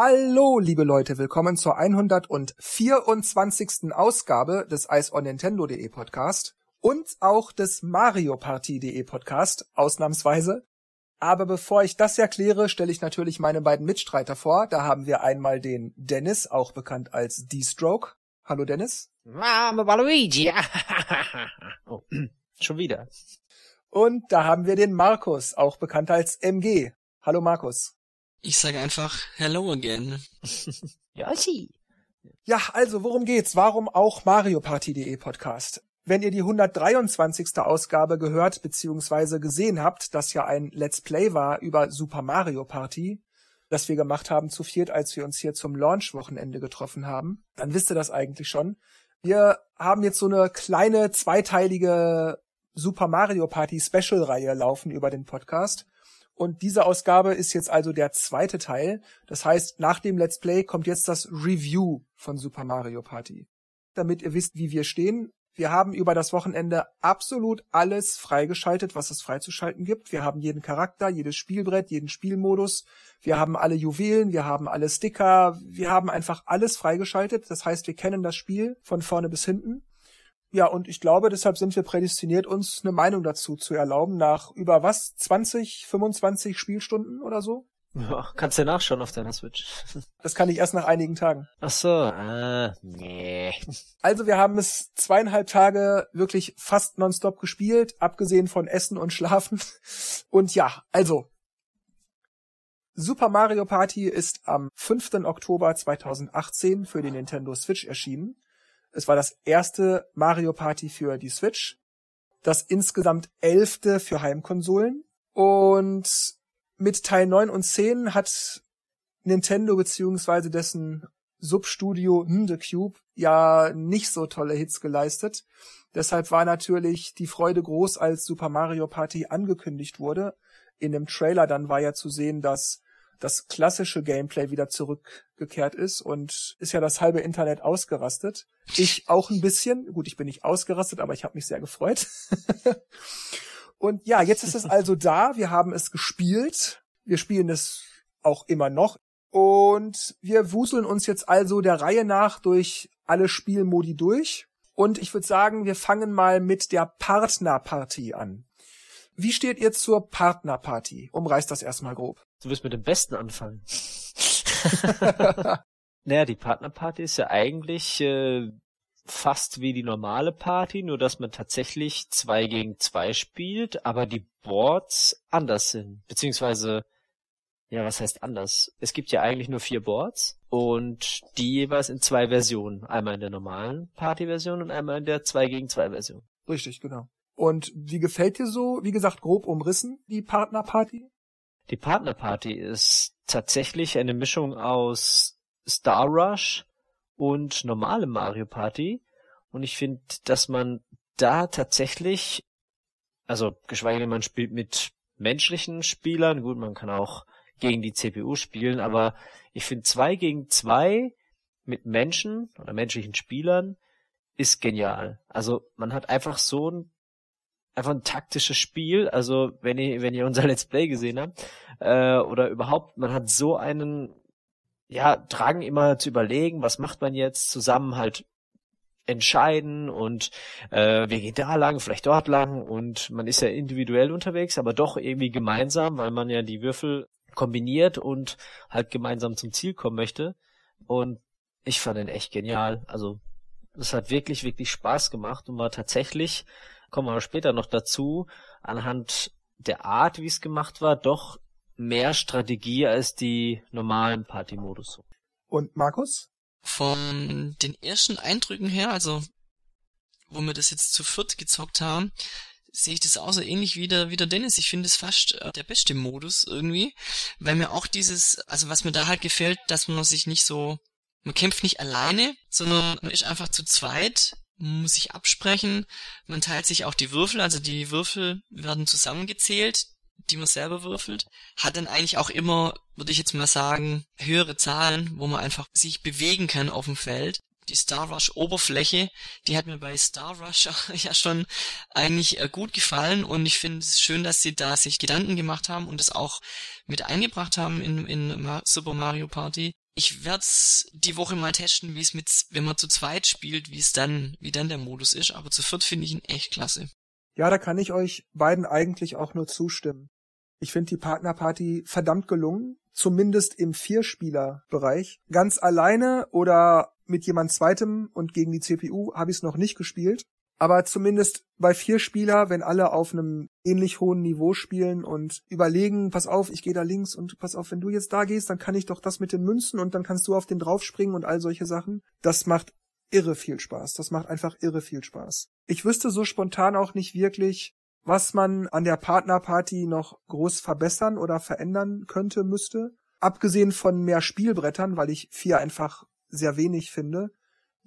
Hallo, liebe Leute, willkommen zur 124. Ausgabe des Ice on Nintendo.de Podcast und auch des Mario Party.de Podcast, ausnahmsweise. Aber bevor ich das erkläre, stelle ich natürlich meine beiden Mitstreiter vor. Da haben wir einmal den Dennis, auch bekannt als D-Stroke. Hallo Dennis. Mama Luigi. oh, schon wieder. Und da haben wir den Markus, auch bekannt als MG. Hallo Markus. Ich sage einfach Hello again. Yoshi. Ja, also worum geht's? Warum auch Mario Party.de Podcast? Wenn ihr die 123. Ausgabe gehört bzw. gesehen habt, das ja ein Let's Play war über Super Mario Party, das wir gemacht haben zu viert, als wir uns hier zum Launch-Wochenende getroffen haben, dann wisst ihr das eigentlich schon. Wir haben jetzt so eine kleine zweiteilige Super Mario Party Special Reihe laufen über den Podcast. Und diese Ausgabe ist jetzt also der zweite Teil. Das heißt, nach dem Let's Play kommt jetzt das Review von Super Mario Party. Damit ihr wisst, wie wir stehen. Wir haben über das Wochenende absolut alles freigeschaltet, was es freizuschalten gibt. Wir haben jeden Charakter, jedes Spielbrett, jeden Spielmodus. Wir haben alle Juwelen, wir haben alle Sticker. Wir haben einfach alles freigeschaltet. Das heißt, wir kennen das Spiel von vorne bis hinten. Ja, und ich glaube, deshalb sind wir prädestiniert, uns eine Meinung dazu zu erlauben, nach über was? 20, 25 Spielstunden oder so? Ja, kannst du nachschauen auf deiner Switch. Das kann ich erst nach einigen Tagen. Ach so, ah, nee. Also wir haben es zweieinhalb Tage wirklich fast nonstop gespielt, abgesehen von Essen und Schlafen. Und ja, also. Super Mario Party ist am 5. Oktober 2018 für die Nintendo Switch erschienen. Es war das erste Mario Party für die Switch, das insgesamt elfte für Heimkonsolen und mit Teil 9 und 10 hat Nintendo beziehungsweise dessen Substudio The Cube ja nicht so tolle Hits geleistet. Deshalb war natürlich die Freude groß, als Super Mario Party angekündigt wurde. In dem Trailer dann war ja zu sehen, dass das klassische Gameplay wieder zurückgekehrt ist und ist ja das halbe Internet ausgerastet. Ich auch ein bisschen. Gut, ich bin nicht ausgerastet, aber ich habe mich sehr gefreut. und ja, jetzt ist es also da. Wir haben es gespielt. Wir spielen es auch immer noch. Und wir wuseln uns jetzt also der Reihe nach durch alle Spielmodi durch. Und ich würde sagen, wir fangen mal mit der Partnerpartie an. Wie steht ihr zur Partnerparty? Umreißt das erstmal grob. Du wirst mit dem Besten anfangen. naja, die Partnerparty ist ja eigentlich äh, fast wie die normale Party, nur dass man tatsächlich zwei gegen zwei spielt, aber die Boards anders sind. Beziehungsweise, ja, was heißt anders? Es gibt ja eigentlich nur vier Boards und die jeweils in zwei Versionen. Einmal in der normalen Party-Version und einmal in der zwei gegen zwei Version. Richtig, genau. Und wie gefällt dir so, wie gesagt, grob umrissen, die Partnerparty? Die Partnerparty ist tatsächlich eine Mischung aus Star Rush und normale Mario Party. Und ich finde, dass man da tatsächlich, also geschweige denn man spielt mit menschlichen Spielern, gut, man kann auch gegen die CPU spielen, aber ich finde zwei gegen zwei mit Menschen oder menschlichen Spielern ist genial. Also man hat einfach so ein einfach ein taktisches Spiel. Also wenn ihr, wenn ihr unser Let's Play gesehen habt, äh, oder überhaupt, man hat so einen, ja, Drang immer zu überlegen, was macht man jetzt, zusammen halt entscheiden und äh, wir gehen da lang, vielleicht dort lang und man ist ja individuell unterwegs, aber doch irgendwie gemeinsam, weil man ja die Würfel kombiniert und halt gemeinsam zum Ziel kommen möchte. Und ich fand den echt genial. Also es hat wirklich, wirklich Spaß gemacht und war tatsächlich kommen wir später noch dazu, anhand der Art, wie es gemacht war, doch mehr Strategie als die normalen Party-Modus. Und Markus? Von den ersten Eindrücken her, also wo wir das jetzt zu viert gezockt haben, sehe ich das auch so ähnlich wie der, wie der Dennis. Ich finde es fast äh, der beste Modus irgendwie, weil mir auch dieses, also was mir da halt gefällt, dass man sich nicht so, man kämpft nicht alleine, sondern man ist einfach zu zweit muss sich absprechen. Man teilt sich auch die Würfel, also die Würfel werden zusammengezählt, die man selber würfelt. Hat dann eigentlich auch immer, würde ich jetzt mal sagen, höhere Zahlen, wo man einfach sich bewegen kann auf dem Feld. die Star Rush Oberfläche, die hat mir bei Star Rush ja schon eigentlich äh, gut gefallen und ich finde es schön, dass sie da sich Gedanken gemacht haben und es auch mit eingebracht haben in, in Super Mario Party. Ich werde es die Woche mal testen, wie es mit, wenn man zu zweit spielt, wie es dann, wie dann der Modus ist, aber zu viert finde ich ihn echt klasse. Ja, da kann ich euch beiden eigentlich auch nur zustimmen. Ich finde die Partnerparty verdammt gelungen, zumindest im Vierspieler-Bereich. Ganz alleine oder mit jemand zweitem und gegen die CPU habe ich es noch nicht gespielt. Aber zumindest bei vier Spieler, wenn alle auf einem ähnlich hohen Niveau spielen und überlegen, pass auf, ich gehe da links und pass auf, wenn du jetzt da gehst, dann kann ich doch das mit den Münzen und dann kannst du auf den draufspringen und all solche Sachen. Das macht irre viel Spaß. Das macht einfach irre viel Spaß. Ich wüsste so spontan auch nicht wirklich, was man an der Partnerparty noch groß verbessern oder verändern könnte, müsste. Abgesehen von mehr Spielbrettern, weil ich vier einfach sehr wenig finde.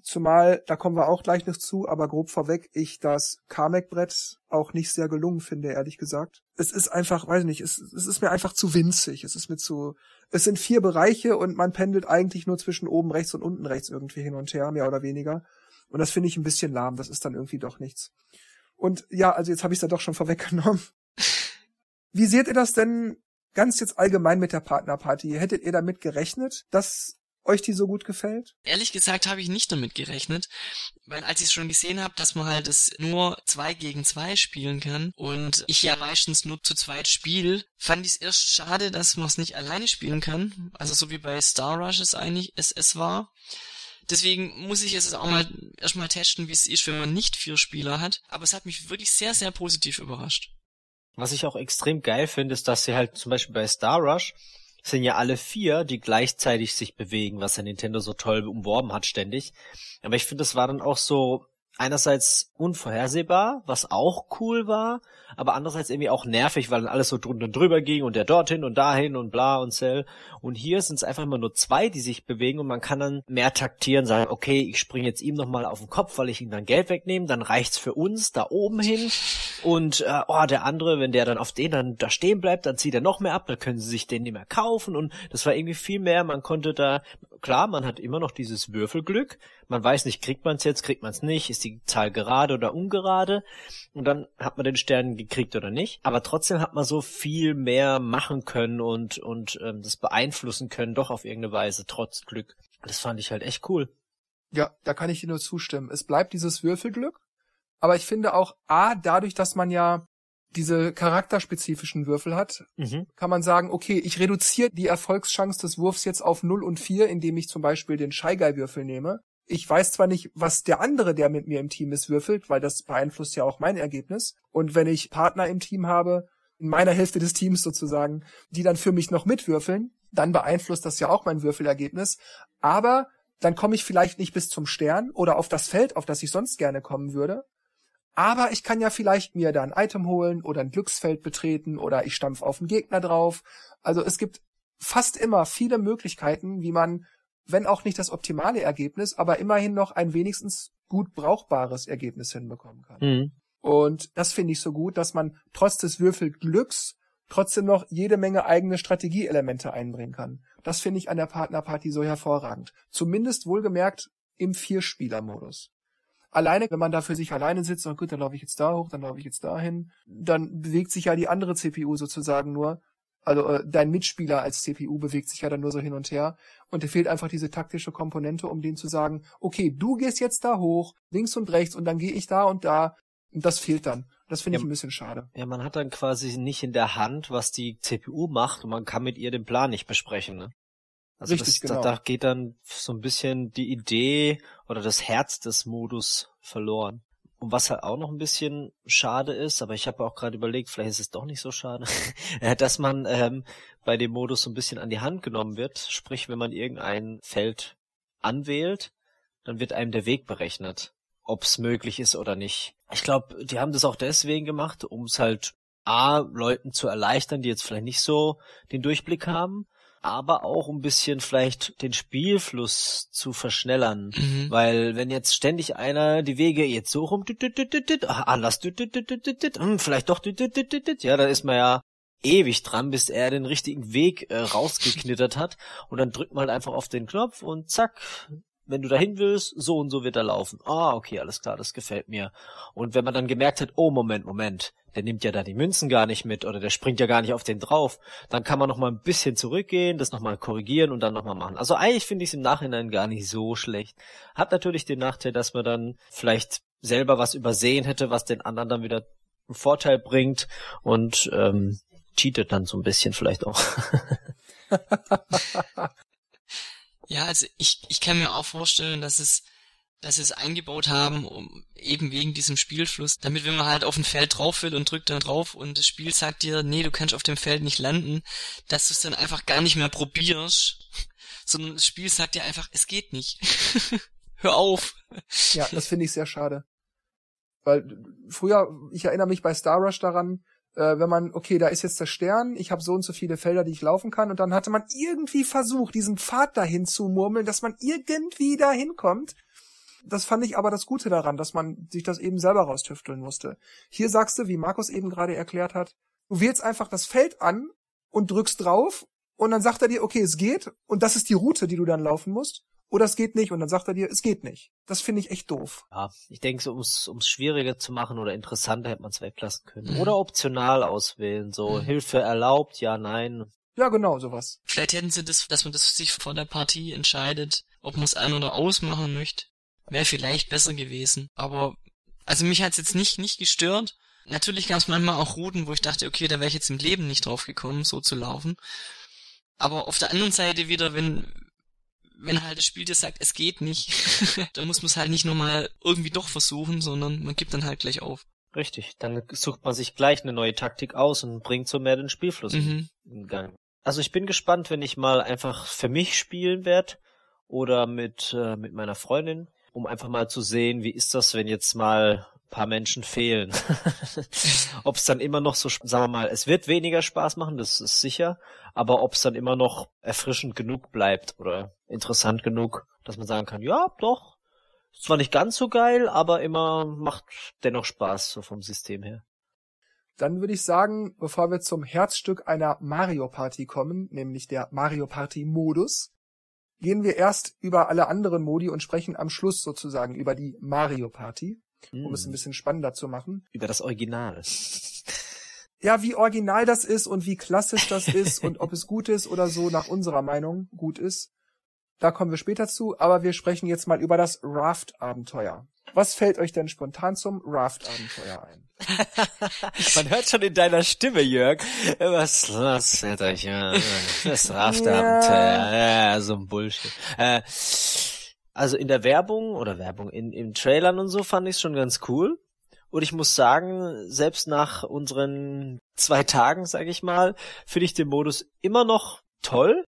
Zumal, da kommen wir auch gleich noch zu, aber grob vorweg, ich das Kamek-Brett auch nicht sehr gelungen finde, ehrlich gesagt. Es ist einfach, weiß nicht, es, es ist mir einfach zu winzig. Es ist mir zu, es sind vier Bereiche und man pendelt eigentlich nur zwischen oben rechts und unten rechts irgendwie hin und her, mehr oder weniger. Und das finde ich ein bisschen lahm. Das ist dann irgendwie doch nichts. Und ja, also jetzt habe ich es da doch schon vorweggenommen. Wie seht ihr das denn ganz jetzt allgemein mit der Partnerparty? Hättet ihr damit gerechnet, dass euch die so gut gefällt? Ehrlich gesagt habe ich nicht damit gerechnet, weil als ich schon gesehen habe, dass man halt es nur zwei gegen zwei spielen kann und ich ja meistens nur zu zweit spiele, fand ich es erst schade, dass man es nicht alleine spielen kann. Also so wie bei Star Rush es eigentlich es, es war. Deswegen muss ich jetzt auch mal erstmal testen, wie es ist, wenn man nicht vier Spieler hat. Aber es hat mich wirklich sehr, sehr positiv überrascht. Was ich auch extrem geil finde, ist, dass sie halt zum Beispiel bei Star Rush sind ja alle vier, die gleichzeitig sich bewegen, was ja Nintendo so toll umworben hat ständig. Aber ich finde, das war dann auch so einerseits unvorhersehbar, was auch cool war, aber andererseits irgendwie auch nervig, weil dann alles so drunter und drüber ging und der dorthin und dahin und bla und Cell. Und hier sind es einfach immer nur zwei, die sich bewegen und man kann dann mehr taktieren, sagen, okay, ich springe jetzt ihm nochmal auf den Kopf, weil ich ihm dann Geld wegnehme, dann reicht's für uns da oben hin. Und äh, oh, der andere, wenn der dann auf den dann da stehen bleibt, dann zieht er noch mehr ab, dann können sie sich den nicht mehr kaufen. Und das war irgendwie viel mehr, man konnte da, klar, man hat immer noch dieses Würfelglück, man weiß nicht, kriegt man es jetzt, kriegt man es nicht, ist die Zahl gerade oder ungerade? Und dann hat man den Stern gekriegt oder nicht. Aber trotzdem hat man so viel mehr machen können und, und ähm, das beeinflussen können, doch auf irgendeine Weise, trotz Glück. Das fand ich halt echt cool. Ja, da kann ich dir nur zustimmen. Es bleibt dieses Würfelglück, aber ich finde auch, A, dadurch, dass man ja diese charakterspezifischen Würfel hat, mhm. kann man sagen, okay, ich reduziere die Erfolgschance des Wurfs jetzt auf 0 und 4, indem ich zum Beispiel den Scheigeil-Würfel nehme ich weiß zwar nicht, was der andere, der mit mir im Team ist, würfelt, weil das beeinflusst ja auch mein Ergebnis. Und wenn ich Partner im Team habe, in meiner Hälfte des Teams sozusagen, die dann für mich noch mitwürfeln, dann beeinflusst das ja auch mein Würfelergebnis. Aber dann komme ich vielleicht nicht bis zum Stern oder auf das Feld, auf das ich sonst gerne kommen würde. Aber ich kann ja vielleicht mir da ein Item holen oder ein Glücksfeld betreten oder ich stampf auf einen Gegner drauf. Also es gibt fast immer viele Möglichkeiten, wie man wenn auch nicht das optimale Ergebnis, aber immerhin noch ein wenigstens gut brauchbares Ergebnis hinbekommen kann. Mhm. Und das finde ich so gut, dass man trotz des Würfelglücks trotzdem noch jede Menge eigene Strategieelemente einbringen kann. Das finde ich an der Partnerparty so hervorragend. Zumindest wohlgemerkt im Vierspieler-Modus. Alleine, wenn man da für sich alleine sitzt, und gut, dann laufe ich jetzt da hoch, dann laufe ich jetzt dahin, dann bewegt sich ja die andere CPU sozusagen nur also äh, dein Mitspieler als CPU bewegt sich ja dann nur so hin und her und dir fehlt einfach diese taktische Komponente, um denen zu sagen, okay, du gehst jetzt da hoch, links und rechts und dann gehe ich da und da. Und das fehlt dann. Das finde ja, ich ein bisschen schade. Ja, man hat dann quasi nicht in der Hand, was die CPU macht und man kann mit ihr den Plan nicht besprechen, ne? Also Richtig, das, genau. da, da geht dann so ein bisschen die Idee oder das Herz des Modus verloren. Und was halt auch noch ein bisschen schade ist, aber ich habe auch gerade überlegt, vielleicht ist es doch nicht so schade, äh, dass man ähm, bei dem Modus so ein bisschen an die Hand genommen wird. Sprich, wenn man irgendein Feld anwählt, dann wird einem der Weg berechnet, ob es möglich ist oder nicht. Ich glaube, die haben das auch deswegen gemacht, um es halt A, Leuten zu erleichtern, die jetzt vielleicht nicht so den Durchblick haben aber auch ein bisschen vielleicht den Spielfluss zu verschnellern. Mhm. Weil wenn jetzt ständig einer die Wege jetzt so rum, anders, vielleicht doch, ja, da ist man ja ewig dran, bis er den richtigen Weg äh, rausgeknittert hat. Und dann drückt man halt einfach auf den Knopf und zack, wenn du dahin willst, so und so wird er laufen. Ah, okay, alles klar, das gefällt mir. Und wenn man dann gemerkt hat, oh, Moment, Moment, der nimmt ja da die Münzen gar nicht mit oder der springt ja gar nicht auf den drauf, dann kann man noch mal ein bisschen zurückgehen, das noch mal korrigieren und dann noch mal machen. Also eigentlich finde ich es im Nachhinein gar nicht so schlecht. Hat natürlich den Nachteil, dass man dann vielleicht selber was übersehen hätte, was den anderen dann wieder einen Vorteil bringt und ähm, cheatet dann so ein bisschen vielleicht auch. ja, also ich, ich kann mir auch vorstellen, dass es dass sie es eingebaut haben, um, eben wegen diesem Spielfluss, damit wenn man halt auf ein Feld drauf will und drückt dann drauf und das Spiel sagt dir, nee, du kannst auf dem Feld nicht landen, dass du es dann einfach gar nicht mehr probierst, sondern das Spiel sagt dir einfach, es geht nicht. Hör auf. Ja, das finde ich sehr schade. Weil früher, ich erinnere mich bei Star Rush daran, äh, wenn man, okay, da ist jetzt der Stern, ich habe so und so viele Felder, die ich laufen kann, und dann hatte man irgendwie versucht, diesen Pfad dahin zu murmeln, dass man irgendwie dahin kommt. Das fand ich aber das Gute daran, dass man sich das eben selber raustüfteln musste. Hier sagst du, wie Markus eben gerade erklärt hat, du wählst einfach das Feld an und drückst drauf und dann sagt er dir, okay, es geht und das ist die Route, die du dann laufen musst. Oder es geht nicht und dann sagt er dir, es geht nicht. Das finde ich echt doof. Ja, ich denke, so, um es schwieriger zu machen oder interessanter hätte man es weglassen können. Mhm. Oder optional auswählen, so mhm. Hilfe erlaubt, ja, nein. Ja, genau, sowas. Vielleicht hätten sie das, dass man das sich vor der Partie entscheidet, ob man es ein- oder ausmachen möchte wäre vielleicht besser gewesen. Aber also mich hat's jetzt nicht nicht gestört. Natürlich gab es manchmal auch Routen, wo ich dachte, okay, da wäre ich jetzt im Leben nicht drauf gekommen, so zu laufen. Aber auf der anderen Seite wieder, wenn wenn halt das Spiel dir sagt, es geht nicht, dann muss man es halt nicht nochmal irgendwie doch versuchen, sondern man gibt dann halt gleich auf. Richtig, dann sucht man sich gleich eine neue Taktik aus und bringt so mehr den Spielfluss mhm. in Gang. Also ich bin gespannt, wenn ich mal einfach für mich spielen werde oder mit, äh, mit meiner Freundin um einfach mal zu sehen, wie ist das, wenn jetzt mal paar Menschen fehlen. ob es dann immer noch so, sagen wir mal, es wird weniger Spaß machen, das ist sicher, aber ob es dann immer noch erfrischend genug bleibt oder interessant genug, dass man sagen kann, ja, doch, ist zwar nicht ganz so geil, aber immer macht dennoch Spaß, so vom System her. Dann würde ich sagen, bevor wir zum Herzstück einer Mario Party kommen, nämlich der Mario Party Modus, gehen wir erst über alle anderen Modi und sprechen am Schluss sozusagen über die Mario Party, um mm. es ein hm. bisschen spannender zu machen. Über das Original. Ja, wie original das ist und wie klassisch das ist und ob es gut ist oder so nach unserer Meinung gut ist. Da kommen wir später zu, aber wir sprechen jetzt mal über das Raft-Abenteuer. Was fällt euch denn spontan zum Raft-Abenteuer ein? Man hört schon in deiner Stimme, Jörg. Was, was fällt euch ja, das Raft-Abenteuer? Ja. ja, so ein Bullshit. Äh, also in der Werbung oder Werbung in, in Trailern und so fand ich es schon ganz cool. Und ich muss sagen, selbst nach unseren zwei Tagen, sag ich mal, finde ich den Modus immer noch toll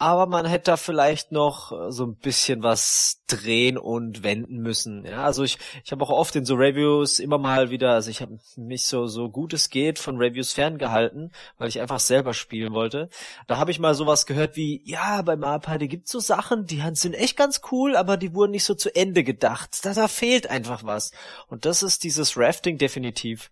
aber man hätte da vielleicht noch äh, so ein bisschen was drehen und wenden müssen. Ja, also ich, ich habe auch oft in so Reviews immer mal wieder, also ich habe mich so so gut es geht von Reviews ferngehalten, weil ich einfach selber spielen wollte. Da habe ich mal sowas gehört wie, ja, bei Mario Party gibt's so Sachen, die sind echt ganz cool, aber die wurden nicht so zu Ende gedacht. Da, da fehlt einfach was. Und das ist dieses Rafting definitiv.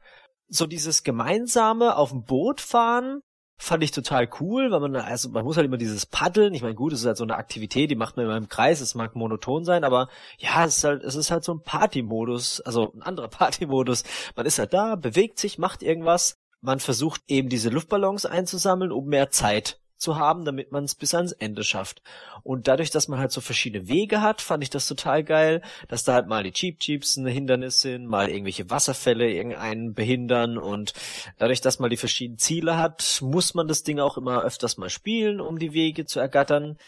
So dieses gemeinsame auf dem Boot fahren, fand ich total cool, weil man also man muss halt immer dieses Paddeln. Ich meine, gut, es ist halt so eine Aktivität, die macht man immer im Kreis. Es mag monoton sein, aber ja, es ist halt es ist halt so ein Partymodus, also ein anderer Partymodus. Man ist halt da, bewegt sich, macht irgendwas. Man versucht eben diese Luftballons einzusammeln, um mehr Zeit zu haben, damit man es bis ans Ende schafft. Und dadurch, dass man halt so verschiedene Wege hat, fand ich das total geil, dass da halt mal die Cheap Jeeps ein Hindernis sind, mal irgendwelche Wasserfälle irgendeinen behindern und dadurch, dass man die verschiedenen Ziele hat, muss man das Ding auch immer öfters mal spielen, um die Wege zu ergattern.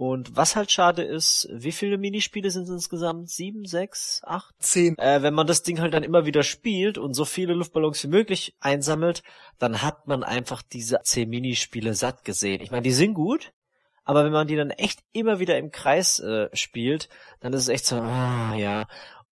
Und was halt schade ist, wie viele Minispiele sind es insgesamt? Sieben, sechs, acht? Zehn. Äh, wenn man das Ding halt dann immer wieder spielt und so viele Luftballons wie möglich einsammelt, dann hat man einfach diese zehn Minispiele satt gesehen. Ich meine, die sind gut, aber wenn man die dann echt immer wieder im Kreis äh, spielt, dann ist es echt so, ah, ja.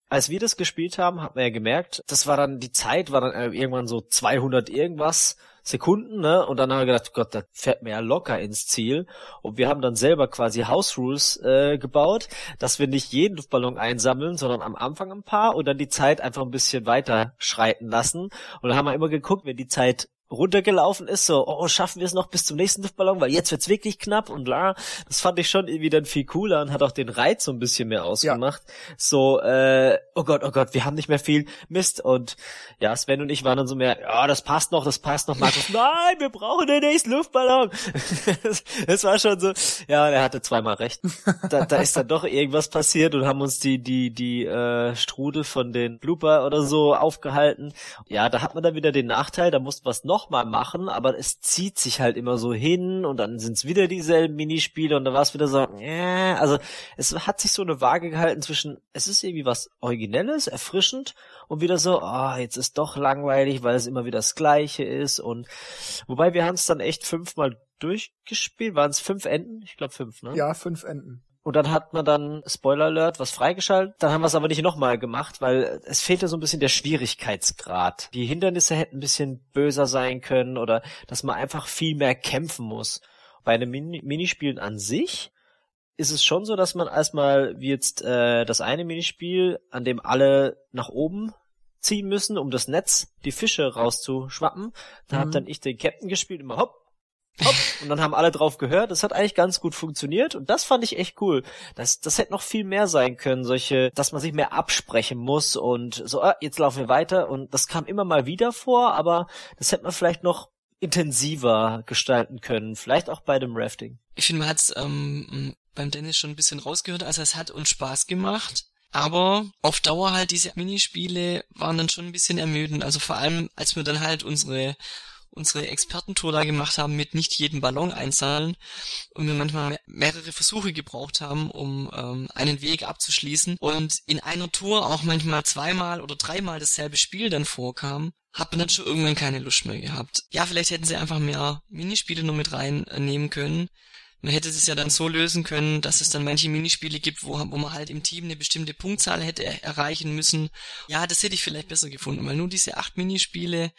Als wir das gespielt haben, hat man ja gemerkt, das war dann, die Zeit war dann irgendwann so 200 irgendwas Sekunden, ne? Und dann haben wir gedacht, Gott, das fährt mir ja locker ins Ziel. Und wir haben dann selber quasi House Rules äh, gebaut, dass wir nicht jeden Luftballon einsammeln, sondern am Anfang ein paar und dann die Zeit einfach ein bisschen weiter schreiten lassen. Und dann haben wir immer geguckt, wenn die Zeit runtergelaufen ist, so, oh, schaffen wir es noch bis zum nächsten Luftballon, weil jetzt wird's wirklich knapp und la. Das fand ich schon irgendwie dann viel cooler und hat auch den Reiz so ein bisschen mehr ausgemacht. Ja. So, äh, oh Gott, oh Gott, wir haben nicht mehr viel Mist und ja, Sven und ich waren dann so mehr, ja, das passt noch, das passt noch. Markus, nein, wir brauchen den nächsten Luftballon. das war schon so, ja, er hatte zweimal recht. Da, da ist dann doch irgendwas passiert und haben uns die, die, die äh, Strudel von den Blooper oder so aufgehalten. Ja, da hat man dann wieder den Nachteil, da musste was noch nochmal machen, aber es zieht sich halt immer so hin und dann sind es wieder dieselben Minispiele und dann war es wieder so, äh, also es hat sich so eine Waage gehalten zwischen, es ist irgendwie was Originelles, erfrischend und wieder so, oh, jetzt ist doch langweilig, weil es immer wieder das Gleiche ist und wobei wir haben es dann echt fünfmal durchgespielt, waren es fünf Enden? Ich glaube fünf, ne? Ja, fünf Enden. Und dann hat man dann, Spoiler Alert, was freigeschaltet. Dann haben wir es aber nicht nochmal gemacht, weil es fehlte so ein bisschen der Schwierigkeitsgrad. Die Hindernisse hätten ein bisschen böser sein können oder dass man einfach viel mehr kämpfen muss. Bei einem Min Minispielen an sich ist es schon so, dass man erstmal wie jetzt äh, das eine Minispiel, an dem alle nach oben ziehen müssen, um das Netz, die Fische rauszuschwappen. Da mhm. hat dann ich den Captain gespielt, immer hopp, Hopp. Und dann haben alle drauf gehört. Das hat eigentlich ganz gut funktioniert und das fand ich echt cool. Das, das hätte noch viel mehr sein können, solche, dass man sich mehr absprechen muss und so, ah, jetzt laufen wir weiter und das kam immer mal wieder vor, aber das hätte man vielleicht noch intensiver gestalten können. Vielleicht auch bei dem Rafting. Ich finde, man hat's ähm, beim Dennis schon ein bisschen rausgehört, also es hat uns Spaß gemacht. Aber auf Dauer halt diese Minispiele waren dann schon ein bisschen ermüdend. Also vor allem, als wir dann halt unsere unsere Expertentour da gemacht haben mit nicht jedem Ballon einzahlen und wir manchmal mehrere Versuche gebraucht haben, um ähm, einen Weg abzuschließen und in einer Tour auch manchmal zweimal oder dreimal dasselbe Spiel dann vorkam, hat man dann schon irgendwann keine Lust mehr gehabt. Ja, vielleicht hätten sie einfach mehr Minispiele nur mit reinnehmen können. Man hätte es ja dann so lösen können, dass es dann manche Minispiele gibt, wo, wo man halt im Team eine bestimmte Punktzahl hätte erreichen müssen. Ja, das hätte ich vielleicht besser gefunden, weil nur diese acht Minispiele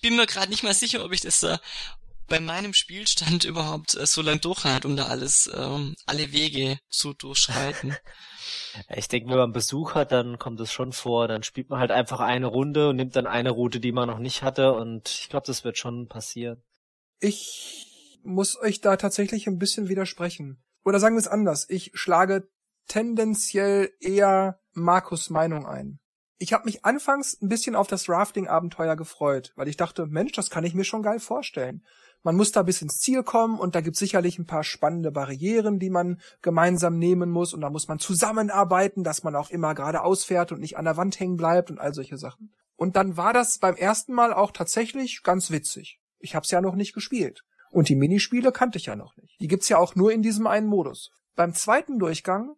bin mir gerade nicht mal sicher, ob ich das äh, bei meinem Spielstand überhaupt äh, so lang durchhalte, um da alles, ähm, alle Wege zu durchschreiten. Ich denke, wenn man Besuch hat, dann kommt es schon vor, dann spielt man halt einfach eine Runde und nimmt dann eine Route, die man noch nicht hatte und ich glaube, das wird schon passieren. Ich muss euch da tatsächlich ein bisschen widersprechen. Oder sagen wir es anders, ich schlage tendenziell eher Markus Meinung ein. Ich habe mich anfangs ein bisschen auf das Rafting-Abenteuer gefreut, weil ich dachte, Mensch, das kann ich mir schon geil vorstellen. Man muss da bis ins Ziel kommen und da gibt's sicherlich ein paar spannende Barrieren, die man gemeinsam nehmen muss und da muss man zusammenarbeiten, dass man auch immer geradeaus fährt und nicht an der Wand hängen bleibt und all solche Sachen. Und dann war das beim ersten Mal auch tatsächlich ganz witzig. Ich hab's ja noch nicht gespielt. Und die Minispiele kannte ich ja noch nicht. Die gibt's ja auch nur in diesem einen Modus. Beim zweiten Durchgang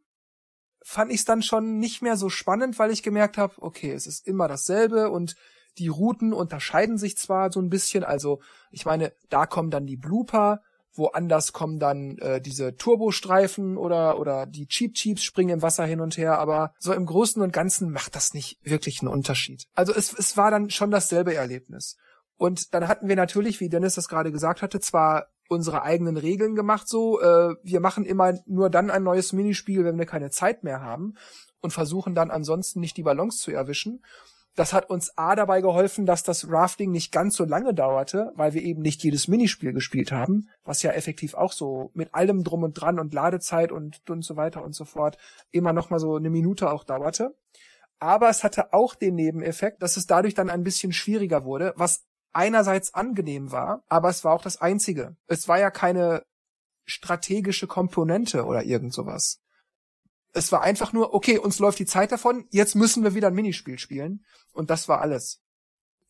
fand ich es dann schon nicht mehr so spannend, weil ich gemerkt habe, okay, es ist immer dasselbe und die Routen unterscheiden sich zwar so ein bisschen, also ich meine, da kommen dann die Blooper, woanders kommen dann äh, diese Turbostreifen oder oder die Cheap Cheeps springen im Wasser hin und her, aber so im Großen und Ganzen macht das nicht wirklich einen Unterschied. Also es, es war dann schon dasselbe Erlebnis. Und dann hatten wir natürlich, wie Dennis das gerade gesagt hatte, zwar unsere eigenen Regeln gemacht so. Äh, wir machen immer nur dann ein neues Minispiel, wenn wir keine Zeit mehr haben und versuchen dann ansonsten nicht die Ballons zu erwischen. Das hat uns A dabei geholfen, dass das Rafting nicht ganz so lange dauerte, weil wir eben nicht jedes Minispiel gespielt haben, was ja effektiv auch so mit allem drum und dran und Ladezeit und, und so weiter und so fort immer noch mal so eine Minute auch dauerte. Aber es hatte auch den Nebeneffekt, dass es dadurch dann ein bisschen schwieriger wurde, was einerseits angenehm war, aber es war auch das einzige. Es war ja keine strategische Komponente oder irgend sowas. Es war einfach nur, okay, uns läuft die Zeit davon, jetzt müssen wir wieder ein Minispiel spielen. Und das war alles.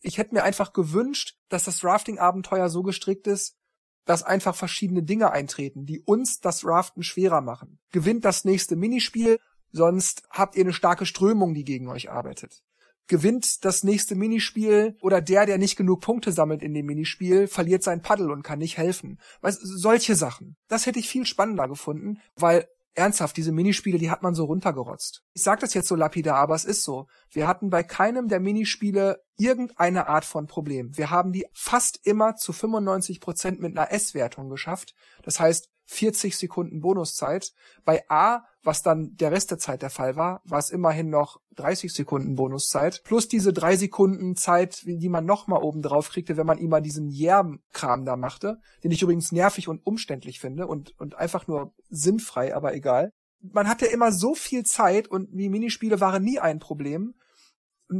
Ich hätte mir einfach gewünscht, dass das Rafting-Abenteuer so gestrickt ist, dass einfach verschiedene Dinge eintreten, die uns das Raften schwerer machen. Gewinnt das nächste Minispiel, sonst habt ihr eine starke Strömung, die gegen euch arbeitet gewinnt das nächste Minispiel oder der, der nicht genug Punkte sammelt in dem Minispiel, verliert sein Paddel und kann nicht helfen. Weißt, solche Sachen. Das hätte ich viel spannender gefunden, weil ernsthaft, diese Minispiele, die hat man so runtergerotzt. Ich sage das jetzt so lapidar, aber es ist so. Wir hatten bei keinem der Minispiele irgendeine Art von Problem. Wir haben die fast immer zu 95 Prozent mit einer S-Wertung geschafft. Das heißt, 40 Sekunden Bonuszeit. Bei A, was dann der Rest der Zeit der Fall war, war es immerhin noch 30 Sekunden Bonuszeit. Plus diese drei Sekunden Zeit, die man nochmal oben drauf kriegte, wenn man immer diesen Jerm-Kram da machte, den ich übrigens nervig und umständlich finde und, und einfach nur sinnfrei, aber egal. Man hatte immer so viel Zeit und die Minispiele waren nie ein Problem.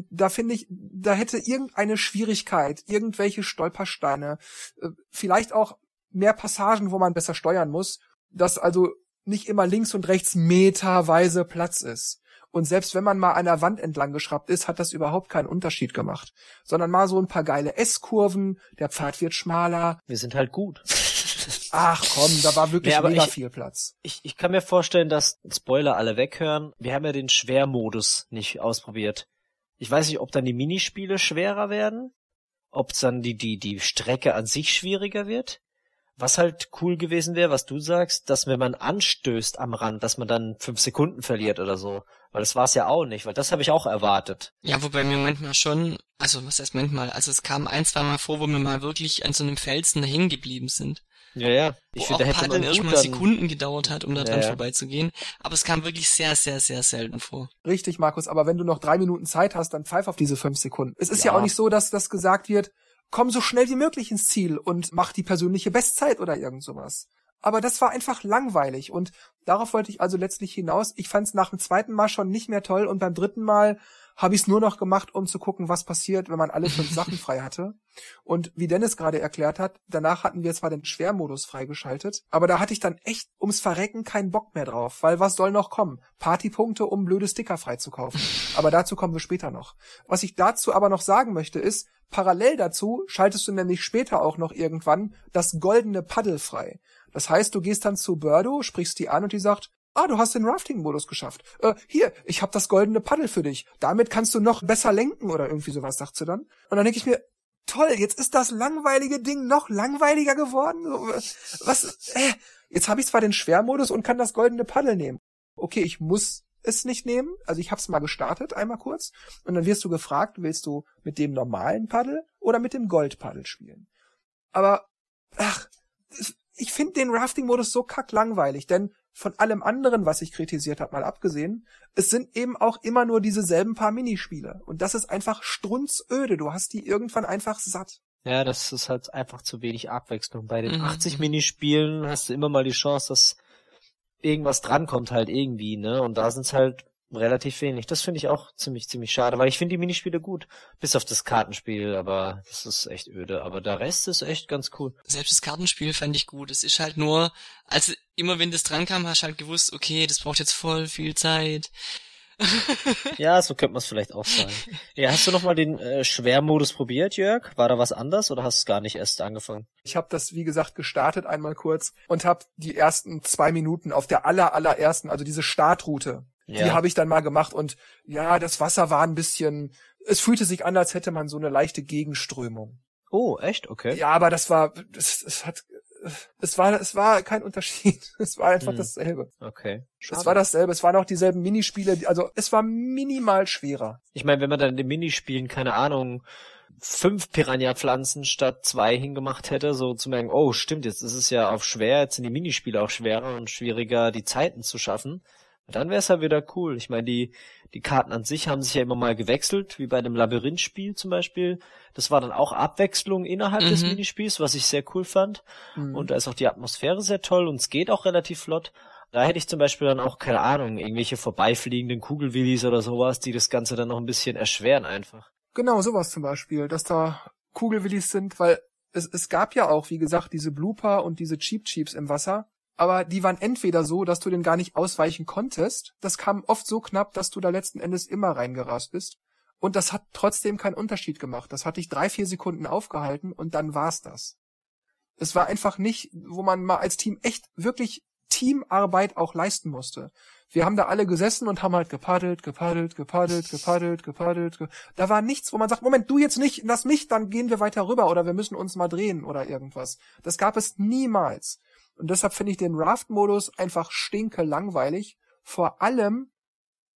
Da finde ich, da hätte irgendeine Schwierigkeit, irgendwelche Stolpersteine, äh, vielleicht auch mehr Passagen, wo man besser steuern muss, dass also nicht immer links und rechts meterweise Platz ist. Und selbst wenn man mal an der Wand entlang geschraubt ist, hat das überhaupt keinen Unterschied gemacht. Sondern mal so ein paar geile S-Kurven, der Pfad wird schmaler. Wir sind halt gut. Ach komm, da war wirklich Nee, mega ich- viel Platz. Ich, ich kann mir vorstellen, dass Spoiler alle weghören. Wir haben ja den Schwermodus nicht ausprobiert. Ich weiß nicht, ob dann die Minispiele schwerer werden, ob dann die, die, die Strecke an sich schwieriger wird. Was halt cool gewesen wäre, was du sagst, dass wenn man anstößt am Rand, dass man dann fünf Sekunden verliert oder so. Weil das war es ja auch nicht, weil das habe ich auch erwartet. Ja, wobei mir manchmal schon, also was heißt manchmal, also es kam ein, zwei Mal vor, wo wir mal wirklich an so einem Felsen hängen geblieben sind. Ja, ja. Ich finde, da hätte Paddeln man erstmal Sekunden gedauert hat, um da Ja, dran ja. vorbeizugehen. Aber es kam wirklich sehr, sehr, sehr selten vor. Richtig, Markus, aber wenn du noch drei Minuten Zeit hast, dann pfeif auf diese fünf Sekunden. Es ist ja, Ja. auch nicht so, dass das gesagt wird, komm so schnell wie möglich ins Ziel und mach die persönliche Bestzeit oder irgend sowas. Aber das war einfach langweilig und darauf wollte ich also letztlich hinaus. Ich fand es nach dem zweiten Mal schon nicht mehr toll und beim dritten Mal habe ich es nur noch gemacht, um zu gucken, was passiert, wenn man alle fünf Sachen frei hatte. Und wie Dennis gerade erklärt hat, danach hatten wir zwar den Schwermodus freigeschaltet, aber da hatte ich dann echt ums Verrecken keinen Bock mehr drauf, weil was soll noch kommen? Partypunkte, um blöde Sticker freizukaufen. Aber dazu kommen wir später noch. Was ich dazu aber noch sagen möchte ist, parallel dazu schaltest du nämlich später auch noch irgendwann das goldene Paddel frei. Das heißt, du gehst dann zu Birdo, sprichst die an und die sagt, Ah, du hast den Rafting-Modus geschafft. Äh, hier, ich hab das goldene Paddel für dich. Damit kannst du noch besser lenken oder irgendwie sowas, sagt sie dann. Und dann denke ich mir, toll, jetzt ist das langweilige Ding noch langweiliger geworden. Äh, Was? Äh, jetzt habe ich zwar den Schwermodus und kann das goldene Paddel nehmen. Okay, ich muss es nicht nehmen. Also ich hab's mal gestartet, einmal kurz. Und dann wirst du gefragt, willst du mit dem normalen Paddel oder mit dem Goldpaddel spielen? Aber, ach, ich finde den Rafting-Modus so kacklangweilig, denn von allem anderen, was ich kritisiert habe, mal abgesehen, es sind eben auch immer nur dieselben paar Minispiele. Und das ist einfach strunzöde. Du hast die irgendwann einfach satt. Ja, das ist halt einfach zu wenig Abwechslung. Bei den Mhm. 80 Minispielen hast du immer mal die Chance, dass irgendwas drankommt halt irgendwie, ne? Und da sind's halt relativ wenig. Das finde ich auch ziemlich, ziemlich schade, weil ich finde die Minispiele gut. Bis auf das Kartenspiel, aber das ist echt öde. Aber der Rest ist echt ganz cool. Selbst das Kartenspiel fand ich gut. Es ist halt nur, also immer wenn das dran kam, hast du halt gewusst, okay, das braucht jetzt voll viel Zeit. Ja, so könnte man es vielleicht auch sagen. Ja, hast du noch mal den äh, Schwermodus probiert, Jörg? War da was anders oder hast du gar nicht erst angefangen? Ich habe das, wie gesagt, gestartet einmal kurz und habe die ersten zwei Minuten auf der aller, allerersten, also diese Startroute, die habe ich dann mal gemacht und ja, das Wasser war ein bisschen, es fühlte sich an, als hätte man so eine leichte Gegenströmung. Oh, echt? Okay. Ja, aber das war, es, es hat, es war, es war kein Unterschied. Es war einfach Hm. dasselbe. Okay. Es war dasselbe. Es waren auch dieselben Minispiele. Also es war minimal schwerer. Ich meine, wenn man dann in den Minispielen, keine Ahnung, fünf Piranha-Pflanzen statt zwei hingemacht hätte, so zu merken, oh, stimmt, jetzt ist es ja auf schwer, jetzt sind die Minispiele auch schwerer und schwieriger, die Zeiten zu schaffen, dann wäre es ja wieder cool. Ich meine, die, die Karten an sich haben sich ja immer mal gewechselt, wie bei dem Labyrinthspiel zum Beispiel. Das war dann auch Abwechslung innerhalb des Mhm. Minispiels, was ich sehr cool fand. Mhm. Und da ist auch die Atmosphäre sehr toll und es geht auch relativ flott. Da hätte ich zum Beispiel dann auch, keine Ahnung, irgendwelche vorbeifliegenden Kugelwillis oder sowas, die das Ganze dann noch ein bisschen erschweren einfach. Genau, sowas zum Beispiel, dass da Kugelwillis sind, weil es, es gab ja auch, wie gesagt, diese Blooper und diese Cheap Cheeps im Wasser, aber die waren entweder so, dass du den gar nicht ausweichen konntest, das kam oft so knapp, dass du da letzten Endes immer reingerast bist, und das hat trotzdem keinen Unterschied gemacht. Das hat dich drei, vier Sekunden aufgehalten und dann war's das. Es war einfach nicht, wo man mal als Team echt wirklich Teamarbeit auch leisten musste. Wir haben da alle gesessen und haben halt gepaddelt, gepaddelt, gepaddelt, gepaddelt, gepaddelt. Ge da war nichts, wo man sagt, Moment, du jetzt nicht, lass mich, dann gehen wir weiter rüber oder wir müssen uns mal drehen oder irgendwas. Das gab es niemals. Und deshalb finde ich den Raft-Modus einfach stinke langweilig. Vor allem,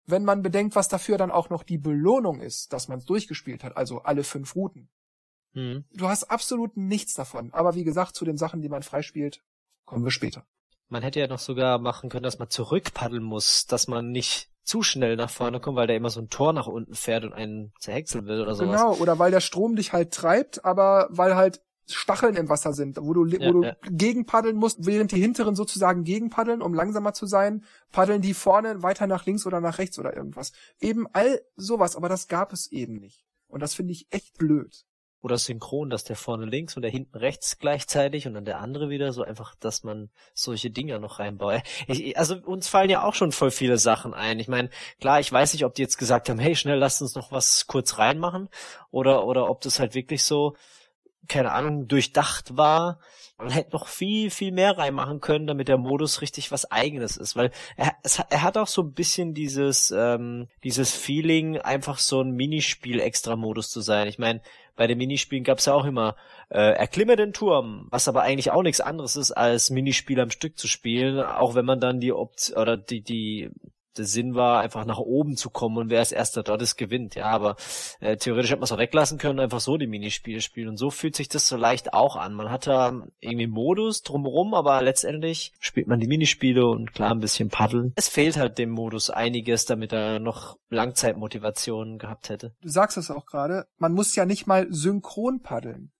wenn man bedenkt, was dafür dann auch noch die Belohnung ist, dass man es durchgespielt hat, also alle fünf Routen. Hm. Du hast absolut nichts davon. Aber wie gesagt, zu den Sachen, die man freispielt, kommen wir später. Man hätte ja noch sogar machen können, dass man zurückpaddeln muss, dass man nicht zu schnell nach vorne kommt, weil der immer so ein Tor nach unten fährt und einen zerhäckseln will oder sowas. Genau, oder weil der Strom dich halt treibt, aber weil halt Stacheln im Wasser sind, wo du, Ja, wo du ja. gegenpaddeln musst, während die hinteren sozusagen gegenpaddeln, um langsamer zu sein, paddeln die vorne weiter nach links oder nach rechts oder irgendwas. Eben all sowas, aber das gab es eben nicht. Und das finde ich echt blöd. Oder synchron, dass der vorne links und der hinten rechts gleichzeitig und dann der andere wieder, so einfach, dass man solche Dinger noch reinbaut. Ich, also uns fallen ja auch schon voll viele Sachen ein. Ich meine, klar, ich weiß nicht, ob die jetzt gesagt haben, hey, schnell, lasst uns noch was kurz reinmachen oder, oder ob das halt wirklich so, keine Ahnung, durchdacht war. Man hätte noch viel, viel mehr reinmachen können, damit der Modus richtig was eigenes ist, weil er, es, hat- er hat auch so ein bisschen dieses, ähm, dieses Feeling, einfach so ein Minispiel-Extra-Modus zu sein. Ich meine, bei den Minispielen gab's ja auch immer, äh, erklimme den Turm, was aber eigentlich auch nichts anderes ist, als Minispiel am Stück zu spielen, auch wenn man dann die Option oder die, die, der Sinn war, einfach nach oben zu kommen und wer als erster dort ist, gewinnt. Ja, aber äh, theoretisch hätte man es auch weglassen können und einfach so die Minispiele spielen. Und so fühlt sich das so leicht auch an. Man hat da irgendwie einen Modus drumherum, aber letztendlich spielt man die Minispiele und klar ein bisschen paddeln. Es fehlt halt dem Modus einiges, damit er noch Langzeitmotivation gehabt hätte. Du sagst es auch gerade, man muss ja nicht mal synchron paddeln.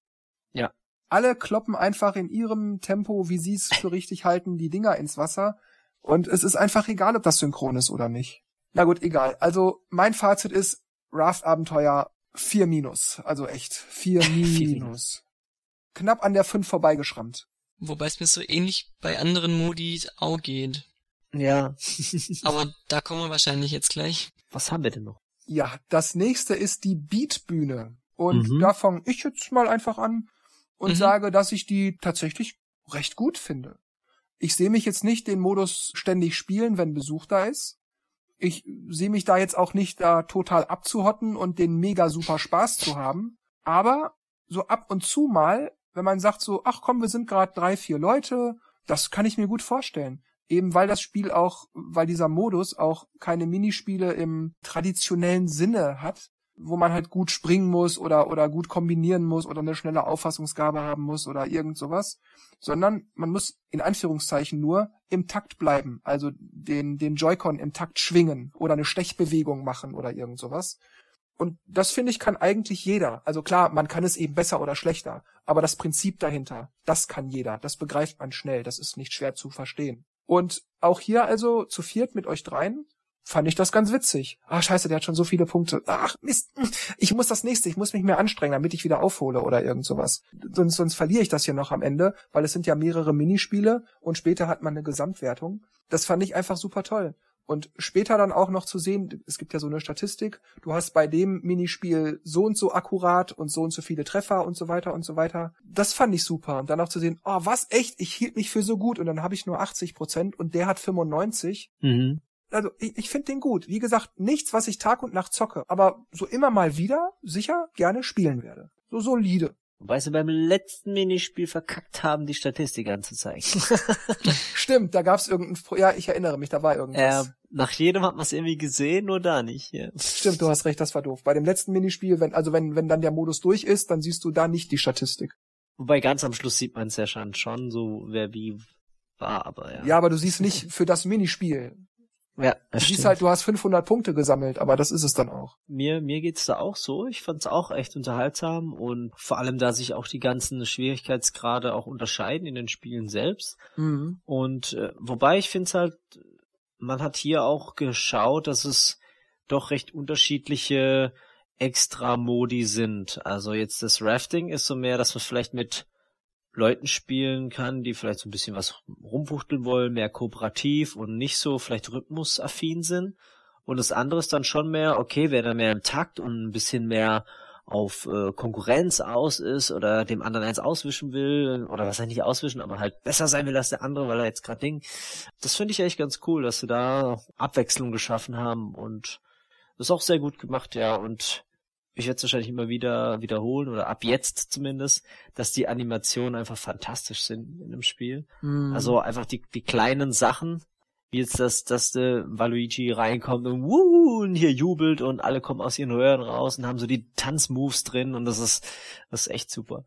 Ja. Alle kloppen einfach in ihrem Tempo, wie sie es für richtig halten, die Dinger ins Wasser. Und es ist einfach egal, ob das synchron ist oder nicht. Na gut, egal. Also mein Fazit ist Raft-Abenteuer 4 minus. Also echt 4 Vier minus. Knapp an der 5 vorbeigeschrammt. Wobei es mir so ähnlich bei anderen Modi auch geht. Ja. Aber da kommen wir wahrscheinlich jetzt gleich. Was haben wir denn noch? Ja, das nächste ist die Beatbühne. Und Mhm. da fange ich jetzt mal einfach an und Mhm. sage, dass ich die tatsächlich recht gut finde. Ich sehe mich jetzt nicht den Modus ständig spielen, wenn Besuch da ist. Ich sehe mich da jetzt auch nicht da total abzuhotten und den mega super Spaß zu haben. Aber so ab und zu mal, wenn man sagt so, ach komm, wir sind gerade drei, vier Leute, das kann ich mir gut vorstellen. Eben weil das Spiel auch, weil dieser Modus auch keine Minispiele im traditionellen Sinne hat, wo man halt gut springen muss oder, oder gut kombinieren muss oder eine schnelle Auffassungsgabe haben muss oder irgend sowas, sondern man muss in Anführungszeichen nur im Takt bleiben, also den, den Joy-Con im Takt schwingen oder eine Stechbewegung machen oder irgend sowas. Und das finde ich kann eigentlich jeder. Also klar, man kann es eben besser oder schlechter, aber das Prinzip dahinter, das kann jeder, das begreift man schnell, das ist nicht schwer zu verstehen. Und auch hier also zu viert mit euch dreien fand ich das ganz witzig. Ah, scheiße, der hat schon so viele Punkte. Ach, Mist. Ich muss das nächste, ich muss mich mehr anstrengen, damit ich wieder aufhole oder irgend sowas. Sonst, sonst verliere ich das hier noch am Ende, weil es sind ja mehrere Minispiele und später hat man eine Gesamtwertung. Das fand ich einfach super toll. Und später dann auch noch zu sehen, es gibt ja so eine Statistik, du hast bei dem Minispiel so und so akkurat und so und so viele Treffer und so weiter und so weiter. Das fand ich super. Und dann auch zu sehen, oh, was echt, ich hielt mich für so gut und dann habe ich nur 80 Prozent und der hat 95 Mhm. Also ich, ich finde den gut. Wie gesagt, nichts, was ich Tag und Nacht zocke, aber so immer mal wieder sicher gerne spielen werde. So solide. Wobei sie beim letzten Minispiel verkackt haben, die Statistik anzuzeigen. Stimmt, da gab's irgendein, ja, ich erinnere mich, da war äh, irgendwas. nach jedem hat man es irgendwie gesehen, nur da nicht. Ja. Stimmt, du hast recht, das war doof. Bei dem letzten Minispiel, wenn, also wenn, wenn dann der Modus durch ist, dann siehst du da nicht die Statistik. Wobei ganz am Schluss sieht man es ja schon, schon so, wer wie war, aber ja. Ja, aber du siehst nicht für das Minispiel. Ja Du das siehst stimmt. halt, du hast 500 Punkte gesammelt, aber das ist es dann auch. mir, mir geht's da auch so. Ich fand's auch echt unterhaltsam und vor allem, da sich auch die ganzen Schwierigkeitsgrade auch unterscheiden in den Spielen selbst. Mhm. Und äh, wobei ich finde es halt, man hat hier auch geschaut, dass es doch recht unterschiedliche Extra-Modi sind. Also jetzt das Rafting ist so mehr, dass man vielleicht mit Leuten spielen kann, die vielleicht so ein bisschen was rumfuchteln wollen, mehr kooperativ und nicht so vielleicht rhythmusaffin sind. Und das andere ist dann schon mehr, okay, wer da mehr im Takt und ein bisschen mehr auf äh, Konkurrenz aus ist oder dem anderen eins auswischen will oder was er nicht auswischen, aber halt besser sein will als der andere, weil er jetzt gerade Ding. Das finde ich echt ganz cool, dass sie da Abwechslung geschaffen haben und das ist auch sehr gut gemacht, ja. Und ich werde es wahrscheinlich immer wieder wiederholen oder ab jetzt zumindest, dass die Animationen einfach fantastisch sind in dem Spiel. Mhm. Also einfach die, die kleinen Sachen, wie jetzt das, dass der Waluigi reinkommt und wuhu und hier jubelt und alle kommen aus ihren Röhren raus und haben so die Tanzmoves drin und das ist, das ist echt super.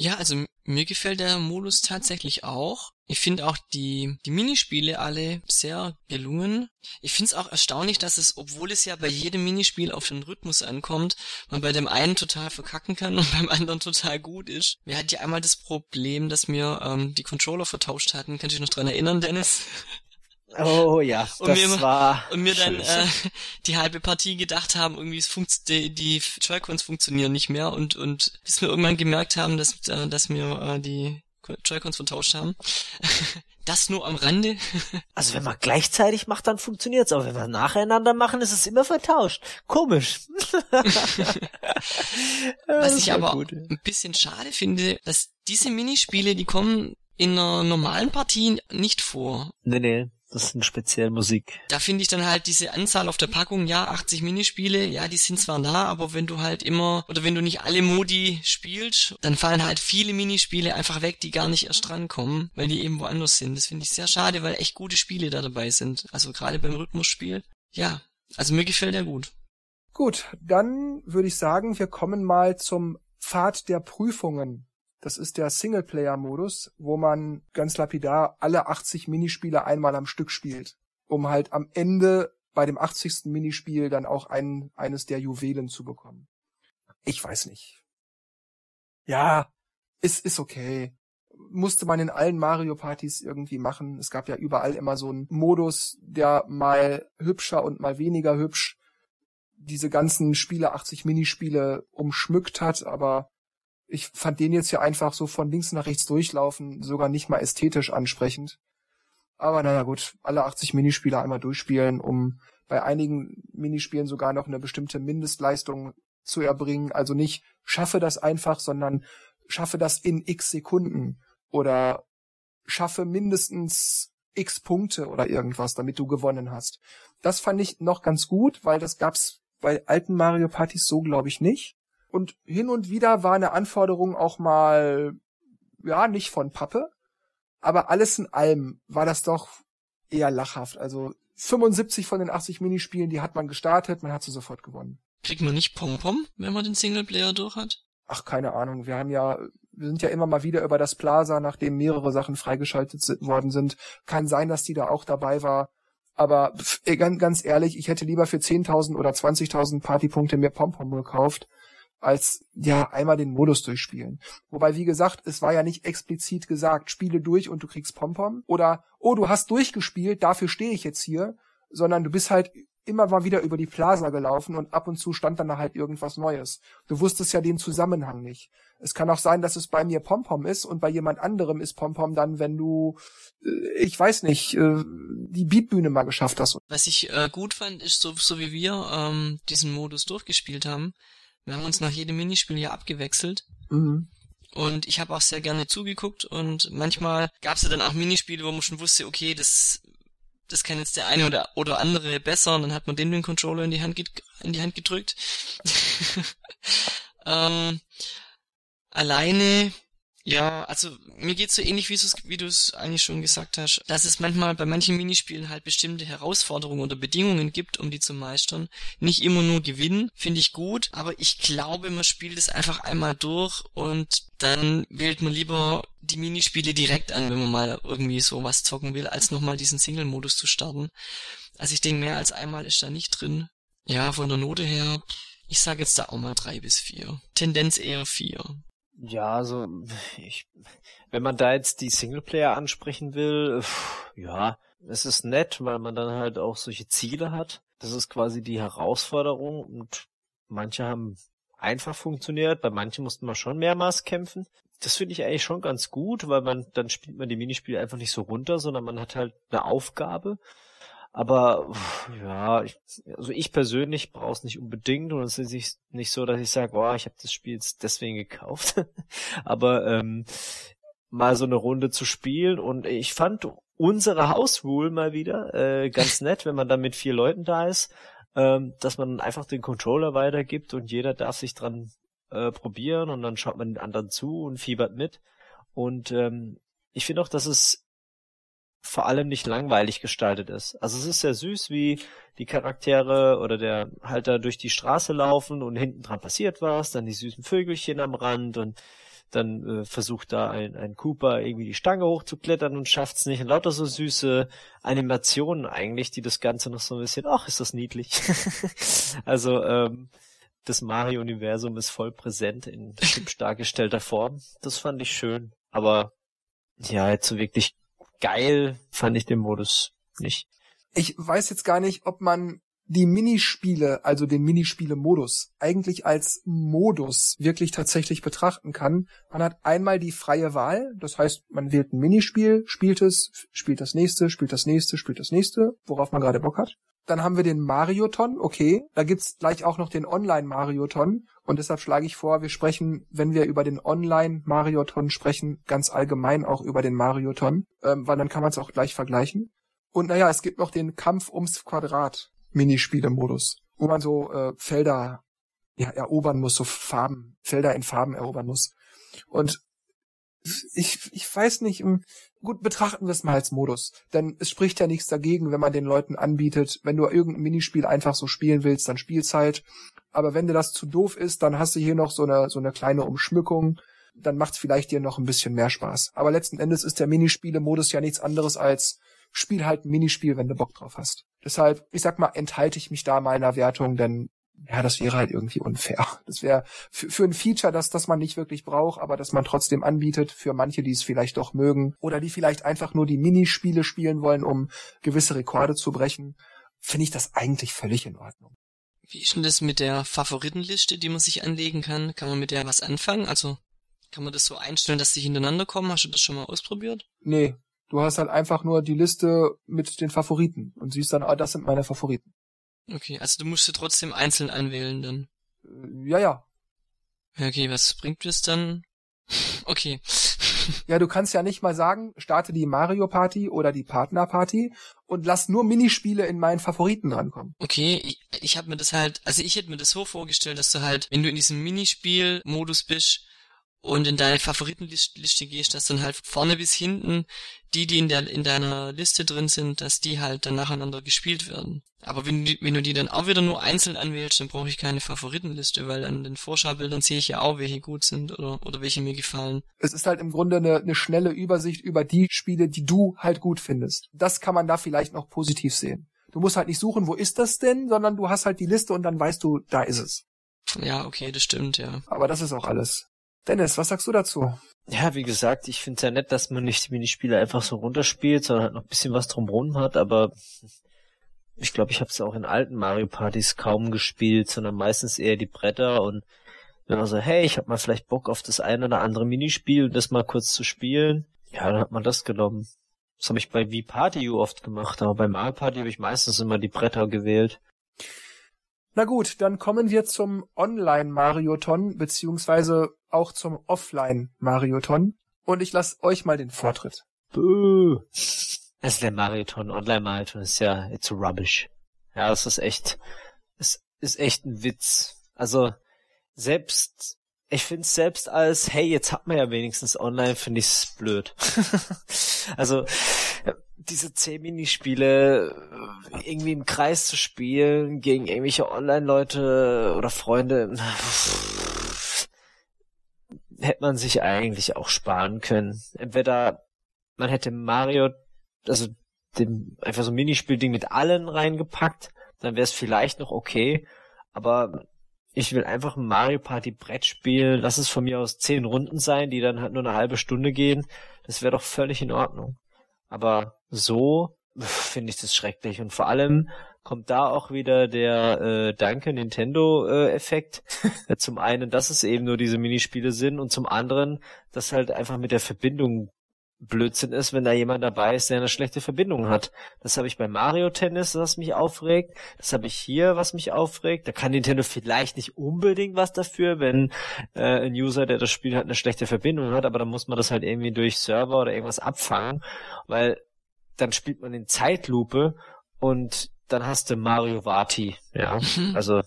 Ja, also Mir gefällt der Modus tatsächlich auch. Ich finde auch die, die Minispiele alle sehr gelungen. Ich finde es auch erstaunlich, dass es, obwohl es ja bei jedem Minispiel auf den Rhythmus ankommt, man bei dem einen total verkacken kann und beim anderen total gut ist. Wir hatten ja einmal das Problem, dass wir ähm, die Controller vertauscht hatten. Kannst du dich noch dran erinnern, Dennis? Oh ja, und das mir, war und mir dann schön. äh, die halbe Partie gedacht haben, irgendwie es funkt, die, die Joy-Cons funktionieren nicht mehr und und bis wir irgendwann gemerkt haben, dass äh, dass wir äh, die Joy-Cons vertauscht haben. das nur am Rande. Also wenn man gleichzeitig macht, dann funktioniert's, aber wenn wir nacheinander machen, ist es immer vertauscht. Komisch. Was ich aber ein bisschen schade finde, dass diese Minispiele, die kommen in einer normalen Partie nicht vor. Nee, nee, das sind speziell Musik. Da finde ich dann halt diese Anzahl auf der Packung, ja, 80 Minispiele, ja, die sind zwar da, aber wenn du halt immer, oder wenn du nicht alle Modi spielst, dann fallen halt viele Minispiele einfach weg, die gar nicht erst drankommen, weil die eben woanders sind. Das finde ich sehr schade, weil echt gute Spiele da dabei sind. Also gerade beim Rhythmusspiel. Ja, also mir gefällt der gut. Gut, dann würde ich sagen, wir kommen mal zum Pfad der Prüfungen. Das ist der Singleplayer-Modus, wo man ganz lapidar alle 80 Minispiele einmal am Stück spielt, um halt am Ende bei dem 80. Minispiel dann auch ein, eines der Juwelen zu bekommen. Ich weiß nicht. Ja, ist, ist okay. Musste man in allen Mario-Partys irgendwie machen. Es gab ja überall immer so einen Modus, der mal hübscher und mal weniger hübsch diese ganzen Spiele, 80 Minispiele umschmückt hat, aber ich fand den jetzt hier einfach so von links nach rechts durchlaufen, sogar nicht mal ästhetisch ansprechend. Aber naja gut, alle 80 Minispiele einmal durchspielen, um bei einigen Minispielen sogar noch eine bestimmte Mindestleistung zu erbringen. Also nicht schaffe das einfach, sondern schaffe das in x Sekunden oder schaffe mindestens x Punkte oder irgendwas, damit du gewonnen hast. Das fand ich noch ganz gut, weil das gab's bei alten Mario Partys so, glaube ich, nicht. Und hin und wieder war eine Anforderung auch mal, ja, nicht von Pappe, aber alles in allem war das doch eher lachhaft. Also 75 von den 80 Minispielen, die hat man gestartet, man hat sie sofort gewonnen. Kriegt man nicht Pom-Pom, wenn man den Singleplayer durch hat? Ach, keine Ahnung. Wir haben ja, wir sind ja immer mal wieder über das Plaza, nachdem mehrere Sachen freigeschaltet worden sind. Kann sein, dass die da auch dabei war. Aber pff, ganz, ehrlich, ich hätte lieber für 10.000 oder 20.000 Partypunkte mehr Pom-Pom gekauft, als ja einmal den Modus durchspielen. Wobei, wie gesagt, es war ja nicht explizit gesagt, spiele durch und du kriegst Pompom oder oh, du hast durchgespielt, dafür stehe ich jetzt hier, sondern du bist halt immer mal wieder über die Plaza gelaufen und ab und zu stand dann da halt irgendwas Neues. Du wusstest ja den Zusammenhang nicht. Es kann auch sein, dass es bei mir Pompom ist und bei jemand anderem ist Pompom dann, wenn du, äh, ich weiß nicht, äh, die Beatbühne mal geschafft hast. Was ich äh, gut fand, ist so, so wie wir ähm, diesen Modus durchgespielt haben, wir haben uns nach jedem Minispiel ja abgewechselt. Mhm. Und ich habe auch sehr gerne zugeguckt und manchmal gab es ja dann auch Minispiele, wo man schon wusste, okay, das das kann jetzt der eine oder oder andere besser und dann hat man dem den Controller in die Hand in die Hand gedrückt. ähm, alleine ja, also mir geht's so ähnlich, wie du es eigentlich schon gesagt hast, dass es manchmal bei manchen Minispielen halt bestimmte Herausforderungen oder Bedingungen gibt, um die zu meistern. Nicht immer nur gewinnen, finde ich gut, aber ich glaube, man spielt es einfach einmal durch und dann wählt man lieber die Minispiele direkt an, wenn man mal irgendwie sowas zocken will, als nochmal diesen Single-Modus zu starten. Also ich denke, mehr als einmal ist da nicht drin. Ja, von der Note her, ich sage jetzt da auch mal drei bis vier. Tendenz eher vier. Ja, also ich, wenn man da jetzt die Singleplayer ansprechen will, ja, es ist nett, weil man dann halt auch solche Ziele hat. Das ist quasi die Herausforderung und manche haben einfach funktioniert, bei manchen mussten wir schon mehrmals kämpfen. Das finde ich eigentlich schon ganz gut, weil man dann spielt man die Minispiele einfach nicht so runter, sondern man hat halt eine Aufgabe aber ja, ich, also ich persönlich brauche es nicht unbedingt und es ist nicht, nicht so, dass ich sage, oh, ich habe das Spiel jetzt deswegen gekauft. Aber ähm, mal so eine Runde zu spielen und ich fand unsere House Rule mal wieder äh, ganz nett, wenn man dann mit vier Leuten da ist, ähm, dass man einfach den Controller weitergibt und jeder darf sich dran äh, probieren und dann schaut man den anderen zu und fiebert mit. Und ähm, ich finde auch, dass es vor allem nicht langweilig gestaltet ist. Also es ist sehr süß, wie die Charaktere oder der Halter durch die Straße laufen und hinten dran passiert was, dann die süßen Vögelchen am Rand und dann äh, versucht da ein, ein Cooper irgendwie die Stange hochzuklettern und schafft's nicht. Und lauter so süße Animationen eigentlich, die das Ganze noch so ein bisschen, ach, ist das niedlich. also ähm, das Mario-Universum ist voll präsent in hübsch dargestellter Form. Das fand ich schön. Aber ja, jetzt so wirklich geil fand ich den Modus nicht. Ich weiß jetzt gar nicht, ob man die Minispiele, also den Minispiele-Modus, eigentlich als Modus wirklich tatsächlich betrachten kann. Man hat einmal die freie Wahl, das heißt, man wählt ein Minispiel, spielt es, spielt das nächste, spielt das nächste, spielt das nächste, worauf man gerade Bock hat. Dann haben wir den Marioton, okay. Da gibt's gleich auch noch den Online-Marioton. Und deshalb schlage ich vor, wir sprechen, wenn wir über den Online-Marioton sprechen, ganz allgemein auch über den Marioton, ähm, weil dann kann man es auch gleich vergleichen. Und naja, es gibt noch den Kampf ums Quadrat. Minispiele-Modus, wo man so äh, Felder ja, erobern muss, so Farben, Felder in Farben erobern muss. Und ich, ich weiß nicht, gut, betrachten wir es mal als Modus. Denn es spricht ja nichts dagegen, wenn man den Leuten anbietet, wenn du irgendein Minispiel einfach so spielen willst, dann spielst halt. Aber wenn dir das zu doof ist, dann hast du hier noch so eine, so eine kleine Umschmückung. Dann macht's vielleicht dir noch ein bisschen mehr Spaß. Aber letzten Endes ist der Minispiele-Modus ja nichts anderes als spiel halt ein Minispiel, wenn du Bock drauf hast. Deshalb, ich sag mal, enthalte ich mich da meiner Wertung, denn ja, das wäre halt irgendwie unfair. Das wäre für, für ein Feature, das, das man nicht wirklich braucht, aber das man trotzdem anbietet für manche, die es vielleicht doch mögen oder die vielleicht einfach nur die Minispiele spielen wollen, um gewisse Rekorde zu brechen, finde ich das eigentlich völlig in Ordnung. Wie ist denn das mit der Favoritenliste, die man sich anlegen kann? Kann man mit der was anfangen? Also kann man das so einstellen, dass sie hintereinander kommen? Hast du das schon mal ausprobiert? Nee, Du hast halt einfach nur die Liste mit den Favoriten und siehst dann, ah, das sind meine Favoriten. Okay, also du musst sie trotzdem einzeln anwählen dann. Ja, ja. Okay, was bringt es dann? Okay. Ja, du kannst ja nicht mal sagen, starte die Mario Party oder die Partner Party und lass nur Minispiele in meinen Favoriten rankommen. Okay, ich, ich habe mir das halt, also ich hätte mir das so vorgestellt, dass du halt, wenn du in diesem Minispiel-Modus bist, und in deine Favoritenliste gehst, dass dann halt vorne bis hinten die, die in der in deiner Liste drin sind, dass die halt dann nacheinander gespielt werden. Aber wenn du, wenn du die dann auch wieder nur einzeln anwählst, dann brauche ich keine Favoritenliste, weil an den Vorschaubildern sehe ich ja auch, welche gut sind oder, oder welche mir gefallen. Es ist halt im Grunde eine, eine schnelle Übersicht über die Spiele, die du halt gut findest. Das kann man da vielleicht noch positiv sehen. Du musst halt nicht suchen, wo ist das denn, sondern du hast halt die Liste und dann weißt du, da ist es. Ja, okay, das stimmt, ja. Aber das ist auch alles. Dennis, was sagst du dazu? Ja, wie gesagt, ich finde es ja nett, dass man nicht die Minispiele einfach so runterspielt, sondern halt noch ein bisschen was drumherum hat, aber ich glaube, ich habe es auch in alten Mario Partys kaum gespielt, sondern meistens eher die Bretter und wenn man so, hey, ich habe mal vielleicht Bock auf das eine oder andere Minispiel das mal kurz zu spielen, ja, dann hat man das genommen. Das habe ich bei Wii Party oft gemacht, aber bei Mario Party habe ich meistens immer die Bretter gewählt. Na gut, dann kommen wir zum Online-Marioton, beziehungsweise auch zum Offline-Marioton. Und ich lasse euch mal den Vortritt. Böö. Also der Marioton, Online-Marioton ist ja it's rubbish. Ja, das ist echt, es ist echt ein Witz. Also, selbst, ich finde es selbst als, hey, jetzt hat man ja wenigstens online, finde ich es blöd. also, diese zehn Minispiele äh, irgendwie im Kreis zu spielen gegen irgendwelche Online-Leute oder Freunde, hätte man sich eigentlich auch sparen können. Entweder man hätte Mario, also dem einfach so ein Minispiel-Ding mit allen reingepackt, dann wäre es vielleicht noch okay, aber ich will einfach ein Mario Party Brett spielen, lass es von mir aus zehn Runden sein, die dann halt nur eine halbe Stunde gehen, das wäre doch völlig in Ordnung. Aber so finde ich das schrecklich. Und vor allem kommt da auch wieder der äh, Danke Nintendo-Effekt. Äh, zum einen, dass es eben nur diese Minispiele sind und zum anderen, dass halt einfach mit der Verbindung Blödsinn ist, wenn da jemand dabei ist, der eine schlechte Verbindung hat. Das habe ich bei Mario Tennis, was mich aufregt. Das habe ich hier, was mich aufregt. Da kann Nintendo vielleicht nicht unbedingt was dafür, wenn äh, ein User, der das Spiel hat, eine schlechte Verbindung hat, aber dann muss man das halt irgendwie durch Server oder irgendwas abfangen, weil dann spielt man in Zeitlupe und dann hast du Mario Vati. Ja, mhm. also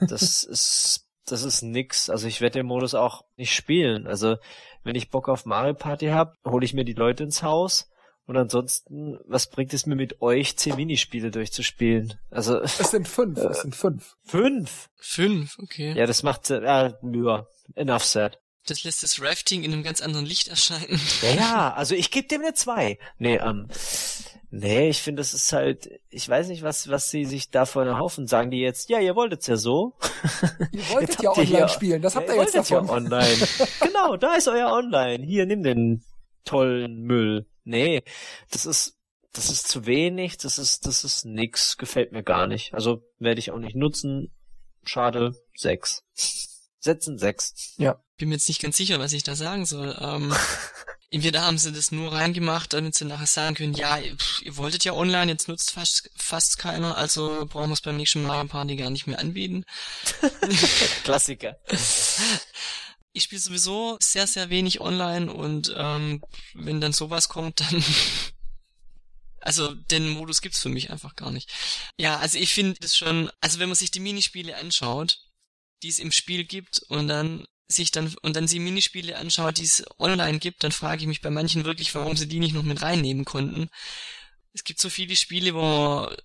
das ist das ist nix. Also ich werde den Modus auch nicht spielen. Also wenn ich Bock auf Mario Party hab, hole ich mir die Leute ins Haus. Und ansonsten, was bringt es mir mit euch, zehn Minispiele durchzuspielen? Also. Es sind fünf, äh, es sind fünf. Fünf? Fünf, okay. Ja, das macht, äh, ja, enough said. Das lässt das Rafting in einem ganz anderen Licht erscheinen. Ja, ja, also ich gebe dem eine 2. Nee, ähm, nee, ich finde, das ist halt, ich weiß nicht, was, was sie sich davon erhoffen. Sagen die jetzt, ja, ihr wolltet's ja so. Ihr wolltet ja online hier, spielen, das habt ja, ihr jetzt davon. Ja online. genau, da ist euer Online. Hier, nimm den tollen Müll. Nee, das ist, das ist zu wenig, das ist, das ist nix, gefällt mir gar nicht. Also werde ich auch nicht nutzen. Schade, sechs. Setzen sechs. Ja. Bin mir jetzt nicht ganz sicher, was ich da sagen soll. Ähm, entweder haben sie das nur reingemacht, damit sie nachher sagen können, ja, pff, ihr wolltet ja online, jetzt nutzt fast, fast keiner, also brauchen wir es beim nächsten Mario Party gar nicht mehr anbieten. Klassiker. Ich spiele sowieso sehr, sehr wenig online und ähm, wenn dann sowas kommt, dann Also den Modus gibt's für mich einfach gar nicht. Ja, also ich finde es schon, also wenn man sich die Minispiele anschaut, die es im Spiel gibt und dann sich dann und dann die Minispiele anschaut, die es online gibt, dann frage ich mich bei manchen wirklich, warum sie die nicht noch mit reinnehmen konnten. Es gibt so viele Spiele, wo man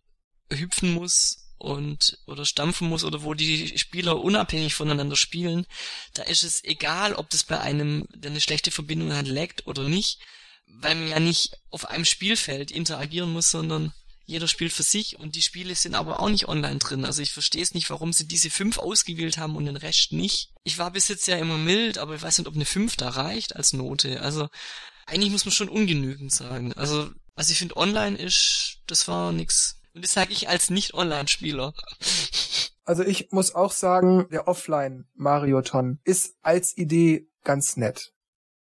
hüpfen muss und oder stampfen muss oder wo die Spieler unabhängig voneinander spielen. Da ist es egal, ob das bei einem, der eine schlechte Verbindung hat, laggt oder nicht weil man ja nicht auf einem Spielfeld interagieren muss, sondern jeder spielt für sich und die Spiele sind aber auch nicht online drin. Also ich verstehe es nicht, warum sie diese fünf ausgewählt haben und den Rest nicht. Ich war bis jetzt ja immer mild, aber ich weiß nicht, ob eine fünf da reicht als Note. Also eigentlich muss man schon ungenügend sagen. Also was ich finde online ist, das war nix. Und das sage ich als Nicht-Online-Spieler. Also ich muss auch sagen, der Offline-Marioton ist als Idee ganz nett.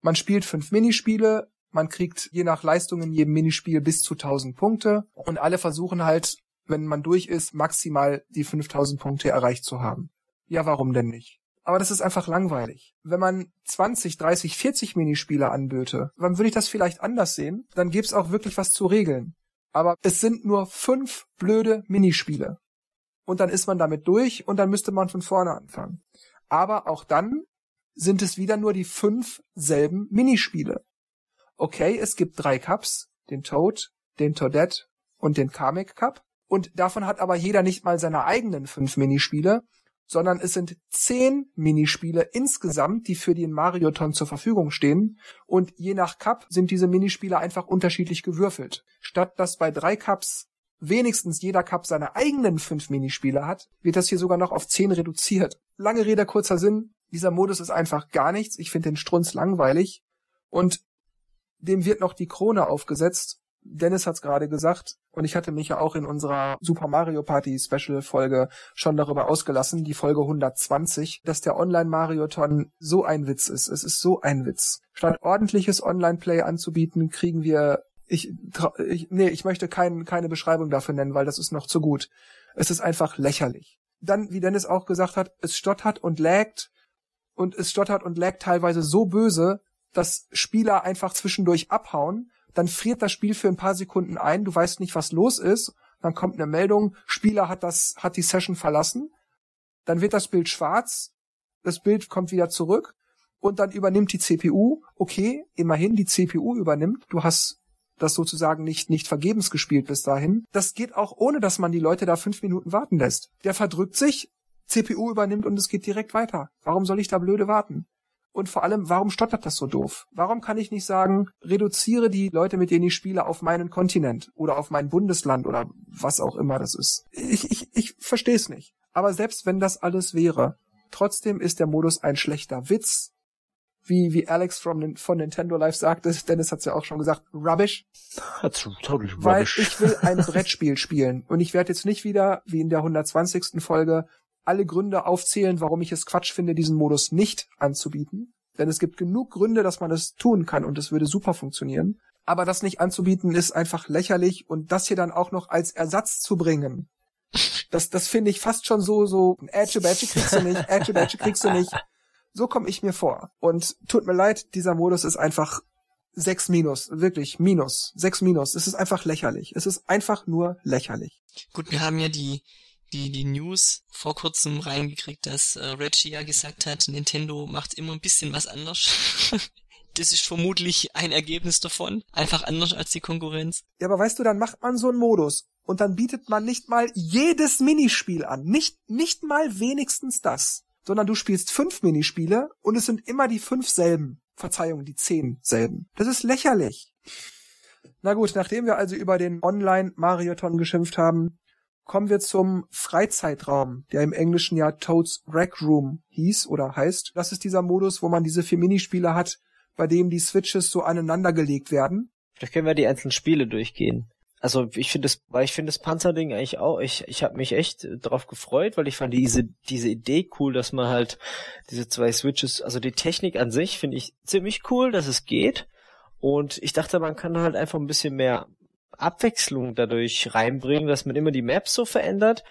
Man spielt fünf Minispiele, man kriegt je nach Leistung in jedem Minispiel bis zu 1000 Punkte und alle versuchen halt, wenn man durch ist, maximal die 5000 Punkte erreicht zu haben. Ja, warum denn nicht? Aber das ist einfach langweilig. Wenn man 20, 30, 40 Minispiele anböte, dann würde ich das vielleicht anders sehen. Dann gäbe es auch wirklich was zu regeln. Aber es sind nur fünf blöde Minispiele. Und dann ist man damit durch und dann müsste man von vorne anfangen. Aber auch dann sind es wieder nur die fünf selben Minispiele okay, es gibt drei Cups, den Toad, den Toadette und den Kamek Cup. Und davon hat aber jeder nicht mal seine eigenen fünf Minispiele, sondern es sind zehn Minispiele insgesamt, die für den Marioton zur Verfügung stehen. Und je nach Cup sind diese Minispiele einfach unterschiedlich gewürfelt. Statt dass bei drei Cups wenigstens jeder Cup seine eigenen fünf Minispiele hat, wird das hier sogar noch auf zehn reduziert. Lange Rede, kurzer Sinn. Dieser Modus ist einfach gar nichts. Ich finde den Strunz langweilig. Und dem wird noch die Krone aufgesetzt. Dennis hat's gerade gesagt und ich hatte mich ja auch in unserer Super Mario Party Special Folge schon darüber ausgelassen, die Folge 120, dass der Online Marioton so ein Witz ist. Es ist so ein Witz. Statt ordentliches Online Play anzubieten, kriegen wir ich, ich nee, ich möchte kein, keine Beschreibung dafür nennen, weil das ist noch zu gut. Es ist einfach lächerlich. Dann, wie Dennis auch gesagt hat, es stottert und laggt und es stottert und laggt teilweise so böse, dass Spieler einfach zwischendurch abhauen, dann friert das Spiel für ein paar Sekunden ein, du weißt nicht, was los ist, dann kommt eine Meldung, Spieler hat das, hat die Session verlassen, dann wird das Bild schwarz, das Bild kommt wieder zurück und dann übernimmt die CPU, okay, immerhin die CPU übernimmt, du hast das sozusagen nicht, nicht vergebens gespielt bis dahin. Das geht auch ohne, dass man die Leute da fünf Minuten warten lässt. Der verdrückt sich, CPU übernimmt und es geht direkt weiter. Warum soll ich da blöde warten? Und vor allem, warum stottert das so doof? Warum kann ich nicht sagen, reduziere die Leute, mit denen ich spiele, auf meinen Kontinent oder auf mein Bundesland oder was auch immer das ist? Ich, ich, ich verstehe es nicht. Aber selbst wenn das alles wäre, trotzdem ist der Modus ein schlechter Witz. Wie, wie Alex from, von Nintendo Live sagte, Dennis hat's ja auch schon gesagt, rubbish. That's totally rubbish. Weil ich will ein Brettspiel spielen. Und ich werde jetzt nicht wieder, wie in der 120. Folge, alle Gründe aufzählen, warum ich es Quatsch finde, diesen Modus nicht anzubieten. Denn es gibt genug Gründe, dass man es tun kann und es würde super funktionieren. Aber das nicht anzubieten ist einfach lächerlich und das hier dann auch noch als Ersatz zu bringen. Das, das finde ich fast schon so, so, Edge Badge kriegst du nicht, Edge Badge kriegst du nicht. So komme ich mir vor. Und tut mir leid, dieser Modus ist einfach 6 minus, wirklich minus, 6 minus. Es ist einfach lächerlich. Es ist einfach nur lächerlich. Gut, wir haben ja die die, die News vor kurzem reingekriegt, dass äh, Reggie ja gesagt hat, Nintendo macht immer ein bisschen was anders. das ist vermutlich ein Ergebnis davon. Einfach anders als die Konkurrenz. Ja, aber weißt du, dann macht man so einen Modus und dann bietet man nicht mal jedes Minispiel an. Nicht, nicht mal wenigstens das. sondern du spielst fünf Minispiele und es sind immer die fünf selben. Verzeihung, die zehn selben. Das ist lächerlich. Na gut, nachdem wir also über den Online-Mariothon geschimpft haben, kommen wir zum Freizeitraum, der im Englischen ja Toads Rec Room hieß oder heißt. Das ist dieser Modus, wo man diese vier Minispiele hat, bei dem die Switches so aneinandergelegt werden. Vielleicht können wir die einzelnen Spiele durchgehen. Also ich finde das, weil ich finde das Panzerding eigentlich auch, ich, ich habe mich echt darauf gefreut, weil ich fand diese, diese Idee cool, dass man halt diese zwei Switches, also die Technik an sich finde ich ziemlich cool, dass es geht. Und ich dachte, man kann halt einfach ein bisschen mehr Abwechslung dadurch reinbringen, dass man immer die Maps so verändert.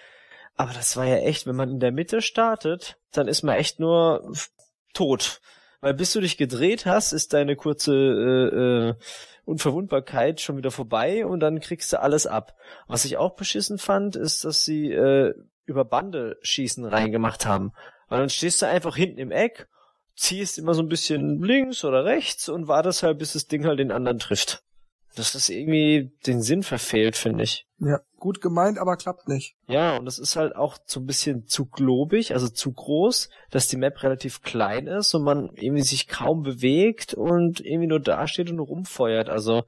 Aber das war ja echt, wenn man in der Mitte startet, dann ist man echt nur tot. Weil bis du dich gedreht hast, ist deine kurze äh, äh, Unverwundbarkeit schon wieder vorbei und dann kriegst du alles ab. Was ich auch beschissen fand, ist, dass sie äh, über Bande schießen reingemacht haben. Weil dann stehst du einfach hinten im Eck, ziehst immer so ein bisschen links oder rechts und wartest halt, bis das Ding halt den anderen trifft dass das irgendwie den Sinn verfehlt, finde ich. Ja, gut gemeint, aber klappt nicht. Ja, und es ist halt auch so ein bisschen zu globig, also zu groß, dass die Map relativ klein ist und man irgendwie sich kaum bewegt und irgendwie nur dasteht und rumfeuert. Also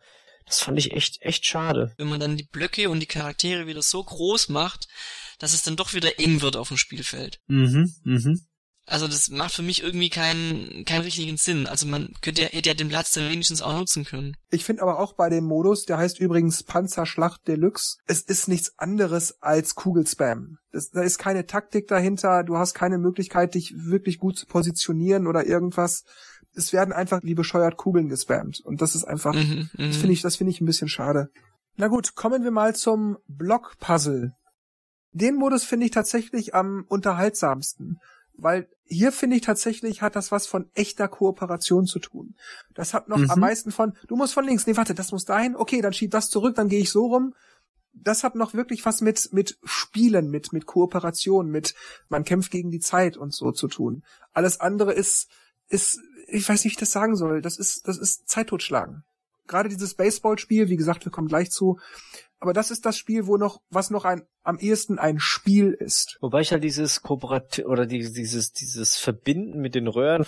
das fand ich echt, echt schade. Wenn man dann die Blöcke und die Charaktere wieder so groß macht, dass es dann doch wieder eng wird auf dem Spielfeld. Mhm, mhm. Also das macht für mich irgendwie keinen, keinen richtigen Sinn. Also man könnte ja, hätte ja den Platz dann wenigstens auch nutzen können. Ich finde aber auch bei dem Modus, der heißt übrigens Panzerschlacht Deluxe, es ist nichts anderes als Kugelspam. Das, da ist keine Taktik dahinter, du hast keine Möglichkeit, dich wirklich gut zu positionieren oder irgendwas. Es werden einfach wie bescheuert Kugeln gespammt. Und das ist einfach, mhm, das mhm. finde ich, das finde ich ein bisschen schade. Na gut, kommen wir mal zum Block-Puzzle. Den Modus finde ich tatsächlich am unterhaltsamsten weil hier finde ich tatsächlich hat das was von echter Kooperation zu tun. Das hat noch mhm. am meisten von, du musst von links, nee, warte, das muss dahin, okay, dann schieb das zurück, dann gehe ich so rum. Das hat noch wirklich was mit, mit Spielen, mit, mit Kooperation, mit, man kämpft gegen die Zeit und so zu tun. Alles andere ist, ist, ich weiß nicht, wie ich das sagen soll, das ist, das ist Zeit totschlagen. Gerade dieses Baseballspiel, wie gesagt, wir kommen gleich zu, aber das ist das Spiel, wo noch, was noch ein, am ehesten ein Spiel ist. Wobei ich halt dieses Kooperat oder die, dieses, dieses Verbinden mit den Röhren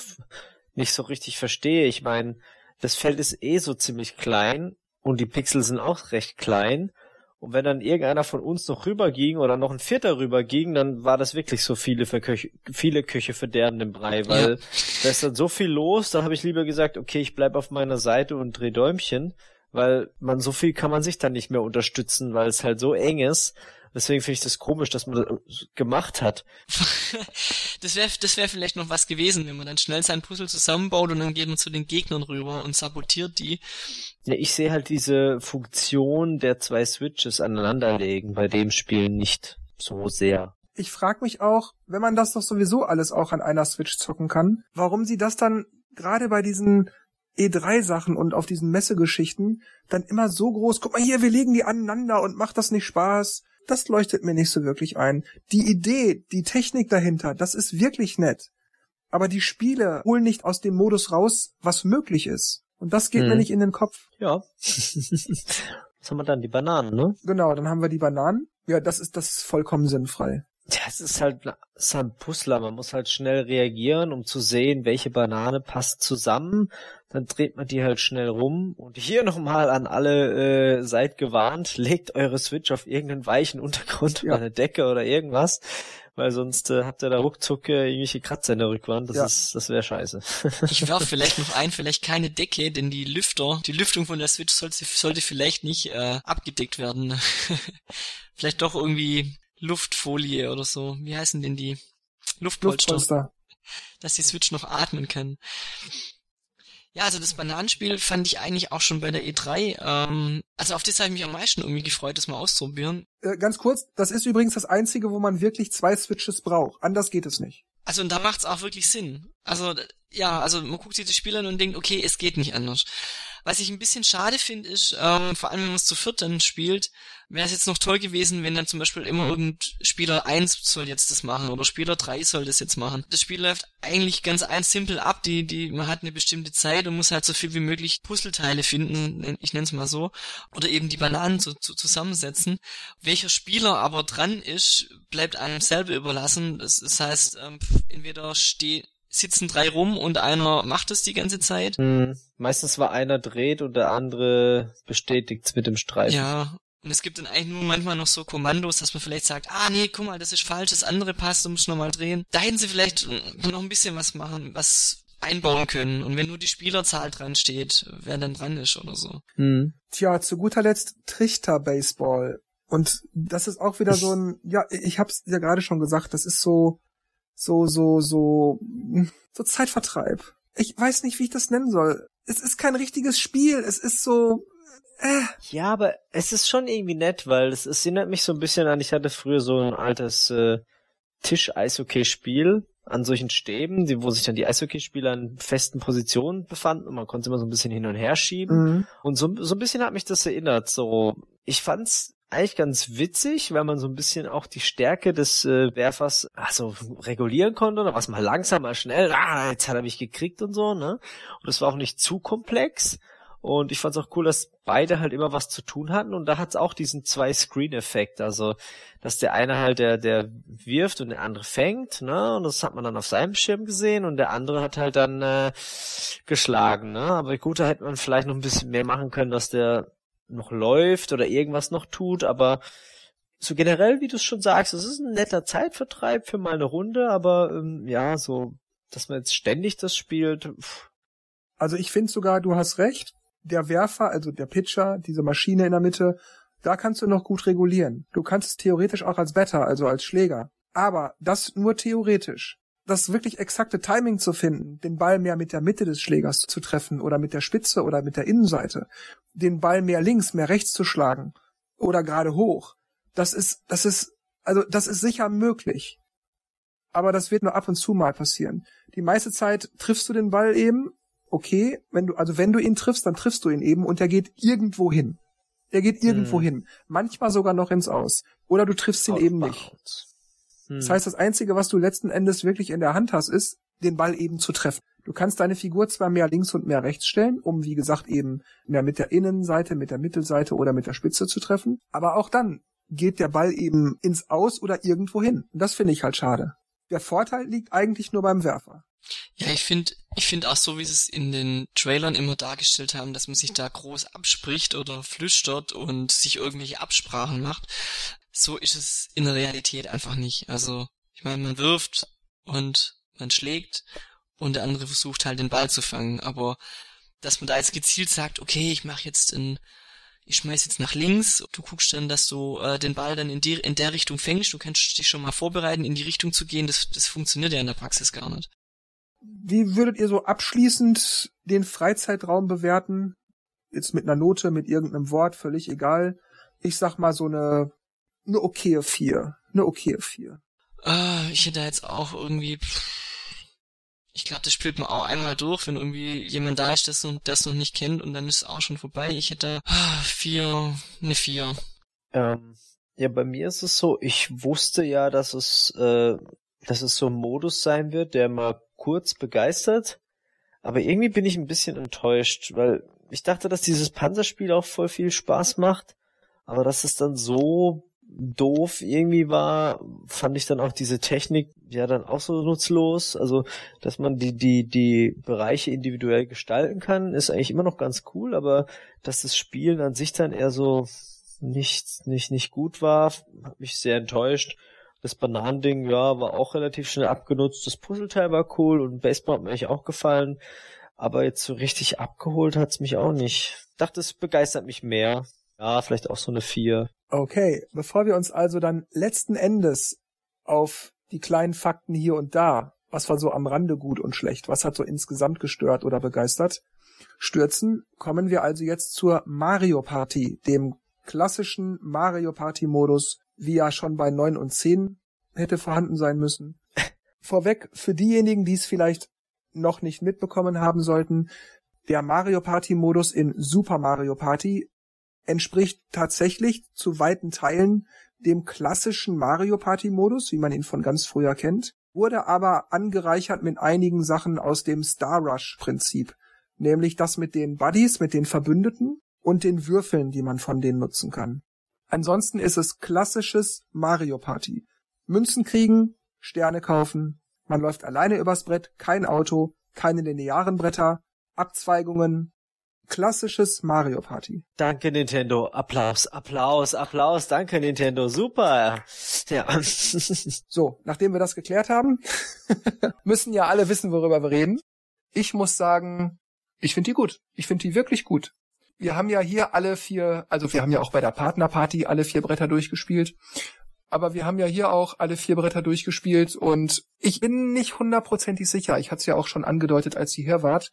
nicht so richtig verstehe. Ich meine, das Feld ist eh so ziemlich klein und die Pixel sind auch recht klein. Und wenn dann irgendeiner von uns noch rüberging oder noch ein Vierter rüberging, dann war das wirklich so viele für Köche, viele Köche verderben im Brei, weil ja. da ist dann so viel los, da habe ich lieber gesagt, okay, ich bleib auf meiner Seite und dreh Däumchen, weil man so viel kann man sich dann nicht mehr unterstützen, weil es halt so eng ist. Deswegen finde ich das komisch, dass man das gemacht hat. das wäre das wäre vielleicht noch was gewesen, wenn man dann schnell sein Puzzle zusammenbaut und dann geht man zu den Gegnern rüber und sabotiert die. Ja, ich sehe halt diese Funktion der zwei Switches aneinanderlegen bei dem Spiel nicht so sehr. Ich frage mich auch, wenn man das doch sowieso alles auch an einer Switch zocken kann, warum sie das dann gerade bei diesen E3-Sachen und auf diesen Messegeschichten dann immer so groß, guck mal hier, wir legen die aneinander und macht das nicht Spaß. Das leuchtet mir nicht so wirklich ein. Die Idee, die Technik dahinter, das ist wirklich nett. Aber die Spiele holen nicht aus dem Modus raus, was möglich ist. Und das geht hm. mir nicht in den Kopf. Ja. was haben wir dann? Die Bananen, ne? Genau, dann haben wir die Bananen. Ja, das ist das ist vollkommen sinnfrei. Ja, es ist halt, es ist ein Puzzler. Man muss halt schnell reagieren, um zu sehen, welche Banane passt zusammen. Dann dreht man die halt schnell rum. Und hier nochmal an alle, äh, seid gewarnt, legt eure Switch auf irgendeinen weichen Untergrund ja. oder eine Decke oder irgendwas. Weil sonst äh, habt ihr da ruckzuck äh, irgendwelche Kratzer in der Rückwand. Das ja. ist, das wäre scheiße. ich werfe vielleicht noch ein, vielleicht keine Decke, denn die Lüfter, die Lüftung von der Switch sollte, sollte vielleicht nicht äh, abgedeckt werden. vielleicht doch irgendwie Luftfolie oder so. Wie heißen denn die? Luftpolster. Luftpolster. Dass die Switch noch atmen kann. Ja, also das Bananenspiel fand ich eigentlich auch schon bei der E3. Ähm, also auf das habe ich mich am meisten irgendwie gefreut, das mal auszuprobieren. Äh, ganz kurz, das ist übrigens das einzige, wo man wirklich zwei Switches braucht. Anders geht es nicht. Also und da macht's auch wirklich Sinn. Also ja, also man guckt sich das Spiel an und denkt, okay, es geht nicht anders. Was ich ein bisschen schade finde, ist, ähm, vor allem wenn man es zu viert dann spielt, wäre es jetzt noch toll gewesen, wenn dann zum Beispiel immer irgend Spieler 1 soll jetzt das machen oder Spieler 3 soll das jetzt machen. Das Spiel läuft eigentlich ganz ein simpel ab, die, die, man hat eine bestimmte Zeit und muss halt so viel wie möglich Puzzleteile finden, ich nenne es mal so, oder eben die Bananen zu, zu, zusammensetzen. Welcher Spieler aber dran ist, bleibt einem selber überlassen. Das, das heißt, ähm, entweder steht sitzen drei rum und einer macht es die ganze Zeit. Hm. Meistens war einer dreht und der andere bestätigt's mit dem Streifen. Ja, und es gibt dann eigentlich nur manchmal noch so Kommandos, dass man vielleicht sagt, ah nee, guck mal, das ist falsch, das andere passt, du musst nochmal drehen. Da hätten sie vielleicht noch ein bisschen was machen, was einbauen können. Und wenn nur die Spielerzahl dran steht, wer dann dran ist oder so. Hm. Tja, zu guter Letzt Trichter-Baseball. Und das ist auch wieder so ein, ja, ich hab's ja gerade schon gesagt, das ist so, so, so, so, so Zeitvertreib. Ich weiß nicht, wie ich das nennen soll. Es ist kein richtiges Spiel, es ist so, äh. Ja, aber es ist schon irgendwie nett, weil es, es erinnert mich so ein bisschen an, ich hatte früher so ein altes äh, Tisch-Eishockey-Spiel an solchen Stäben, die, wo sich dann die Eishockeyspieler in festen Positionen befanden und man konnte immer so ein bisschen hin und her schieben. Mhm. Und so, so ein bisschen hat mich das erinnert. So, ich fand's eigentlich ganz witzig, weil man so ein bisschen auch die Stärke des äh, Werfers also regulieren konnte, oder was mal langsam, mal schnell, ah, jetzt hat er mich gekriegt und so, ne? Und es war auch nicht zu komplex. Und ich fand es auch cool, dass beide halt immer was zu tun hatten. Und da hat es auch diesen Zwei-Screen-Effekt. Also, dass der eine halt, der, der wirft und der andere fängt, ne? Und das hat man dann auf seinem Schirm gesehen und der andere hat halt dann äh, geschlagen, ne? Aber gut, da hätte man vielleicht noch ein bisschen mehr machen können, dass der noch läuft oder irgendwas noch tut, aber so generell, wie du es schon sagst, es ist ein netter Zeitvertreib für mal eine Runde, aber ähm, ja, so, dass man jetzt ständig das spielt. Pff. Also ich finde sogar, du hast recht der Werfer, also der Pitcher, diese Maschine in der Mitte, da kannst du noch gut regulieren. Du kannst es theoretisch auch als Better, also als Schläger. Aber das nur theoretisch. Das wirklich exakte Timing zu finden, den Ball mehr mit der Mitte des Schlägers zu treffen oder mit der Spitze oder mit der Innenseite, den Ball mehr links, mehr rechts zu schlagen oder gerade hoch, das ist, das ist, also das ist sicher möglich. Aber das wird nur ab und zu mal passieren. Die meiste Zeit triffst du den Ball eben okay, wenn du, also wenn du ihn triffst, dann triffst du ihn eben und er geht irgendwo hin. Er geht irgendwo hm. hin. Manchmal sogar noch ins Aus. Oder du triffst ihn Out eben nicht. Hm. Das heißt, das Einzige, was du letzten Endes wirklich in der Hand hast, ist, den Ball eben zu treffen. Du kannst deine Figur zwar mehr links und mehr rechts stellen, um wie gesagt eben mehr mit der Innenseite, mit der Mittelseite oder mit der Spitze zu treffen, aber auch dann geht der Ball eben ins Aus oder irgendwo hin. Und das finde ich halt schade. Der Vorteil liegt eigentlich nur beim Werfer. Ja, ich finde, ich finde auch so, wie sie es in den Trailern immer dargestellt haben, dass man sich da groß abspricht oder flüstert und sich irgendwelche Absprachen macht. So ist es in der Realität einfach nicht. Also, ich meine, man wirft und man schlägt und der andere versucht halt den Ball zu fangen. Aber dass man da jetzt gezielt sagt, okay, ich mache jetzt ein ich schmeiß jetzt nach links, du guckst dann, dass du äh, den Ball dann in, die, in der Richtung fängst, du kannst dich schon mal vorbereiten, in die Richtung zu gehen, das, das funktioniert ja in der Praxis gar nicht. Wie würdet ihr so abschließend den Freizeitraum bewerten? Jetzt mit einer Note, mit irgendeinem Wort, völlig egal. Ich sag mal so eine, eine okaye vier. Eine okaye vier. Äh, ich hätte jetzt auch irgendwie, ich glaube, das spielt man auch einmal durch, wenn irgendwie jemand da ist, das, das noch nicht kennt und dann ist es auch schon vorbei. Ich hätte ah, vier, eine vier. Ähm, ja, bei mir ist es so, ich wusste ja, dass es, äh, dass es so ein Modus sein wird, der mal kurz begeistert, aber irgendwie bin ich ein bisschen enttäuscht, weil ich dachte, dass dieses Panzerspiel auch voll viel Spaß macht, aber dass es dann so doof irgendwie war, fand ich dann auch diese Technik ja dann auch so nutzlos. Also, dass man die, die, die Bereiche individuell gestalten kann, ist eigentlich immer noch ganz cool, aber dass das Spielen an sich dann eher so nicht, nicht, nicht gut war, hat mich sehr enttäuscht. Das Bananending, ja, war auch relativ schnell abgenutzt. Das Puzzleteil war cool und Baseball hat mir eigentlich auch gefallen. Aber jetzt so richtig abgeholt hat's mich auch nicht. Ich dachte, es begeistert mich mehr. Ja, vielleicht auch so eine 4. Okay, bevor wir uns also dann letzten Endes auf die kleinen Fakten hier und da, was war so am Rande gut und schlecht, was hat so insgesamt gestört oder begeistert, stürzen, kommen wir also jetzt zur Mario Party, dem klassischen Mario Party Modus, wie ja schon bei 9 und 10 hätte vorhanden sein müssen. Vorweg, für diejenigen, die es vielleicht noch nicht mitbekommen haben sollten, Der Mario Party Modus in Super Mario Party entspricht tatsächlich zu weiten Teilen dem klassischen Mario Party Modus, wie man ihn von ganz früher kennt, wurde aber angereichert mit einigen Sachen aus dem Star Rush Prinzip, nämlich das mit den Buddies, mit den Verbündeten und den Würfeln, die man von denen nutzen kann. Ansonsten ist es klassisches Mario Party. Münzen kriegen, Sterne kaufen, man läuft alleine übers Brett, kein Auto, keine linearen Bretter, Abzweigungen, klassisches Mario Party. Danke Nintendo. Applaus, Applaus, Applaus. Danke Nintendo. Super. Ja. so, nachdem wir das geklärt haben, müssen ja alle wissen, worüber wir reden. Ich muss sagen, ich finde die gut. Ich finde die wirklich gut. Wir haben ja hier alle vier, also wir haben ja auch bei der Partnerparty alle vier Bretter durchgespielt. Aber wir haben ja hier auch alle vier Bretter durchgespielt und ich bin nicht hundertprozentig sicher. Ich hatte es ja auch schon angedeutet, als ihr hier wart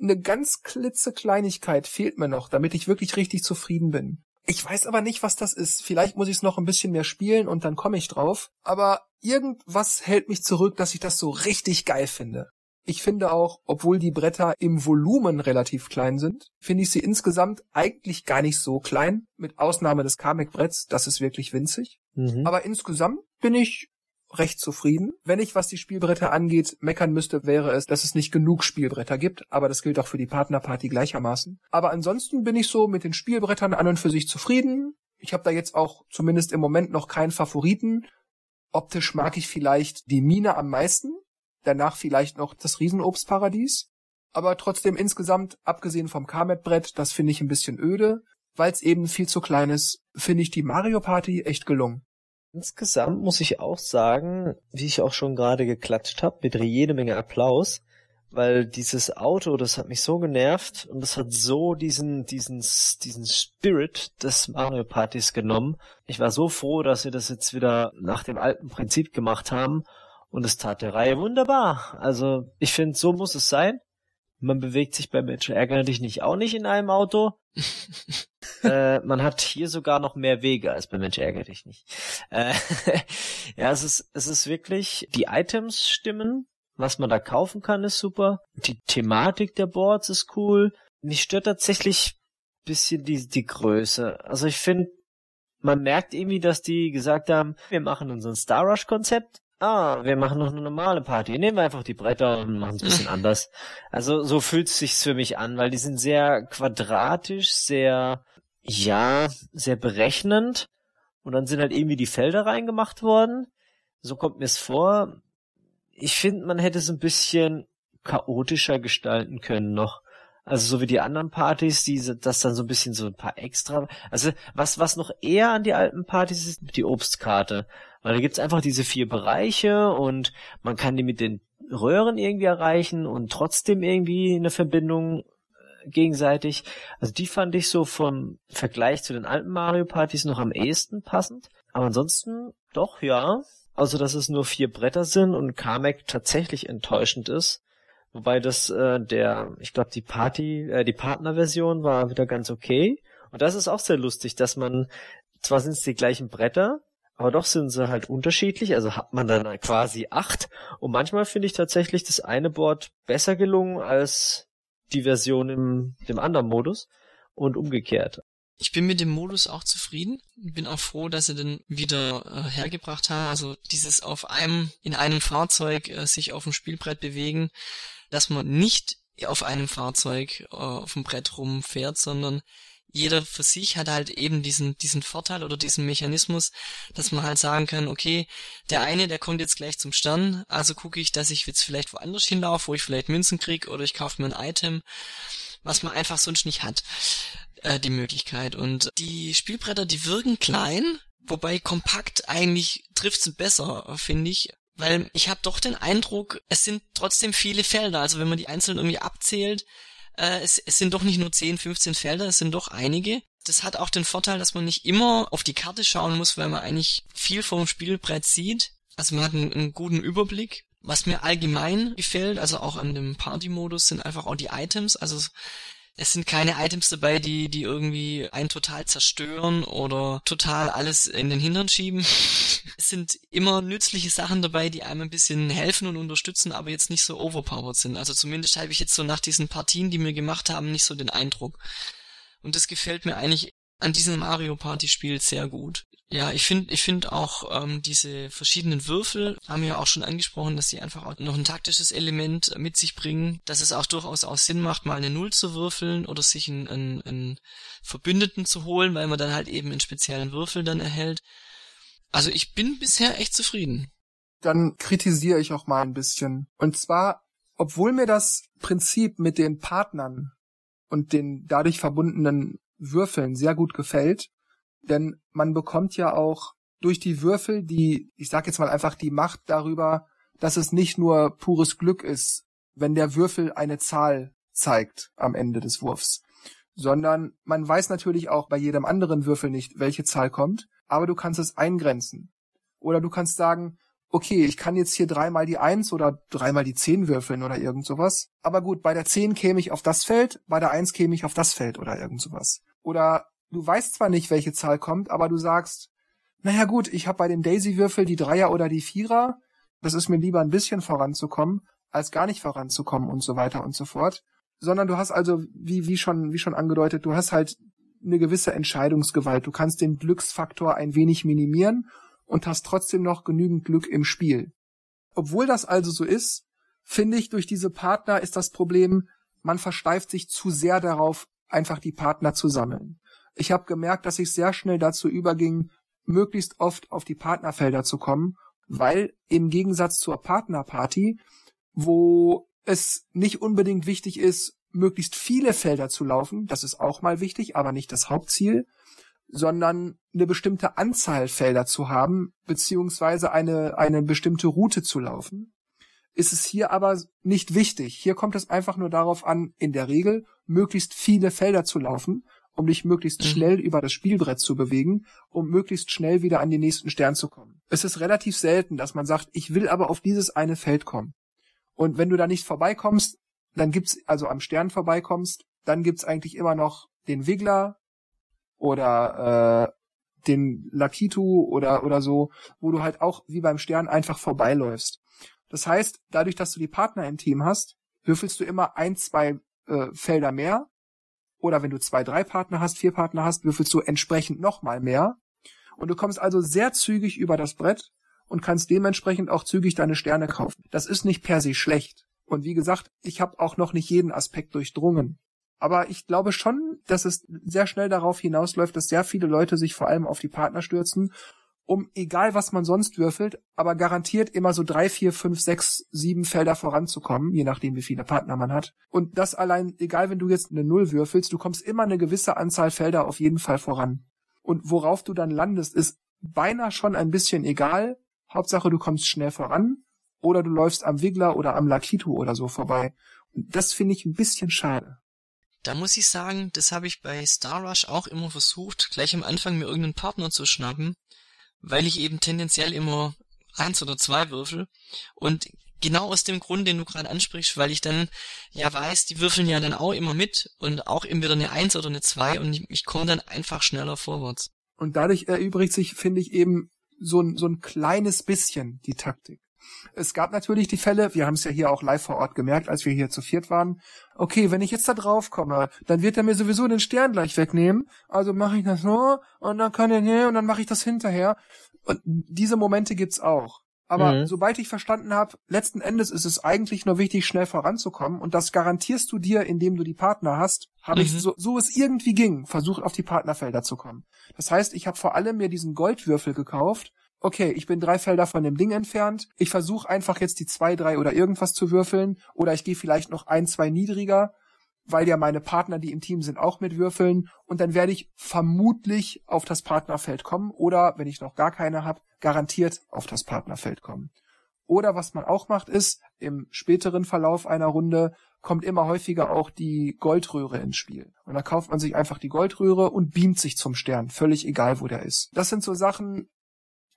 eine ganz klitzekleinigkeit fehlt mir noch, damit ich wirklich richtig zufrieden bin. Ich weiß aber nicht, was das ist. Vielleicht muss ich es noch ein bisschen mehr spielen und dann komme ich drauf. Aber irgendwas hält mich zurück, dass ich das so richtig geil finde. Ich finde auch, obwohl die Bretter im Volumen relativ klein sind, finde ich sie insgesamt eigentlich gar nicht so klein, mit Ausnahme des Kamek-Bretts, das ist wirklich winzig. Mhm. Aber insgesamt bin ich recht zufrieden. Wenn ich, was die Spielbretter angeht, meckern müsste, wäre es, dass es nicht genug Spielbretter gibt, aber das gilt auch für die Partnerparty gleichermaßen. Aber ansonsten bin ich so mit den Spielbrettern an und für sich zufrieden. Ich habe da jetzt auch zumindest im Moment noch keinen Favoriten. Optisch mag ich vielleicht die Mine am meisten, danach vielleicht noch das Riesenobstparadies. Aber trotzdem insgesamt, abgesehen vom Carmet-Brett, das finde ich ein bisschen öde, weil es eben viel zu klein ist, finde ich die Mario Party echt gelungen. Insgesamt muss ich auch sagen, wie ich auch schon gerade geklatscht habe, mit jede Menge Applaus, weil dieses Auto, das hat mich so genervt und das hat so diesen, diesen, diesen Spirit des Mario Partys genommen. Ich war so froh, dass wir das jetzt wieder nach dem alten Prinzip gemacht haben und es tat der Reihe wunderbar. Also ich finde, so muss es sein. Man bewegt sich bei Menschen ärgere dich nicht auch nicht in einem Auto. äh, man hat hier sogar noch mehr Wege als bei Mensch ärgere dich nicht. Äh, ja, es ist, es ist wirklich, die Items stimmen, was man da kaufen kann, ist super. Die Thematik der Boards ist cool. Mich stört tatsächlich bisschen die, die Größe. Also ich finde, man merkt irgendwie, dass die gesagt haben, wir machen unseren Star Rush Konzept ah, wir machen noch eine normale Party. Nehmen wir einfach die Bretter und machen es ein bisschen anders. Also so fühlt es sich für mich an, weil die sind sehr quadratisch, sehr, ja, sehr berechnend. Und dann sind halt irgendwie die Felder reingemacht worden. So kommt mir es vor. Ich finde, man hätte es ein bisschen chaotischer gestalten können noch. Also so wie die anderen Partys, die das dann so ein bisschen so ein paar extra. Also was was noch eher an die alten Partys ist, die Obstkarte, weil da gibt's einfach diese vier Bereiche und man kann die mit den Röhren irgendwie erreichen und trotzdem irgendwie eine Verbindung äh, gegenseitig. Also die fand ich so vom Vergleich zu den alten Mario Partys noch am ehesten passend. Aber ansonsten doch ja. Also dass es nur vier Bretter sind und Kamek tatsächlich enttäuschend ist Wobei das äh, der, ich glaube, die Party, äh, die Partnerversion war wieder ganz okay. Und das ist auch sehr lustig, dass man, zwar sind es die gleichen Bretter, aber doch sind sie halt unterschiedlich. Also hat man dann quasi acht. Und manchmal finde ich tatsächlich das eine Board besser gelungen als die Version im dem anderen Modus und umgekehrt. Ich bin mit dem Modus auch zufrieden. Bin auch froh, dass sie den wieder äh, hergebracht haben. Also dieses auf einem, in einem Fahrzeug äh, sich auf dem Spielbrett bewegen, dass man nicht auf einem Fahrzeug äh, auf dem Brett rumfährt, sondern jeder für sich hat halt eben diesen, diesen Vorteil oder diesen Mechanismus, dass man halt sagen kann, okay, der eine, der kommt jetzt gleich zum Stern, also gucke ich, dass ich jetzt vielleicht woanders hinlaufe, wo ich vielleicht Münzen krieg oder ich kaufe mir ein Item, was man einfach sonst nicht hat, äh, die Möglichkeit. Und die Spielbretter, die wirken klein, wobei kompakt eigentlich trifft's besser, finde ich. Weil ich habe doch den Eindruck, es sind trotzdem viele Felder. Also wenn man die einzeln irgendwie abzählt, äh, es, es sind doch nicht nur 10, 15 Felder, es sind doch einige. Das hat auch den Vorteil, dass man nicht immer auf die Karte schauen muss, weil man eigentlich viel vom Spielbrett sieht. Also man hat einen, einen guten Überblick. Was mir allgemein gefällt, also auch an dem Party-Modus, sind einfach auch die Items. Also Es sind keine Items dabei, die, die irgendwie einen total zerstören oder total alles in den Hintern schieben. es sind immer nützliche Sachen dabei, die einem ein bisschen helfen und unterstützen, aber jetzt nicht so overpowered sind. Also zumindest habe ich jetzt so nach diesen Partien, die wir gemacht haben, nicht so den Eindruck. Und das gefällt mir eigentlich an diesem Mario Party Spiel sehr gut. Ja, ich finde ich finde auch ähm, diese verschiedenen Würfel haben wir ja auch schon angesprochen, dass sie einfach auch noch ein taktisches Element mit sich bringen, dass es auch durchaus auch Sinn macht, mal eine Null zu würfeln oder sich einen, einen, einen Verbündeten zu holen, weil man dann halt eben einen speziellen Würfel dann erhält. Also ich bin bisher echt zufrieden. Dann kritisiere ich auch mal ein bisschen. Und zwar, obwohl mir das Prinzip mit den Partnern und den dadurch verbundenen Würfeln sehr gut gefällt, denn man bekommt ja auch durch die Würfel die, ich sag jetzt mal einfach die Macht darüber, dass es nicht nur pures Glück ist, wenn der Würfel eine Zahl zeigt am Ende des Wurfs, sondern man weiß natürlich auch bei jedem anderen Würfel nicht, welche Zahl kommt, aber du kannst es eingrenzen. Oder du kannst sagen, okay, ich kann jetzt hier dreimal die Eins oder dreimal die Zehn würfeln oder irgend sowas. Aber gut, bei der Zehn käme ich auf das Feld, bei der Eins käme ich auf das Feld oder irgend sowas. Oder du weißt zwar nicht, welche Zahl kommt, aber du sagst, naja gut, ich habe bei dem Daisy-Würfel die Dreier oder die Vierer, das ist mir lieber ein bisschen voranzukommen, als gar nicht voranzukommen und so weiter und so fort. Sondern du hast also, wie, wie schon, wie schon angedeutet, du hast halt eine gewisse Entscheidungsgewalt. Du kannst den Glücksfaktor ein wenig minimieren und hast trotzdem noch genügend Glück im Spiel. Obwohl das also so ist, finde ich, durch diese Partner ist das Problem, man versteift sich zu sehr darauf, einfach die Partner zu sammeln. Ich habe gemerkt, dass ich sehr schnell dazu überging, möglichst oft auf die Partnerfelder zu kommen, weil im Gegensatz zur Partnerparty, wo es nicht unbedingt wichtig ist, möglichst viele Felder zu laufen, das ist auch mal wichtig, aber nicht das Hauptziel, sondern eine bestimmte Anzahl Felder zu haben, beziehungsweise eine, eine bestimmte Route zu laufen, ist es hier aber nicht wichtig. Hier kommt es einfach nur darauf an, in der Regel möglichst viele Felder zu laufen um dich möglichst mhm. schnell über das Spielbrett zu bewegen, um möglichst schnell wieder an den nächsten Stern zu kommen. Es ist relativ selten, dass man sagt, ich will aber auf dieses eine Feld kommen. Und wenn du da nicht vorbeikommst, dann gibt's, also am Stern vorbeikommst, dann gibt's eigentlich immer noch den Wiggler oder äh, den Lakitu oder oder so, wo du halt auch wie beim Stern einfach vorbeiläufst. Das heißt, dadurch, dass du die Partner im Team hast, würfelst du immer ein, zwei äh, Felder mehr oder wenn du zwei, drei Partner hast, vier Partner hast, würfelst du entsprechend nochmal mehr. Und du kommst also sehr zügig über das Brett und kannst dementsprechend auch zügig deine Sterne kaufen. Das ist nicht per se schlecht. Und wie gesagt, ich habe auch noch nicht jeden Aspekt durchdrungen. Aber ich glaube schon, dass es sehr schnell darauf hinausläuft, dass sehr viele Leute sich vor allem auf die Partner stürzen um egal was man sonst würfelt, aber garantiert immer so drei, vier, fünf, sechs, sieben Felder voranzukommen, je nachdem wie viele Partner man hat. Und das allein, egal wenn du jetzt eine Null würfelst, du kommst immer eine gewisse Anzahl Felder auf jeden Fall voran. Und worauf du dann landest, ist beinahe schon ein bisschen egal. Hauptsache du kommst schnell voran oder du läufst am Wiggler oder am Lakitu oder so vorbei. Und das finde ich ein bisschen schade. Da muss ich sagen, das habe ich bei Star Rush auch immer versucht, gleich am Anfang mir irgendeinen Partner zu schnappen weil ich eben tendenziell immer eins oder zwei würfel und genau aus dem Grund, den du gerade ansprichst, weil ich dann ja weiß, die würfeln ja dann auch immer mit und auch immer wieder eine Eins oder eine Zwei und ich, ich komme dann einfach schneller vorwärts. Und dadurch erübrigt sich, finde ich, eben so ein, so ein kleines bisschen die Taktik. Es gab natürlich die Fälle, wir haben es ja hier auch live vor Ort gemerkt, als wir hier zu viert waren. Okay, wenn ich jetzt da drauf komme, dann wird er mir sowieso den Stern gleich wegnehmen. Also mache ich das so und dann kann er hier und dann mache ich das hinterher. Und diese Momente gibt's auch. Aber mhm. sobald ich verstanden habe, letzten Endes ist es eigentlich nur wichtig, schnell voranzukommen. Und das garantierst du dir, indem du die Partner hast, habe mhm. ich, so, so es irgendwie ging, versucht, auf die Partnerfelder zu kommen. Das heißt, ich habe vor allem mir diesen Goldwürfel gekauft okay, ich bin drei Felder von dem Ding entfernt, ich versuche einfach jetzt die zwei, drei oder irgendwas zu würfeln, oder ich gehe vielleicht noch ein, zwei niedriger, weil ja meine Partner, die im Team sind, auch mit würfeln, und dann werde ich vermutlich auf das Partnerfeld kommen, oder wenn ich noch gar keine habe, garantiert auf das Partnerfeld kommen. Oder was man auch macht, ist, im späteren Verlauf einer Runde kommt immer häufiger auch die Goldröhre ins Spiel. Und da kauft man sich einfach die Goldröhre und beamt sich zum Stern, völlig egal, wo der ist. Das sind so Sachen,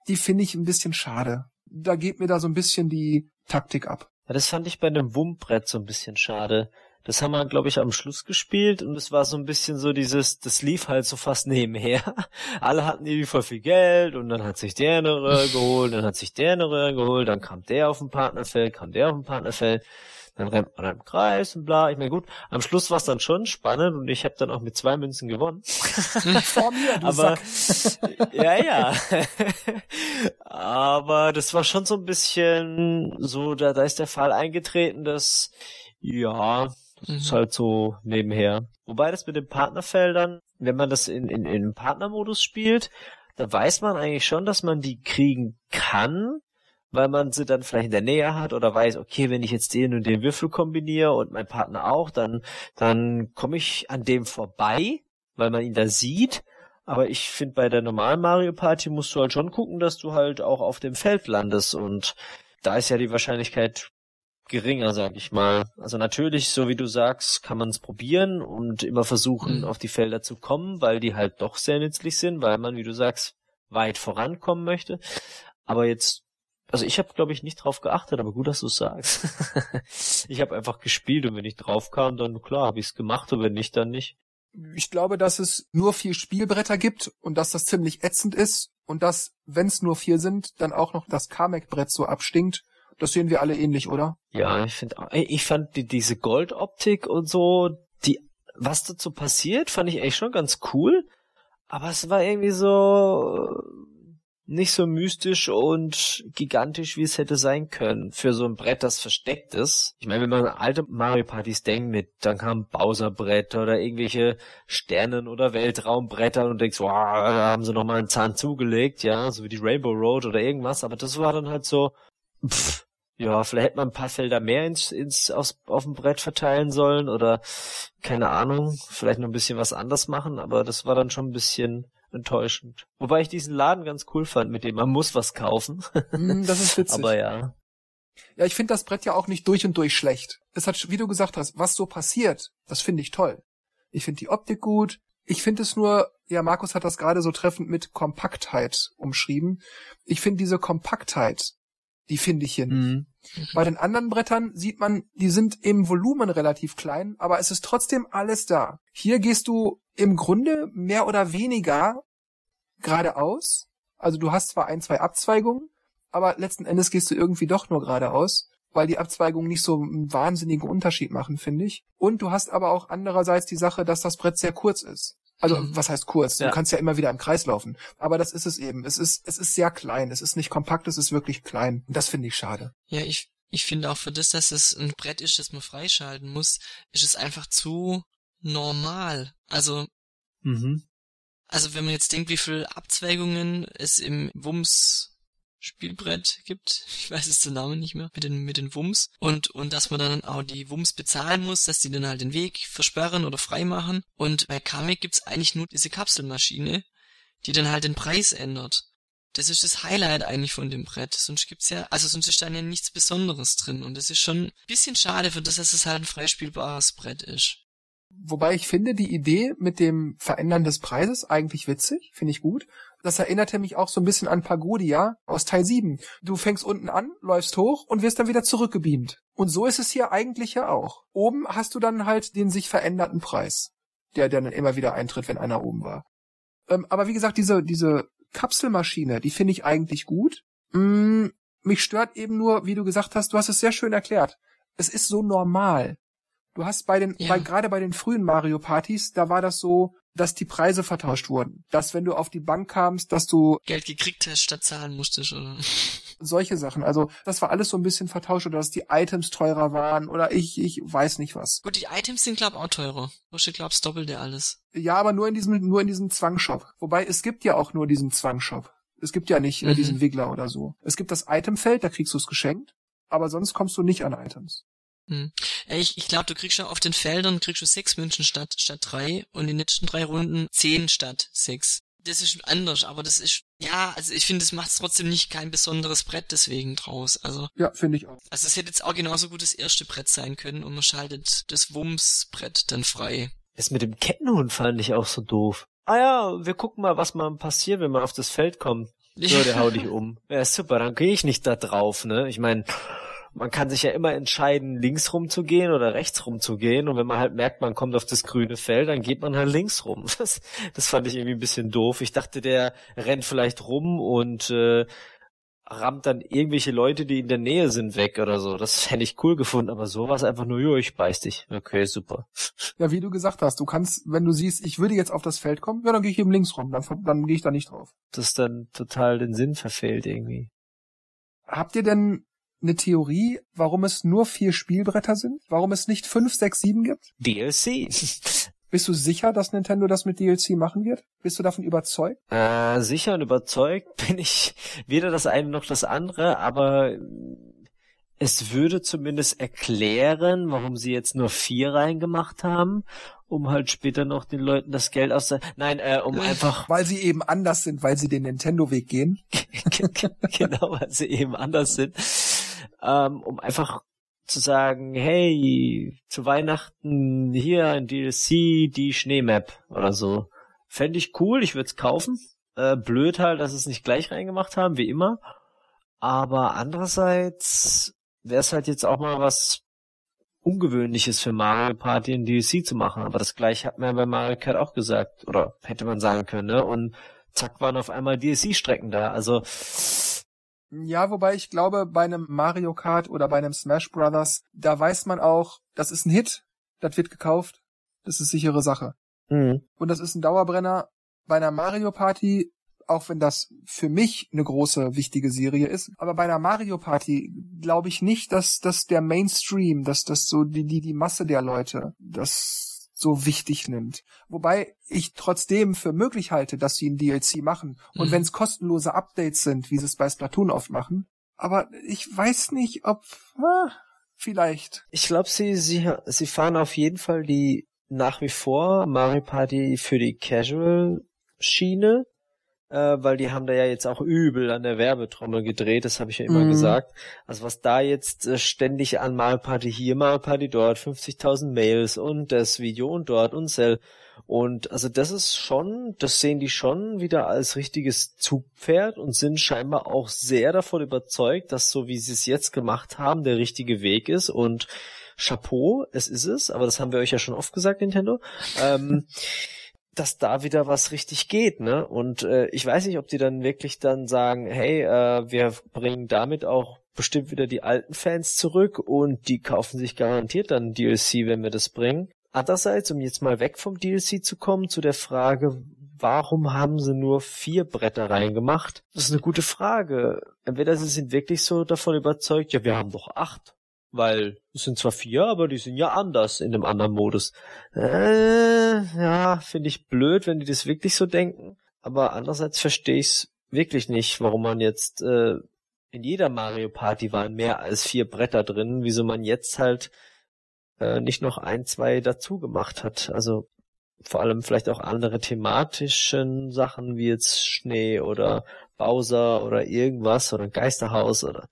die finde ich ein bisschen schade. Da geht mir da so ein bisschen die Taktik ab. Ja, das fand ich bei einem Wummbrett so ein bisschen schade. Das haben wir, glaube ich, am Schluss gespielt und es war so ein bisschen so dieses, das lief halt so fast nebenher. Alle hatten irgendwie voll viel Geld und dann hat sich der eine Röhre geholt, dann hat sich der eine Röhre geholt, dann kam der auf dem Partnerfeld, kam der auf dem Partnerfeld dann rennt man im Kreis und bla. Ich meine, gut, am Schluss war es dann schon spannend und ich habe dann auch mit zwei Münzen gewonnen. Vor mir, du Aber Sack. ja, ja. Aber das war schon so ein bisschen so, da, da ist der Fall eingetreten, dass ja, das ist Mhm. halt so nebenher. Wobei das mit den Partnerfeldern, wenn man das in, in, in Partnermodus spielt, da weiß man eigentlich schon, dass man die kriegen kann, weil man sie dann vielleicht in der Nähe hat oder weiß, okay, wenn ich jetzt den und den Würfel kombiniere und mein Partner auch, dann, dann komme ich an dem vorbei, weil man ihn da sieht. Aber ich finde, bei der normalen Mario Party musst du halt schon gucken, dass du halt auch auf dem Feld landest und da ist ja die Wahrscheinlichkeit geringer, sag ich mal. Also natürlich, so wie du sagst, kann man es probieren und immer versuchen, Mhm. auf die Felder zu kommen, weil die halt doch sehr nützlich sind, weil man, wie du sagst, weit vorankommen möchte. Aber jetzt, also ich habe, glaube ich, nicht drauf geachtet, aber gut, dass du sagst. ich habe einfach gespielt und wenn ich drauf kam, dann klar, habe ich es gemacht und wenn nicht, dann nicht. Ich glaube, dass es nur vier Spielbretter gibt und dass das ziemlich ätzend ist und dass, wenn es nur vier sind, dann auch noch das Kamek-Brett so abstinkt. Das sehen wir alle ähnlich, oder? Ja, ich finde, ich fand die, diese Goldoptik und so, die, was dazu passiert, fand ich echt schon ganz cool. Aber es war irgendwie so nicht so mystisch und gigantisch, wie es hätte sein können. Für so ein Brett, das versteckt ist. Ich meine, wenn man an alte Mario Partys denkt, mit, dann kam Bowser-Brett oder irgendwelche Sternen- oder Weltraumbretter und denkst, wow, da haben sie nochmal einen Zahn zugelegt, ja, so wie die Rainbow Road oder irgendwas. Aber das war dann halt so, pff, ja, vielleicht hätte man ein paar Felder mehr ins, ins aus, auf dem Brett verteilen sollen oder keine Ahnung, vielleicht noch ein bisschen was anders machen, aber das war dann schon ein bisschen enttäuschend. Wobei ich diesen Laden ganz cool fand, mit dem man muss was kaufen. Hm, das ist witzig. aber ja. Ja, ich finde das Brett ja auch nicht durch und durch schlecht. Es hat, wie du gesagt hast, was so passiert, das finde ich toll. Ich finde die Optik gut. Ich finde es nur, ja, Markus hat das gerade so treffend mit Kompaktheit umschrieben. Ich finde diese Kompaktheit, die finde ich hier nicht. Mhm. Bei den anderen Brettern sieht man, die sind im Volumen relativ klein, aber es ist trotzdem alles da. Hier gehst du im Grunde mehr oder weniger geradeaus. Also du hast zwar ein, zwei Abzweigungen, aber letzten Endes gehst du irgendwie doch nur geradeaus, weil die Abzweigungen nicht so einen wahnsinnigen Unterschied machen, finde ich. Und du hast aber auch andererseits die Sache, dass das Brett sehr kurz ist. Also, Mhm. was heißt kurz? Ja. Du kannst ja immer wieder im Kreis laufen. Aber das ist es eben. Es ist, es ist sehr klein. Es ist nicht kompakt, es ist wirklich klein. Und das finde ich schade. Ja, ich, ich finde auch für das, dass es ein Brett ist, das man freischalten muss, ist es einfach zu normal. Also, Mhm. also wenn man jetzt denkt, wie viele Abzweigungen es im Wums Spielbrett gibt, ich weiß jetzt den Namen nicht mehr, mit den, mit den Wums, und, und dass man dann auch die Wums bezahlen muss, dass die dann halt den Weg versperren oder freimachen. Und bei Kamek gibt's eigentlich nur diese Kapselmaschine, die dann halt den Preis ändert. Das ist das Highlight eigentlich von dem Brett. Sonst gibt's ja, also sonst ist da ja nichts Besonderes drin. Und das ist schon ein bisschen schade für das, dass es halt ein freispielbares Brett ist. Wobei ich finde die Idee mit dem Verändern des Preises eigentlich witzig, finde ich gut. Das erinnerte mich auch so ein bisschen an Pagodia aus Teil 7. Du fängst unten an, läufst hoch und wirst dann wieder zurückgebeamt. Und so ist es hier eigentlich ja auch. Oben hast du dann halt den sich veränderten Preis, der dann immer wieder eintritt, wenn einer oben war. Ähm, aber wie gesagt, diese, diese Kapselmaschine, die finde ich eigentlich gut. Mm, mich stört eben nur, wie du gesagt hast, du hast es sehr schön erklärt. Es ist so normal. Du hast bei den, Ja. bei, gerade bei den frühen Mario Partys, da war das so, dass die Preise vertauscht wurden. Dass wenn du auf die Bank kamst, dass du Geld gekriegt hast, statt zahlen musstest, oder? solche Sachen, also das war alles so ein bisschen vertauscht oder dass die Items teurer waren oder ich, ich weiß nicht was. Gut, die Items sind glaub auch teurer. Kostet glaub das Doppelte alles. Ja, aber nur in diesem, nur in diesem Zwangshop. Wobei es gibt ja auch nur diesen Zwangshop. Es gibt ja nicht äh, Mhm. diesen Wiggler oder so. Es gibt das Itemfeld, da kriegst du es geschenkt, aber sonst kommst du nicht an Items. Hm. Ja, ich, ich glaube, du kriegst schon auf den Feldern kriegst du sechs Münzen statt, statt drei und in den letzten drei Runden zehn statt sechs. Das ist anders, aber das ist, ja, also ich finde, das macht trotzdem nicht kein besonderes Brett deswegen draus. Also, Ja, finde ich auch. also es hätte jetzt auch genauso gut das erste Brett sein können und man schaltet das Wumms-Brett dann frei. Das mit dem Kettenhund fand ich auch so doof. Ah ja, wir gucken mal, was mal passiert, wenn man auf das Feld kommt. So, der haut dich um. Ja, super, dann gehe ich nicht da drauf, ne? Ich meine, man kann sich ja immer entscheiden, links rum zu gehen oder rechts rum zu gehen. Und wenn man halt merkt, man kommt auf das grüne Feld, dann geht man halt links rum. Das, das fand ich irgendwie ein bisschen doof. Ich dachte, der rennt vielleicht rum und äh, rammt dann irgendwelche Leute, die in der Nähe sind, weg oder so. Das hätte ich cool gefunden, aber sowas einfach nur, jo, ich beiß dich. Okay, super. Ja, wie du gesagt hast, du kannst, wenn du siehst, ich würde jetzt auf das Feld kommen, ja, dann gehe ich eben links rum, dann, dann gehe ich da nicht drauf. Das dann total den Sinn verfehlt irgendwie. Habt ihr denn eine Theorie, warum es nur vier Spielbretter sind? Warum es nicht fünf, sechs, sieben gibt? DLC. Bist du sicher, dass Nintendo das mit DLC machen wird? Bist du davon überzeugt? Äh, sicher und überzeugt bin ich weder das eine noch das andere, aber es würde zumindest erklären, warum sie jetzt nur vier reingemacht haben, um halt später noch den Leuten das Geld aus der... Nein, äh, um einfach... Weil sie eben anders sind, weil sie den Nintendo-Weg gehen. genau, weil sie eben anders sind. Ähm, um einfach zu sagen, hey, zu Weihnachten hier ein DLC, die Schneemap oder so. Fände ich cool, ich würde es kaufen. Äh, blöd halt, dass es nicht gleich reingemacht haben, wie immer. Aber andererseits wäre es halt jetzt auch mal was Ungewöhnliches für Mario Party ein DLC zu machen. Aber das gleiche hat man bei Mario Kart auch gesagt. Oder hätte man sagen können, ne? Und zack waren auf einmal DLC-Strecken da. Also ja, wobei ich glaube, bei einem Mario Kart oder bei einem Smash Brothers, da weiß man auch, das ist ein Hit, das wird gekauft, das ist sichere Sache. Mhm. Und das ist ein Dauerbrenner. Bei einer Mario Party, auch wenn das für mich eine große, wichtige Serie ist, aber bei einer Mario Party glaube ich nicht, dass, dass der Mainstream, dass das so die, die, die Masse der Leute, das so wichtig nimmt. Wobei ich trotzdem für möglich halte, dass sie ein DLC machen. Und Mhm. wenn es kostenlose Updates sind, wie sie es bei Splatoon oft machen. Aber ich weiß nicht, ob ah, vielleicht. Ich glaube, sie, sie, sie fahren auf jeden Fall die nach wie vor Mario Party für die Casual-Schiene, äh, weil die haben da ja jetzt auch übel an der Werbetrommel gedreht, das habe ich ja immer Mhm. gesagt. Also was da jetzt äh, ständig an Mario Party hier, Mario Party dort, 50.000 Mails und das Video und dort und Cell. Und also das ist schon, das sehen die schon wieder als richtiges Zugpferd und sind scheinbar auch sehr davon überzeugt, dass so wie sie es jetzt gemacht haben, der richtige Weg ist und Chapeau, es ist es, aber das haben wir euch ja schon oft gesagt, Nintendo, ähm, dass da wieder was richtig geht, ne? Und äh, ich weiß nicht, ob die dann wirklich dann sagen, hey, äh, wir bringen damit auch bestimmt wieder die alten Fans zurück und die kaufen sich garantiert dann DLC, wenn wir das bringen. Andererseits, um jetzt mal weg vom DLC zu kommen, zu der Frage, warum haben sie nur vier Bretter reingemacht? Das ist eine gute Frage. Entweder sie sind wirklich so davon überzeugt, ja, wir haben doch acht. Weil es sind zwar vier, aber die sind ja anders in dem anderen Modus. Äh, ja, finde ich blöd, wenn die das wirklich so denken. Aber andererseits verstehe ich's wirklich nicht, warum man jetzt äh, in jeder Mario Party waren mehr als vier Bretter drin, wieso man jetzt halt äh, nicht noch ein, zwei dazu gemacht hat. Also vor allem vielleicht auch andere thematischen Sachen wie jetzt Schnee oder Bowser oder irgendwas oder Geisterhaus oder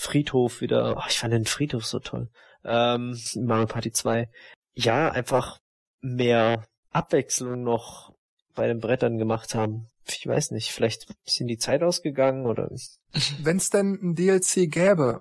Friedhof wieder. Oh, ich fand den Friedhof so toll. Ähm, Mario Party 2. Ja, einfach mehr Abwechslung noch bei den Brettern gemacht haben. Ich weiß nicht, vielleicht ist ihnen die Zeit ausgegangen oder Wenn es denn ein DLC gäbe,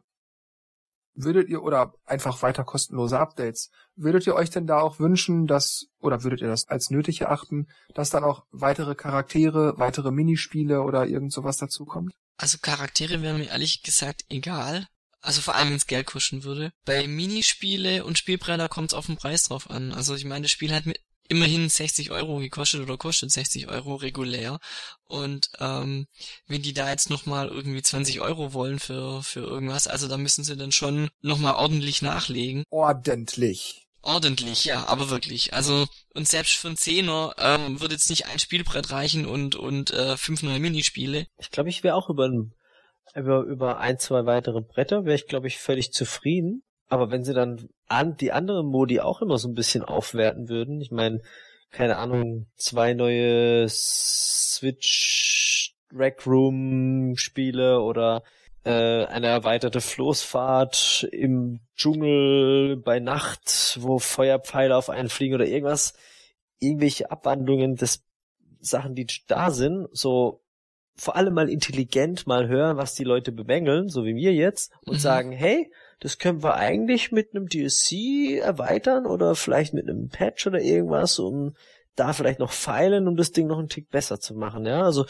würdet ihr, oder einfach weiter kostenlose Updates, würdet ihr euch denn da auch wünschen, dass, oder würdet ihr das als nötig erachten, dass dann auch weitere Charaktere, weitere Minispiele oder irgend sowas dazukommt? Also Charaktere wären mir ehrlich gesagt egal. Also vor allem, wenn es Geld kosten würde. Bei Minispiele und Spielbretter kommt es auf den Preis drauf an. Also ich meine, das Spiel hat mit immerhin 60 Euro gekostet oder kostet 60 Euro regulär. Und ähm, wenn die da jetzt nochmal irgendwie 20 Euro wollen für, für irgendwas, also da müssen sie dann schon nochmal ordentlich nachlegen. Ordentlich. Ordentlich, ja, aber wirklich. Also, und selbst für einen Zehner ähm, würde jetzt nicht ein Spielbrett reichen und, und äh, fünf neue Minispiele. Ich glaube, ich wäre auch über, ein- über, über ein, zwei weitere Bretter, wäre ich, glaube ich, völlig zufrieden. Aber wenn sie dann an, die anderen Modi auch immer so ein bisschen aufwerten würden, ich meine, keine Ahnung, zwei neue Switch Rec Room Spiele oder äh, eine erweiterte Floßfahrt im Dschungel bei Nacht, wo Feuerpfeile auf einen fliegen oder irgendwas, irgendwelche Abwandlungen des Sachen, die da sind, so vor allem mal intelligent mal hören, was die Leute bemängeln, so wie wir jetzt, und Mhm. sagen, hey, das können wir eigentlich mit einem DLC erweitern oder vielleicht mit einem Patch oder irgendwas, um da vielleicht noch feilen, um das Ding noch einen Tick besser zu machen, ja. Also,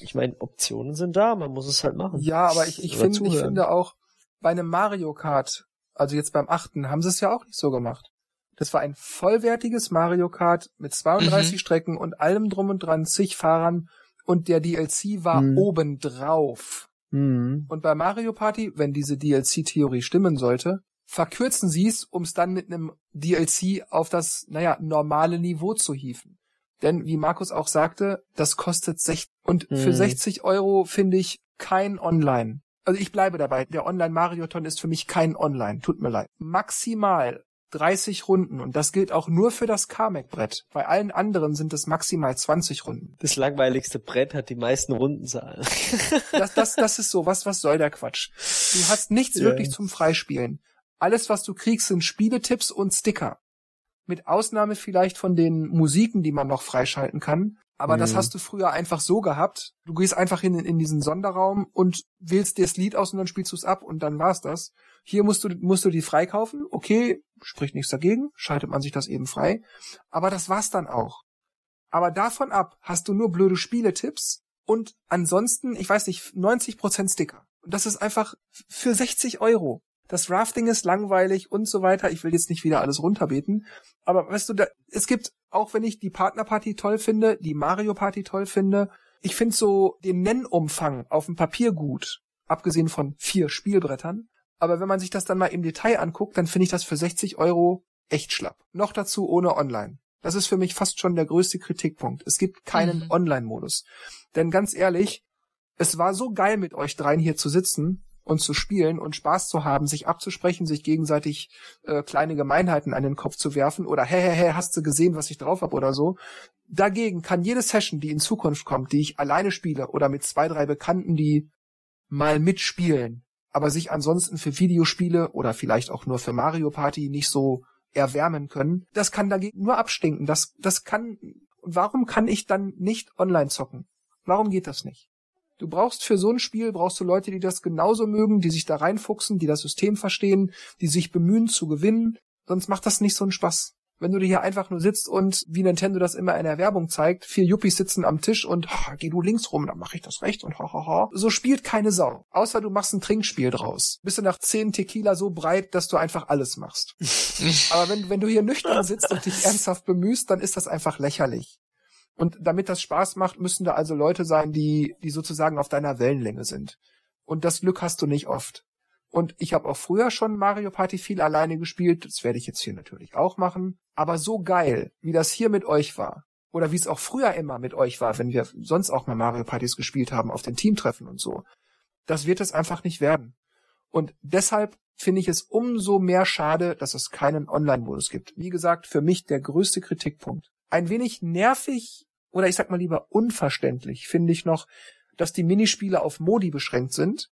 ich meine, Optionen sind da, man muss es halt machen. Ja, aber ich, ich, finde, ich finde auch, bei einem Mario Kart, also jetzt beim achten, haben sie es ja auch nicht so gemacht. Das war ein vollwertiges Mario Kart mit 32 mhm. Strecken und allem drum und dran, zig Fahrern und der DLC war mhm. obendrauf. Mhm. Und bei Mario Party, wenn diese DLC-Theorie stimmen sollte, verkürzen sie es, um es dann mit einem DLC auf das, naja, normale Niveau zu hieven. Denn wie Markus auch sagte, das kostet 60 und mhm. für 60 Euro finde ich kein Online. Also ich bleibe dabei, der Online-Marioton ist für mich kein Online, tut mir leid. Maximal 30 Runden und das gilt auch nur für das Kamek-Brett. Bei allen anderen sind es maximal 20 Runden. Das langweiligste Brett hat die meisten Rundenzahlen. das, das, das ist so, was, was soll der Quatsch? Du hast nichts ja. wirklich zum Freispielen. Alles, was du kriegst, sind Spieletipps und Sticker. Mit Ausnahme vielleicht von den Musiken, die man noch freischalten kann. Aber mhm. das hast du früher einfach so gehabt. Du gehst einfach in, in diesen Sonderraum und wählst dir das Lied aus und dann spielst du es ab und dann war's das. Hier musst du, musst du die freikaufen. Okay, spricht nichts dagegen, schaltet man sich das eben frei. Aber das war's dann auch. Aber davon ab hast du nur blöde Spieletipps und ansonsten, ich weiß nicht, 90% Sticker. Und das ist einfach für 60 Euro das Rafting ist langweilig und so weiter. Ich will jetzt nicht wieder alles runterbeten. Aber weißt du, da, es gibt, auch wenn ich die Partnerparty toll finde, die Mario Party toll finde, ich finde so den Nennumfang auf dem Papier gut. Abgesehen von vier Spielbrettern. Aber wenn man sich das dann mal im Detail anguckt, dann finde ich das für 60 Euro echt schlapp. Noch dazu ohne Online. Das ist für mich fast schon der größte Kritikpunkt. Es gibt keinen mhm. Online-Modus. Denn ganz ehrlich, es war so geil mit euch dreien hier zu sitzen und zu spielen und Spaß zu haben, sich abzusprechen, sich gegenseitig äh, kleine Gemeinheiten an den Kopf zu werfen oder hä, hä, hä, hast du gesehen, was ich drauf hab oder so. Dagegen kann jede Session, die in Zukunft kommt, die ich alleine spiele oder mit zwei, drei Bekannten, die mal mitspielen, aber sich ansonsten für Videospiele oder vielleicht auch nur für Mario Party nicht so erwärmen können, das kann dagegen nur abstinken. Das, das kann, warum kann ich dann nicht online zocken? Warum geht das nicht? Du brauchst für so ein Spiel, brauchst du Leute, die das genauso mögen, die sich da reinfuchsen, die das System verstehen, die sich bemühen zu gewinnen. Sonst macht das nicht so einen Spaß. Wenn du dir hier einfach nur sitzt und, wie Nintendo das immer in der Werbung zeigt, vier Yuppies sitzen am Tisch und ha, geh du links rum, dann mach ich das recht und ha, ha, ha. So spielt keine Sau. Außer du machst ein Trinkspiel draus. Bist du nach zehn Tequila so breit, dass du einfach alles machst. Aber wenn, wenn du hier nüchtern sitzt und dich ernsthaft bemühst, dann ist das einfach lächerlich. Und damit das Spaß macht, müssen da also Leute sein, die, die sozusagen auf deiner Wellenlänge sind. Und das Glück hast du nicht oft. Und ich habe auch früher schon Mario Party viel alleine gespielt. Das werde ich jetzt hier natürlich auch machen. Aber so geil, wie das hier mit euch war. Oder wie es auch früher immer mit euch war, wenn wir sonst auch mal Mario Partys gespielt haben auf den Teamtreffen und so. Das wird es einfach nicht werden. Und deshalb finde ich es umso mehr schade, dass es keinen Online-Modus gibt. Wie gesagt, für mich der größte Kritikpunkt. Ein wenig nervig oder ich sag mal lieber unverständlich, finde ich noch, dass die Minispiele auf Modi beschränkt sind.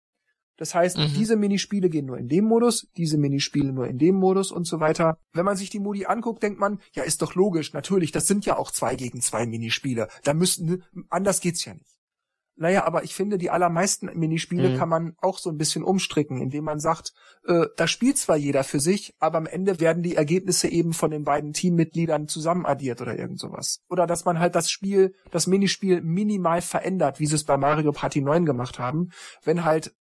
Das heißt, mhm. diese Minispiele gehen nur in dem Modus, diese Minispiele nur in dem Modus und so weiter. Wenn man sich die Modi anguckt, denkt man, ja, ist doch logisch, natürlich, das sind ja auch zwei gegen zwei Minispiele. Da müssten, anders geht's ja nicht. Naja, aber ich finde, die allermeisten Minispiele mhm. kann man auch so ein bisschen umstricken, indem man sagt, äh, da spielt zwar jeder für sich, aber am Ende werden die Ergebnisse eben von den beiden Teammitgliedern zusammen addiert oder irgend sowas. Oder dass man halt das Spiel, das Minispiel minimal verändert, wie sie es bei Mario Party 9 gemacht haben, wenn halt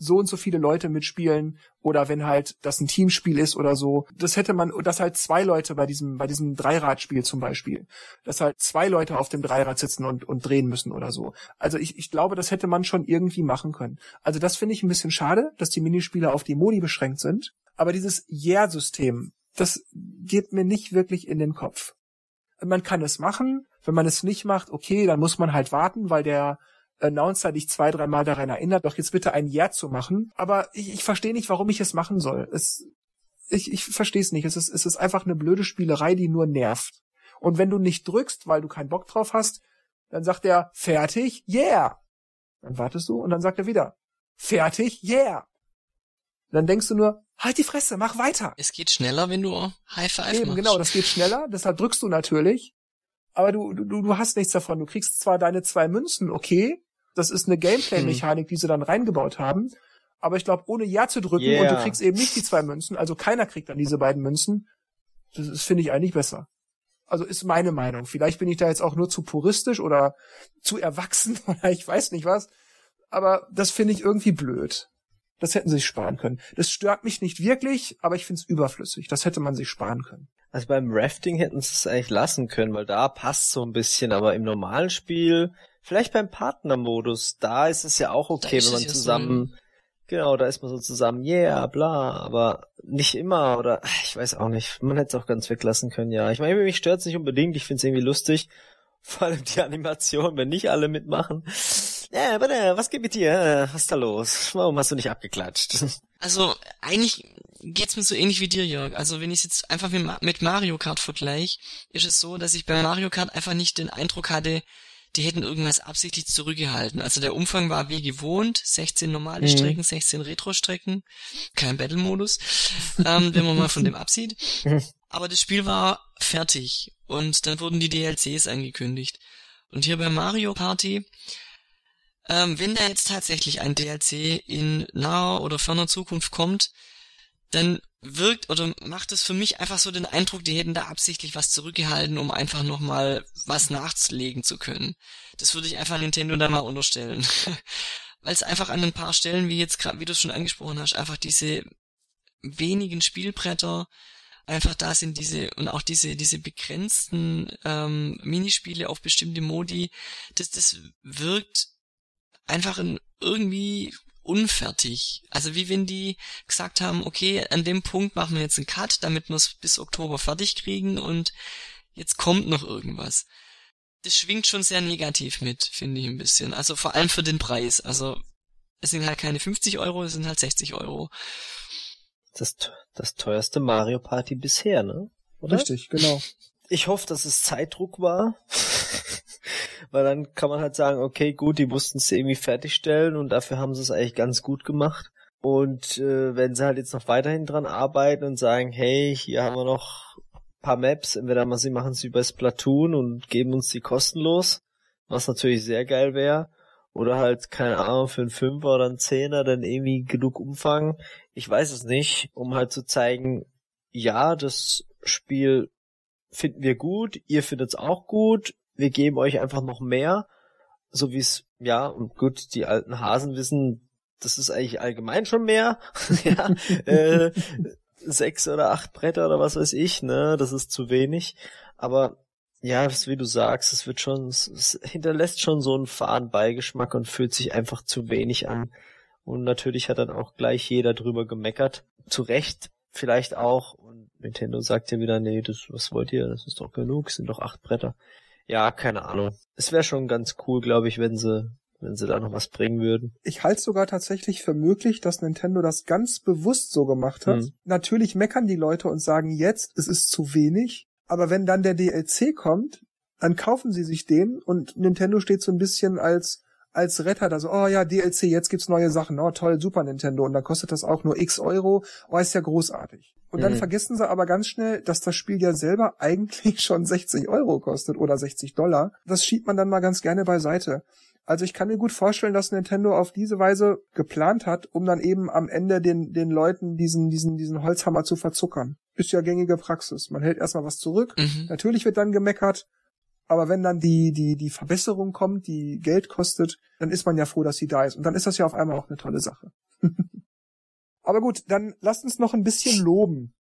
so und so viele Leute mitspielen oder wenn halt das ein Teamspiel ist oder so. Das hätte man, dass halt zwei Leute bei diesem, bei diesem Dreiradspiel zum Beispiel, dass halt zwei Leute auf dem Dreirad sitzen und, und drehen müssen oder so. Also ich, ich glaube, das hätte man schon irgendwie machen können. Also das finde ich ein bisschen schade, dass die Minispiele auf die Modi beschränkt sind. Aber dieses Yeah-System, das geht mir nicht wirklich in den Kopf. Man kann es machen, wenn man es nicht macht, okay, dann muss man halt warten, weil der Announcer dich zwei, dreimal daran erinnert, doch jetzt bitte ein Ja zu machen. Aber ich, ich verstehe nicht, warum ich es machen soll. Es, ich ich verstehe es nicht. Es ist, es ist einfach eine blöde Spielerei, die nur nervt. Und wenn du nicht drückst, weil du keinen Bock drauf hast, dann sagt er fertig, yeah. Dann wartest du und dann sagt er wieder fertig, yeah. Dann denkst du nur, halt die Fresse, mach weiter. Es geht schneller, wenn du High Five Eben, machst. genau, das geht schneller, deshalb drückst du natürlich. Aber du, du, du hast nichts davon. Du kriegst zwar deine zwei Münzen, okay, das ist eine Gameplay-Mechanik, die sie dann reingebaut haben. Aber ich glaube, ohne Ja zu drücken Yeah. und du kriegst eben nicht die zwei Münzen, also keiner kriegt dann diese beiden Münzen, das ist, finde ich eigentlich besser. Also ist meine Meinung. Vielleicht bin ich da jetzt auch nur zu puristisch oder zu erwachsen oder ich weiß nicht was. Aber das finde ich irgendwie blöd. Das hätten sie sich sparen können. Das stört mich nicht wirklich, aber ich finde es überflüssig. Das hätte man sich sparen können. Also beim Rafting hätten sie es eigentlich lassen können, weil da passt so ein bisschen, aber im normalen Spiel, vielleicht beim Partnermodus, da ist es ja auch okay, wenn es man zusammen, genau, da ist man so zusammen, yeah, bla, aber nicht immer oder ich weiß auch nicht, man hätte es auch ganz weglassen können, ja. Ich meine, mich stört's nicht unbedingt, ich find's irgendwie lustig, vor allem die Animation, wenn nicht alle mitmachen. Ja, warte, was geht mit dir? Was ist da los? Warum hast du nicht abgeklatscht? Also eigentlich geht's mir so ähnlich wie dir, Jörg. Also wenn ich jetzt einfach mit Mario Kart vergleiche, ist es so, dass ich bei Mario Kart einfach nicht den Eindruck hatte, die hätten irgendwas absichtlich zurückgehalten. Also der Umfang war wie gewohnt, 16 normale Mhm. Strecken, 16 Retro-Strecken, kein Battle-Modus, ähm, wenn man mal von dem absieht. Mhm. Aber das Spiel war fertig und dann wurden die DLCs angekündigt. Und hier bei Mario Party ähm, wenn da jetzt tatsächlich ein DLC in naher oder ferner Zukunft kommt, dann wirkt oder macht es für mich einfach so den Eindruck, die hätten da absichtlich was zurückgehalten, um einfach nochmal was nachlegen zu können. Das würde ich einfach Nintendo da mal unterstellen. Weil es einfach an ein paar Stellen, wie jetzt gerade, wie du es schon angesprochen hast, einfach diese wenigen Spielbretter einfach da sind diese und auch diese diese begrenzten ähm, Minispiele auf bestimmte Modi, das das wirkt einfach in irgendwie unfertig. Also wie wenn die gesagt haben, okay, an dem Punkt machen wir jetzt einen Cut, damit wir es bis Oktober fertig kriegen und jetzt kommt noch irgendwas. Das schwingt schon sehr negativ mit, finde ich ein bisschen. Also vor allem für den Preis. Also es sind halt keine 50 Euro, es sind halt 60 Euro. Das, das teuerste Mario Party bisher, ne? Oder? Richtig, genau. Ich hoffe, dass es Zeitdruck war. Weil dann kann man halt sagen, okay, gut, die mussten es irgendwie fertigstellen und dafür haben sie es eigentlich ganz gut gemacht. Und äh, wenn sie halt jetzt noch weiterhin dran arbeiten und sagen, hey, hier haben wir noch ein paar Maps, entweder mal sie machen sie über Splatoon und geben uns die kostenlos, was natürlich sehr geil wäre. Oder halt, keine Ahnung, für einen Fünfer oder einen Zehner dann irgendwie genug Umfang. Ich weiß es nicht, um halt zu zeigen, ja, das Spiel finden wir gut, ihr findet es auch gut, wir geben euch einfach noch mehr, so wie es, ja, und gut, die alten Hasen wissen, das ist eigentlich allgemein schon mehr, ja, äh, sechs oder acht Bretter oder was weiß ich, ne, das ist zu wenig, aber ja, wie du sagst, es wird schon, es, hinterlässt schon so einen fahren Beigeschmack und fühlt sich einfach zu wenig an. Und natürlich hat dann auch gleich jeder drüber gemeckert. Zu Recht vielleicht auch. Und Nintendo sagt ja wieder, nee, das, was wollt ihr? Das ist doch genug, es sind doch acht Bretter. Ja, keine Ahnung. Es wäre schon ganz cool, glaube ich, wenn sie, wenn sie da noch was bringen würden. Ich halte sogar tatsächlich für möglich, dass Nintendo das ganz bewusst so gemacht hat. Mhm. Natürlich meckern die Leute und sagen jetzt, es ist zu wenig. Aber wenn dann der DLC kommt, dann kaufen sie sich den und Nintendo steht so ein bisschen als als Retter da so, oh ja, DLC, jetzt gibt's neue Sachen, oh toll, Super Nintendo und dann kostet das auch nur x Euro, oh ist ja großartig. Und dann Mhm. vergessen sie aber ganz schnell, dass das Spiel ja selber eigentlich schon 60 Euro kostet oder 60 Dollar. Das schiebt man dann mal ganz gerne beiseite. Also ich kann mir gut vorstellen, dass Nintendo auf diese Weise geplant hat, um dann eben am Ende den, den Leuten diesen, diesen, diesen Holzhammer zu verzuckern. Ist ja gängige Praxis. Man hält erstmal was zurück. Mhm. Natürlich wird dann gemeckert. Aber wenn dann die, die, die Verbesserung kommt, die Geld kostet, dann ist man ja froh, dass sie da ist. Und dann ist das ja auf einmal auch eine tolle Sache. Aber gut, dann lasst uns noch ein bisschen loben.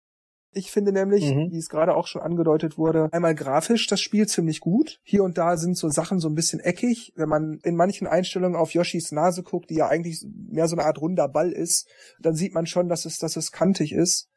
Ich finde nämlich, Mhm. wie es gerade auch schon angedeutet wurde, einmal grafisch das Spiel ziemlich gut. Hier und da sind so Sachen so ein bisschen eckig. Wenn man in manchen Einstellungen auf Yoshis Nase guckt, die ja eigentlich mehr so eine Art runder Ball ist, dann sieht man schon, dass es, dass es kantig ist.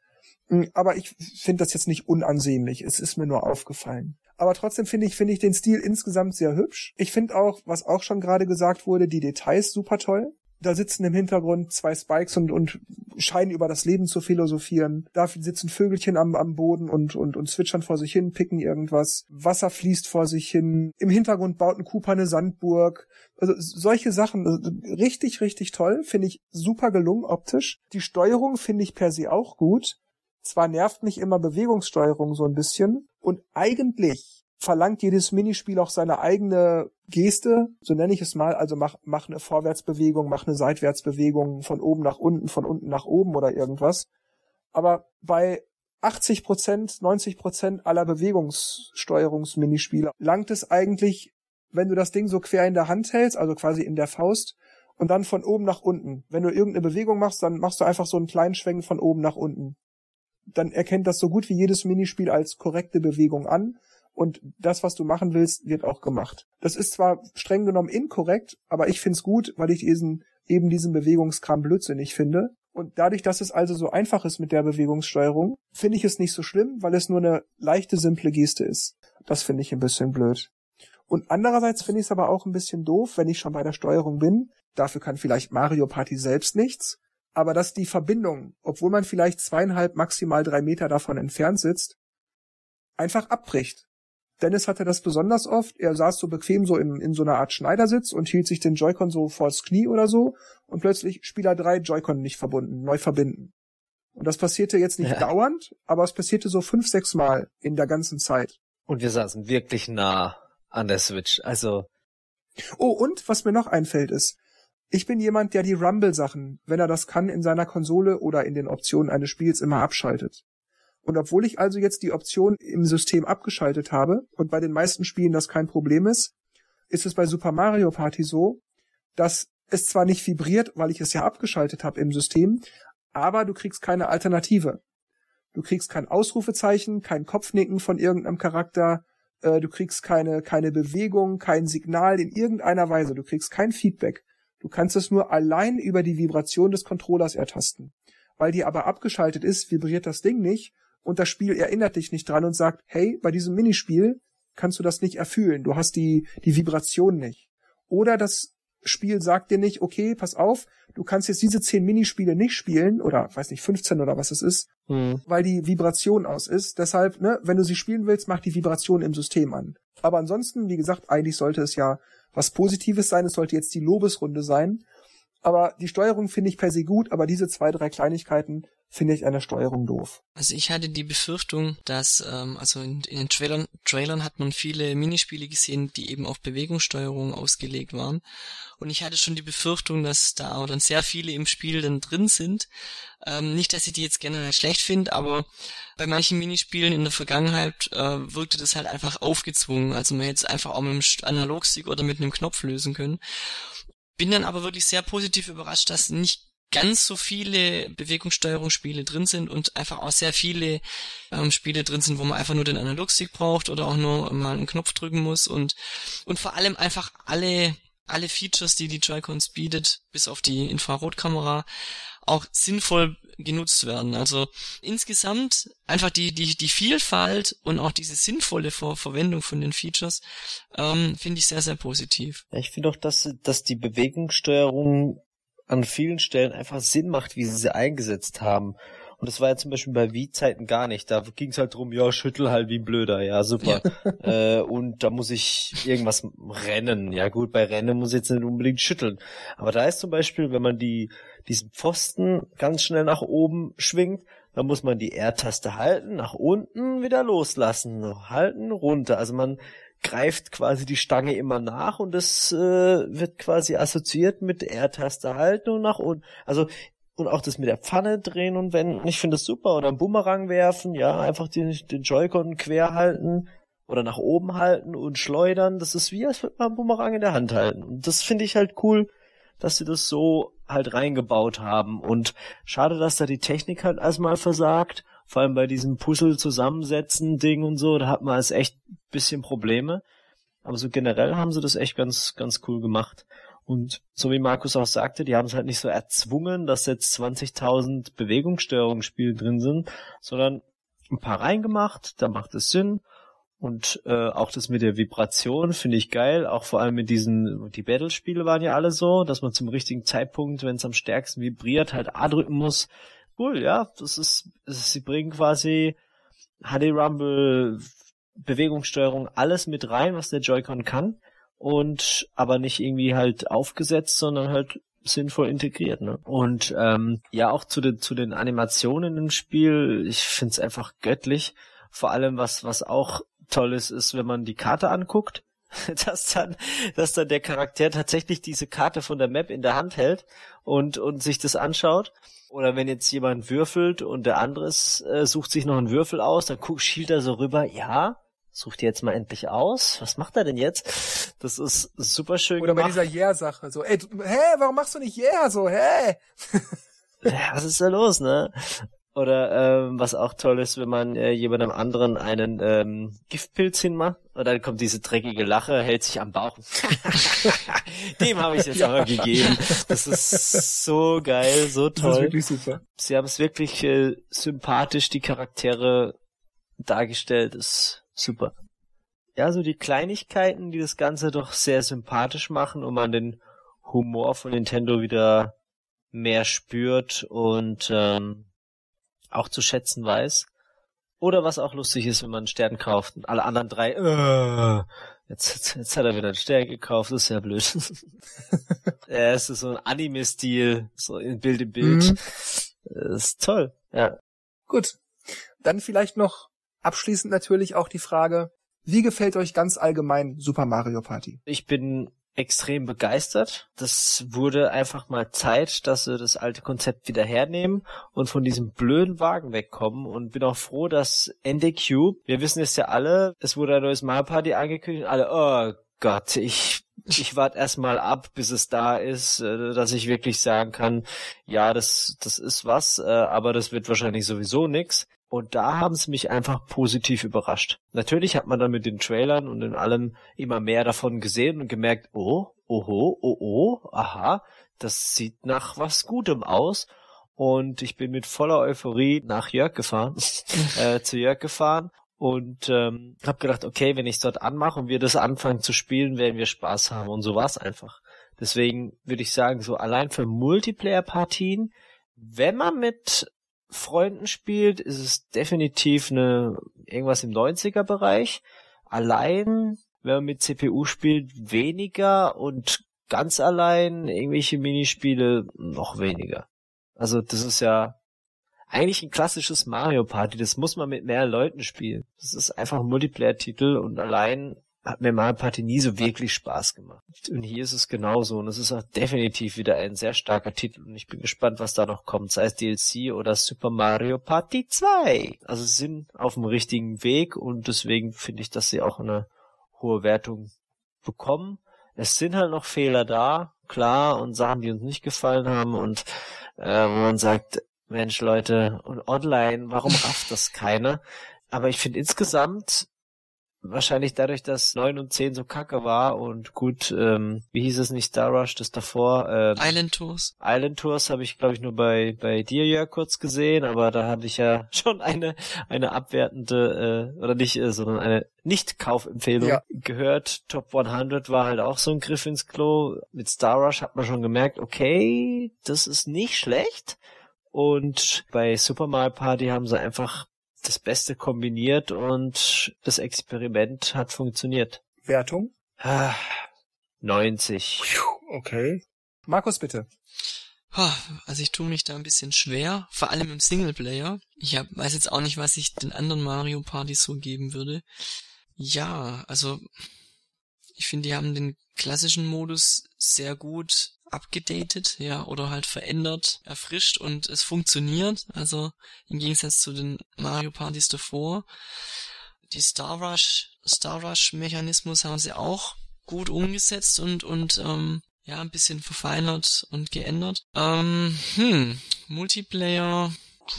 Mm, Aber ich finde das jetzt nicht unansehnlich. Es ist mir nur aufgefallen. Aber trotzdem finde ich, finde ich den Stil insgesamt sehr hübsch. Ich finde auch, was auch schon gerade gesagt wurde, die Details super toll. Da sitzen im Hintergrund zwei Spikes und, und scheinen über das Leben zu philosophieren. Da sitzen Vögelchen am, am Boden und, und, und zwitschern vor sich hin, picken irgendwas. Wasser fließt vor sich hin. Im Hintergrund baut ein Cooper eine Sandburg. Also solche Sachen, äh, richtig, richtig toll. Finde ich super gelungen optisch. Die Steuerung finde ich per se auch gut. Zwar nervt mich immer Bewegungssteuerung so ein bisschen und eigentlich verlangt jedes Minispiel auch seine eigene Geste, so nenne ich es mal, also mach, mach eine Vorwärtsbewegung, mach eine Seitwärtsbewegung von oben nach unten, von unten nach oben oder irgendwas. Aber bei 80 Prozent, 90 Prozent aller Bewegungssteuerungsminispiele langt es eigentlich, wenn du das Ding so quer in der Hand hältst, also quasi in der Faust, und dann von oben nach unten. Wenn du irgendeine Bewegung machst, dann machst du einfach so einen kleinen Schwenk von oben nach unten. Dann erkennt das so gut wie jedes Minispiel als korrekte Bewegung an und das, was du machen willst, wird auch gemacht. Das ist zwar streng genommen inkorrekt, aber ich find's gut, weil ich diesen, eben diesen Bewegungskram blödsinnig finde. Und dadurch, dass es also so einfach ist mit der Bewegungssteuerung, finde ich es nicht so schlimm, weil es nur eine leichte, simple Geste ist. Das finde ich ein bisschen blöd. Und andererseits finde ich es aber auch ein bisschen doof, wenn ich schon bei der Steuerung bin. Dafür kann vielleicht Mario Party selbst nichts. Aber dass die Verbindung, obwohl man vielleicht zweieinhalb, maximal drei Meter davon entfernt sitzt, einfach abbricht. Dennis hatte das besonders oft. Er saß so bequem so in, in so einer Art Schneidersitz und hielt sich den Joy-Con so vors Knie oder so und plötzlich Spieler drei Joy-Con nicht verbunden, neu verbinden. Und das passierte jetzt nicht ja. dauernd, aber es passierte so fünf, sechs Mal in der ganzen Zeit. Und wir saßen wirklich nah an der Switch, also. Oh, und was mir noch einfällt ist, ich bin jemand, der die Rumble-Sachen, wenn er das kann, in seiner Konsole oder in den Optionen eines Spiels immer abschaltet. Und obwohl ich also jetzt die Option im System abgeschaltet habe und bei den meisten Spielen das kein Problem ist, ist es bei Super Mario Party so, dass es zwar nicht vibriert, weil ich es ja abgeschaltet habe im System, aber du kriegst keine Alternative. Du kriegst kein Ausrufezeichen, kein Kopfnicken von irgendeinem Charakter, äh, du kriegst keine, keine Bewegung, kein Signal in irgendeiner Weise, du kriegst kein Feedback. Du kannst es nur allein über die Vibration des Controllers ertasten. Weil die aber abgeschaltet ist, vibriert das Ding nicht und das Spiel erinnert dich nicht dran und sagt, hey, bei diesem Minispiel kannst du das nicht erfüllen, du hast die, die Vibration nicht. Oder das Spiel sagt dir nicht, okay, pass auf, du kannst jetzt diese zehn Minispiele nicht spielen, oder weiß nicht, 15 oder was es ist, mhm. weil die Vibration aus ist. Deshalb, ne, wenn du sie spielen willst, mach die Vibration im System an. Aber ansonsten, wie gesagt, eigentlich sollte es ja was Positives sein, es sollte jetzt die Lobesrunde sein. Aber die Steuerung finde ich per se gut, aber diese zwei, drei Kleinigkeiten finde ich eine Steuerung doof. Also ich hatte die Befürchtung, dass, ähm, also in, in den Trailern, Trailern hat man viele Minispiele gesehen, die eben auf Bewegungssteuerung ausgelegt waren. Und ich hatte schon die Befürchtung, dass da dann sehr viele im Spiel dann drin sind. Ähm, nicht, dass ich die jetzt generell schlecht finde, aber bei manchen Minispielen in der Vergangenheit äh, wirkte das halt einfach aufgezwungen. Also man hätte es einfach auch mit einem Analogstick oder mit einem Knopf lösen können. Bin dann aber wirklich sehr positiv überrascht, dass nicht ganz so viele Bewegungssteuerungsspiele drin sind und einfach auch sehr viele ähm, Spiele drin sind, wo man einfach nur den Analogstick braucht oder auch nur mal einen Knopf drücken muss und und vor allem einfach alle alle Features, die die Joy-Cons bietet, bis auf die Infrarotkamera, auch sinnvoll genutzt werden. Also insgesamt einfach die die die Vielfalt und auch diese sinnvolle Ver Verwendung von den Features ähm, finde ich sehr sehr positiv. Ja, ich finde auch, dass dass die Bewegungssteuerung an vielen Stellen einfach Sinn macht, wie sie sie eingesetzt haben. Und das war ja zum Beispiel bei Wii-Zeiten gar nicht. Da ging es halt drum, ja, schüttel halt wie ein Blöder, ja, super. Ja. Äh, und da muss ich irgendwas rennen. Ja gut, bei Rennen muss ich jetzt nicht unbedingt schütteln. Aber da ist zum Beispiel, wenn man die diesen Pfosten ganz schnell nach oben schwingt, dann muss man die R-Taste halten, nach unten wieder loslassen, halten, runter. Also man greift quasi die Stange immer nach und das äh, wird quasi assoziiert mit R-Taste halten und nach unten. Also und auch das mit der Pfanne drehen und wenden, ich finde das super. Oder einen Bumerang werfen, ja, einfach den, den Joy-Con quer halten oder nach oben halten und schleudern. Das ist wie, als würde man einen Bumerang in der Hand halten. Und das finde ich halt cool, dass sie das so halt reingebaut haben. Und schade, dass da die Technik halt erstmal versagt vor allem bei diesem Puzzle zusammensetzen Ding und so, da hat man als echt bisschen Probleme. Aber so generell haben sie das echt ganz, ganz cool gemacht. Und so wie Markus auch sagte, die haben es halt nicht so erzwungen, dass jetzt 20.000 Bewegungssteuerungsspiele drin sind, sondern ein paar reingemacht, da macht es Sinn. Und äh, auch das mit der Vibration finde ich geil, auch vor allem mit diesen, die Battle-Spiele waren ja alle so, dass man zum richtigen Zeitpunkt, wenn es am stärksten vibriert, halt A drücken muss, cool, ja. Das ist, sie bringen quasi HD Rumble, Bewegungssteuerung, alles mit rein, was der Joy-Con kann. Und aber nicht irgendwie halt aufgesetzt, sondern halt sinnvoll integriert. Ne? Und ähm, ja, auch zu den, zu den Animationen im Spiel, ich find's einfach göttlich. Vor allem, was, was auch toll ist, ist, wenn man die Karte anguckt, dass dann, dass dann der Charakter tatsächlich diese Karte von der Map in der Hand hält und, und sich das anschaut. Oder wenn jetzt jemand würfelt und der andere äh, sucht sich noch einen Würfel aus, dann guckt, schielt er so rüber, ja, sucht ihr jetzt mal endlich aus. Was macht er denn jetzt? Das ist super schön Oder gemacht. bei dieser Yeah-Sache. So, ey, hä, warum machst du nicht Yeah? So, hä? ja, was ist da los, ne? Oder ähm, was auch toll ist, wenn man äh, jemandem anderen einen ähm, Giftpilz hinmacht und dann kommt diese dreckige Lache, hält sich am Bauch. Dem habe ich jetzt Ja. aber gegeben. Das ist so geil, so Das ist toll. wirklich super. Sie haben es wirklich äh, sympathisch, die Charaktere dargestellt, ist super. Ja, so die Kleinigkeiten, die das Ganze doch sehr sympathisch machen und man den Humor von Nintendo wieder mehr spürt und ähm, auch zu schätzen weiß. Oder was auch lustig ist, wenn man einen Stern kauft und alle anderen drei, äh, jetzt, jetzt, jetzt hat er wieder einen Stern gekauft, das ist ja blöd. ja, es ist so ein Anime-Stil, so in Bild im Bild. Mhm. Das ist toll, ja. Gut. Dann vielleicht noch abschließend natürlich auch die Frage, wie gefällt euch ganz allgemein Super Mario Party? Ich bin extrem begeistert. Das wurde einfach mal Zeit, dass sie das alte Konzept wieder hernehmen und von diesem blöden Wagen wegkommen und bin auch froh, dass NDQ, wir wissen es ja alle, es wurde ein neues Mario Party angekündigt, alle, oh Gott, ich ich warte erstmal ab, bis es da ist, äh, dass ich wirklich sagen kann, ja, das das ist was, äh, aber das wird wahrscheinlich sowieso nix. Und da haben sie mich einfach positiv überrascht. Natürlich hat man dann mit den Trailern und in allem immer mehr davon gesehen und gemerkt, oh, oho, oh, oh, aha, das sieht nach was Gutem aus. Und ich bin mit voller Euphorie nach Jörg gefahren, äh, zu Jörg gefahren und ähm, habe gedacht, okay, wenn ich dort anmache und wir das anfangen zu spielen, werden wir Spaß haben. Und so war es einfach. Deswegen würde ich sagen, so allein für Multiplayer-Partien, wenn man mit Freunden spielt, ist es definitiv eine irgendwas im 90er Bereich. Allein, wenn man mit CPU spielt, weniger und ganz allein irgendwelche Minispiele noch weniger. Also das ist ja eigentlich ein klassisches Mario Party, das muss man mit mehr Leuten spielen. Das ist einfach ein Multiplayer-Titel und allein hat mir Mario Party nie so wirklich Spaß gemacht. Und hier ist es genauso und es ist auch definitiv wieder ein sehr starker Titel und ich bin gespannt, was da noch kommt, sei es DLC oder Super Mario Party 2. Also sie sind auf dem richtigen Weg und deswegen finde ich, dass sie auch eine hohe Wertung bekommen. Es sind halt noch Fehler da, klar, und Sachen, die uns nicht gefallen haben und äh, wo man sagt, Mensch Leute, und online, warum rafft das keiner? Aber ich finde insgesamt wahrscheinlich dadurch, dass 9 und 10 so kacke war und gut, ähm, wie hieß es nicht, Star Rush, das davor? Ähm, Island Tours. Island Tours habe ich, glaube ich, nur bei, bei dir ja kurz gesehen, aber da hatte ich ja schon eine, eine abwertende, äh, oder nicht, äh, sondern eine Nicht-Kaufempfehlung Ja. gehört. Top 100 war halt auch so ein Griff ins Klo. Mit Star Rush hat man schon gemerkt, okay, das ist nicht schlecht. Und bei Super Mario Party haben sie einfach das Beste kombiniert und das Experiment hat funktioniert. Wertung? Ah, 90. Okay. Markus, bitte. Also ich tue mich da ein bisschen schwer, vor allem im Singleplayer. Ich hab, weiß jetzt auch nicht, was ich den anderen Mario Partys so geben würde. Ja, also ich finde, die haben den klassischen Modus sehr gut abgedatet, ja, oder halt verändert, erfrischt und es funktioniert. Also im Gegensatz zu den Mario Partys davor. Die Star Rush, Star Rush Mechanismus haben sie auch gut umgesetzt und und ähm, ja, ein bisschen verfeinert und geändert. Ähm, hm, Multiplayer.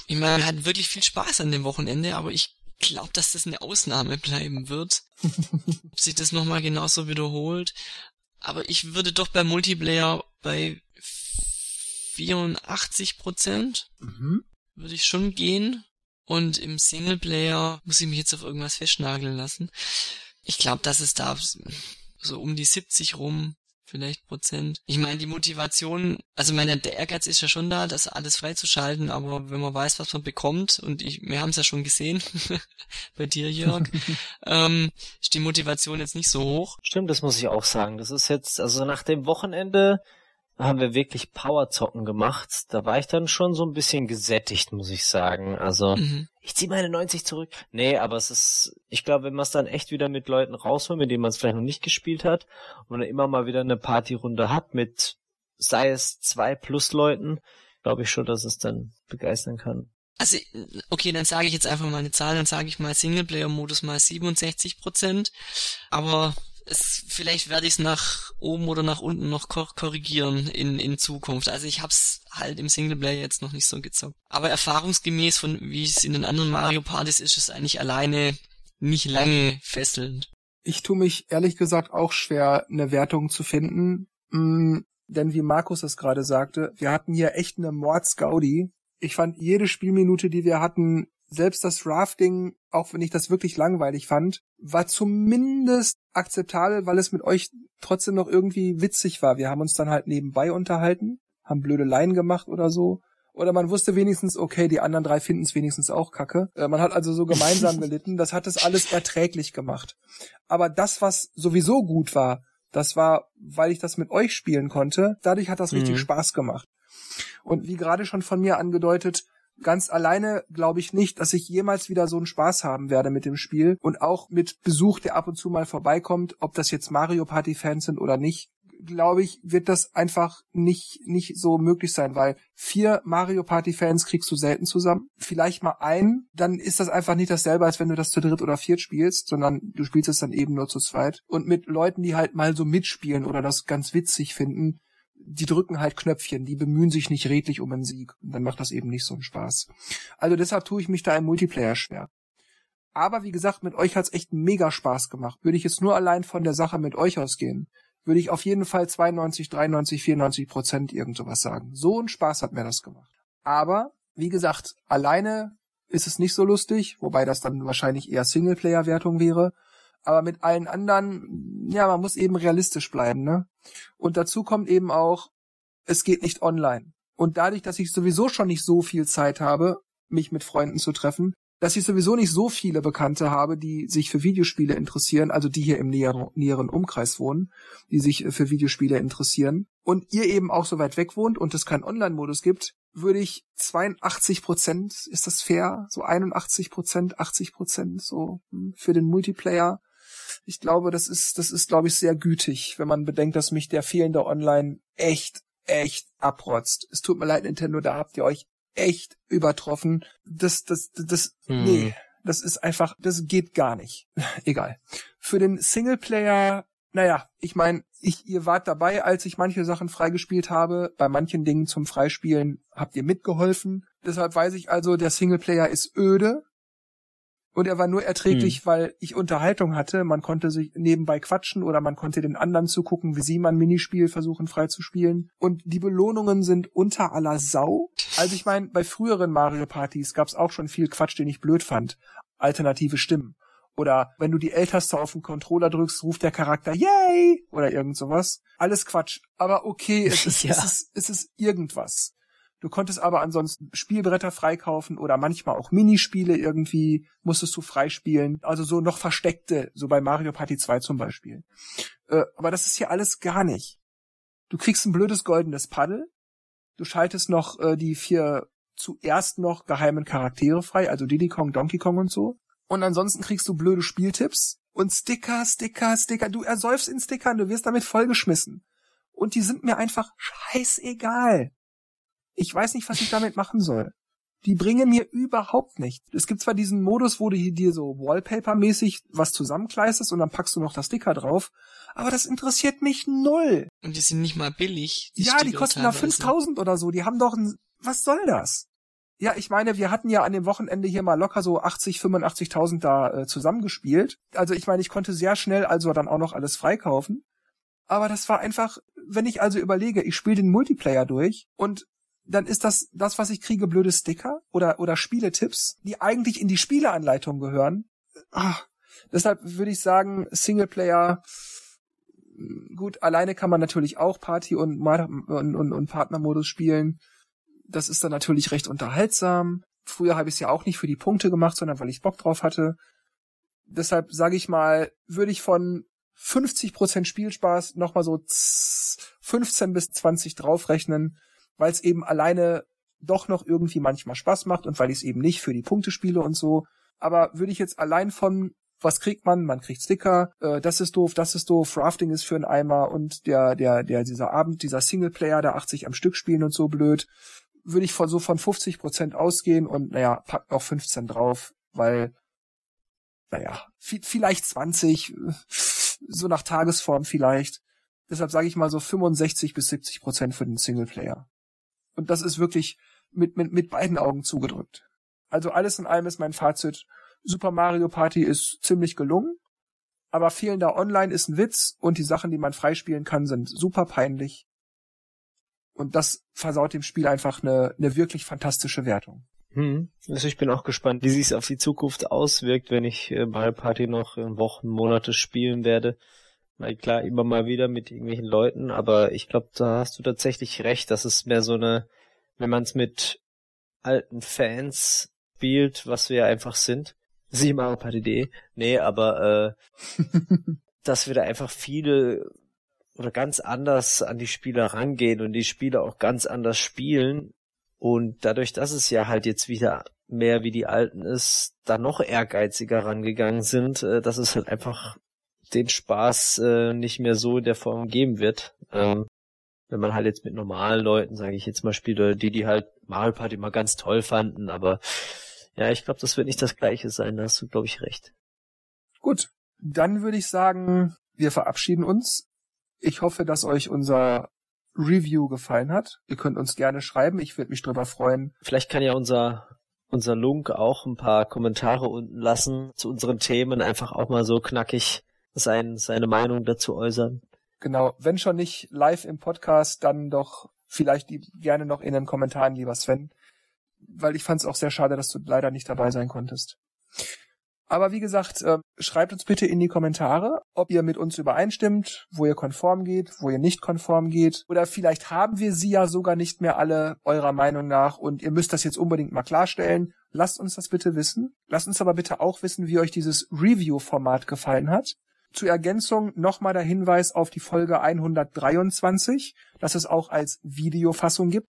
Ich meine, wir hatten wirklich viel Spaß an dem Wochenende, aber ich glaube, dass das eine Ausnahme bleiben wird. Ob sich das nochmal genauso wiederholt. Aber ich würde doch beim Multiplayer bei 84 Prozent Mhm. würde ich schon gehen. Und im Singleplayer muss ich mich jetzt auf irgendwas festnageln lassen. Ich glaube, dass es da so um die 70 rum vielleicht Prozent. Ich meine, die Motivation, also meine, der Ehrgeiz ist ja schon da, das alles freizuschalten, aber wenn man weiß, was man bekommt, und ich, wir haben es ja schon gesehen, bei dir, Jörg, ähm, ist die Motivation jetzt nicht so hoch. Stimmt, das muss ich auch sagen. Das ist jetzt, also nach dem Wochenende haben wir wirklich Powerzocken gemacht. Da war ich dann schon so ein bisschen gesättigt, muss ich sagen. Also mhm. ich ziehe meine 90 zurück. Nee, aber es ist, ich glaube, wenn man es dann echt wieder mit Leuten rausholt, mit denen man es vielleicht noch nicht gespielt hat und dann immer mal wieder eine Partyrunde hat mit, sei es zwei plus Leuten, glaube ich schon, dass es dann begeistern kann. Also, okay, dann sage ich jetzt einfach mal eine Zahl, dann sage ich mal Singleplayer-Modus mal 67 Prozent. Aber es, vielleicht werde ich es nach oben oder nach unten noch korrigieren in, in Zukunft. Also ich hab's halt im Singleplayer jetzt noch nicht so gezockt. Aber erfahrungsgemäß von wie es in den anderen Mario Partys ist, ist es eigentlich alleine nicht lange fesselnd. Ich tue mich ehrlich gesagt auch schwer, eine Wertung zu finden. Mm, denn wie Markus es gerade sagte, wir hatten hier echt eine Mordsgaudi. Ich fand jede Spielminute, die wir hatten, selbst das Rafting, auch wenn ich das wirklich langweilig fand, war zumindest akzeptabel, weil es mit euch trotzdem noch irgendwie witzig war. Wir haben uns dann halt nebenbei unterhalten, haben blöde Laien gemacht oder so. Oder man wusste wenigstens, okay, die anderen drei finden es wenigstens auch kacke. Äh, man hat also so gemeinsam gelitten. Das hat es alles erträglich gemacht. Aber das, was sowieso gut war, das war, weil ich das mit euch spielen konnte. Dadurch hat das mhm. richtig Spaß gemacht. Und wie gerade schon von mir angedeutet, Ganz alleine glaube ich nicht, dass ich jemals wieder so einen Spaß haben werde mit dem Spiel und auch mit Besuch, der ab und zu mal vorbeikommt, ob das jetzt Mario Party Fans sind oder nicht, glaube ich, wird das einfach nicht, nicht so möglich sein, weil vier Mario Party Fans kriegst du selten zusammen. Vielleicht mal einen, dann ist das einfach nicht dasselbe, als wenn du das zu dritt oder viert spielst, sondern du spielst es dann eben nur zu zweit. Und mit Leuten, die halt mal so mitspielen oder das ganz witzig finden, die drücken halt Knöpfchen, die bemühen sich nicht redlich um einen Sieg. Und dann macht das eben nicht so einen Spaß. Also deshalb tue ich mich da im Multiplayer schwer. Aber wie gesagt, mit euch hat's echt mega Spaß gemacht. Würde ich jetzt nur allein von der Sache mit euch ausgehen, würde ich auf jeden Fall 92, 93, 94 Prozent irgend sowas sagen. So ein Spaß hat mir das gemacht. Aber, wie gesagt, alleine ist es nicht so lustig, wobei das dann wahrscheinlich eher Singleplayer-Wertung wäre aber mit allen anderen, ja, man muss eben realistisch bleiben, ne? Und dazu kommt eben auch, es geht nicht online. Und dadurch, dass ich sowieso schon nicht so viel Zeit habe, mich mit Freunden zu treffen, dass ich sowieso nicht so viele Bekannte habe, die sich für Videospiele interessieren, also die hier im näheren, Umkreis wohnen, die sich für Videospiele interessieren, und ihr eben auch so weit weg wohnt und es keinen Online-Modus gibt, würde ich 82 Prozent, ist das fair? So 81 Prozent, 80 Prozent, so hm, für den Multiplayer ich glaube, das ist, das ist, glaube ich, sehr gütig, wenn man bedenkt, dass mich der fehlende Online echt, echt abrotzt. Es tut mir leid, Nintendo, da habt ihr euch echt übertroffen. Das, das, das, das hm. nee, das ist einfach, das geht gar nicht. Egal. Für den Singleplayer, naja, ich meine, ich, ihr wart dabei, als ich manche Sachen freigespielt habe. Bei manchen Dingen zum Freispielen habt ihr mitgeholfen. Deshalb weiß ich also, der Singleplayer ist öde. Und er war nur erträglich, hm. weil ich Unterhaltung hatte. Man konnte sich nebenbei quatschen oder man konnte den anderen zugucken, wie sie mal ein Minispiel versuchen freizuspielen. Und die Belohnungen sind unter aller Sau. Also ich meine, bei früheren Mario Partys gab es auch schon viel Quatsch, den ich blöd fand. Alternative Stimmen. Oder wenn du die L-Taste auf den Controller drückst, ruft der Charakter Yay! Oder irgend sowas. Alles Quatsch. Aber okay, es ist, ja. es ist, es ist irgendwas. Du konntest aber ansonsten Spielbretter freikaufen oder manchmal auch Minispiele irgendwie musstest du freispielen. Also so noch versteckte, so bei Mario Party 2 zum Beispiel. Äh, aber das ist hier alles gar nicht. Du kriegst ein blödes goldenes Paddel. Du schaltest noch äh, die vier zuerst noch geheimen Charaktere frei, also Diddy Kong, Donkey Kong und so. Und ansonsten kriegst du blöde Spieltipps und Sticker, Sticker, Sticker. Du ersäufst in Stickern, du wirst damit vollgeschmissen. Und die sind mir einfach scheißegal. Ich weiß nicht, was ich damit machen soll. Die bringen mir überhaupt nichts. Es gibt zwar diesen Modus, wo du dir so Wallpaper-mäßig was zusammenkleistest und dann packst du noch das Sticker drauf, aber das interessiert mich null. Und die sind nicht mal billig. Die ja, die kosten da 5000 oder so. Die haben doch ein, was soll das? Ja, ich meine, wir hatten ja an dem Wochenende hier mal locker so 80, 85.000 da äh, zusammengespielt. Also ich meine, ich konnte sehr schnell also dann auch noch alles freikaufen. Aber das war einfach, wenn ich also überlege, ich spiele den Multiplayer durch und dann ist das das, was ich kriege, blöde Sticker oder, oder Spieletipps, die eigentlich in die Spieleanleitung gehören. Ah, deshalb würde ich sagen, Singleplayer, gut, alleine kann man natürlich auch Party und, und, und, und Partnermodus spielen. Das ist dann natürlich recht unterhaltsam. Früher habe ich es ja auch nicht für die Punkte gemacht, sondern weil ich Bock drauf hatte. Deshalb sage ich mal, würde ich von 50% Spielspaß nochmal so 15 bis 20 draufrechnen, weil es eben alleine doch noch irgendwie manchmal Spaß macht und weil ich es eben nicht für die Punkte spiele und so. Aber würde ich jetzt allein von was kriegt man? Man kriegt Sticker, äh, das ist doof, das ist doof, Rafting ist für einen Eimer und der, der, der, dieser Abend, dieser Singleplayer, der 80 am Stück spielen und so blöd, würde ich von so von 50 Prozent ausgehen und naja, packt noch 15 drauf, weil, naja, vielleicht 20, so nach Tagesform vielleicht. Deshalb sage ich mal so 65 bis 70 Prozent für den Singleplayer. Und das ist wirklich mit, mit, mit beiden Augen zugedrückt. Also alles in allem ist mein Fazit, Super Mario Party ist ziemlich gelungen, aber fehlender Online ist ein Witz und die Sachen, die man freispielen kann, sind super peinlich. Und das versaut dem Spiel einfach eine, eine wirklich fantastische Wertung. Hm. Also ich bin auch gespannt, wie sich es auf die Zukunft auswirkt, wenn ich äh, Mario Party noch in Wochen, Monate spielen werde. Weil klar, immer mal wieder mit irgendwelchen Leuten, aber ich glaube, da hast du tatsächlich recht, dass es mehr so eine, wenn man es mit alten Fans spielt, was wir einfach sind, Sie Mario Party.de. Nee, aber äh, dass wir da einfach viele oder ganz anders an die Spieler rangehen und die Spieler auch ganz anders spielen. Und dadurch, dass es ja halt jetzt wieder mehr wie die Alten ist, da noch ehrgeiziger rangegangen sind, äh, dass es halt einfach den Spaß äh, nicht mehr so in der Form geben wird. Ähm, wenn man halt jetzt mit normalen Leuten, sage ich jetzt mal, spielt, die, die halt Mario Party mal ganz toll fanden, aber ja, ich glaube, das wird nicht das gleiche sein, da hast du, glaube ich, recht. Gut, dann würde ich sagen, wir verabschieden uns. Ich hoffe, dass euch unser Review gefallen hat. Ihr könnt uns gerne schreiben, ich würde mich drüber freuen. Vielleicht kann ja unser unser Lunk auch ein paar Kommentare unten lassen zu unseren Themen, einfach auch mal so knackig sein, seine Meinung dazu äußern. Genau, wenn schon nicht live im Podcast, dann doch vielleicht die, gerne noch in den Kommentaren, lieber Sven weil ich fand es auch sehr schade, dass du leider nicht dabei sein konntest. Aber wie gesagt, äh, schreibt uns bitte in die Kommentare, ob ihr mit uns übereinstimmt, wo ihr konform geht, wo ihr nicht konform geht. Oder vielleicht haben wir sie ja sogar nicht mehr alle eurer Meinung nach und ihr müsst das jetzt unbedingt mal klarstellen. Lasst uns das bitte wissen. Lasst uns aber bitte auch wissen, wie euch dieses Review-Format gefallen hat. Zur Ergänzung nochmal der Hinweis auf die Folge 123, dass es auch als Videofassung gibt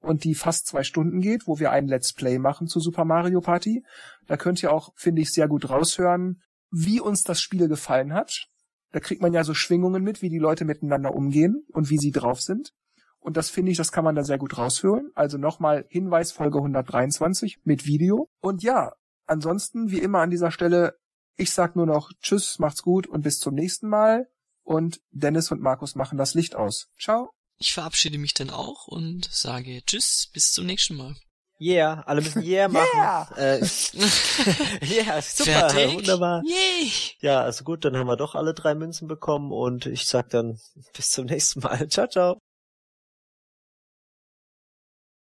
und die fast zwei Stunden geht, wo wir ein Let's Play machen zu Super Mario Party. Da könnt ihr auch, finde ich, sehr gut raushören, wie uns das Spiel gefallen hat. Da kriegt man ja so Schwingungen mit, wie die Leute miteinander umgehen und wie sie drauf sind. Und das finde ich, das kann man da sehr gut raushören. Also nochmal Hinweis Folge 123 mit Video. Und ja, ansonsten wie immer an dieser Stelle, ich sag nur noch Tschüss, macht's gut und bis zum nächsten Mal. Und Dennis und Markus machen das Licht aus. Ciao. Ich verabschiede mich dann auch und sage Tschüss, bis zum nächsten Mal. Yeah, alle müssen Yeah machen. Yeah, äh, yeah super, Fertig? wunderbar. Yay. Ja, also gut, dann haben wir doch alle drei Münzen bekommen und ich sag dann bis zum nächsten Mal. Ciao, ciao.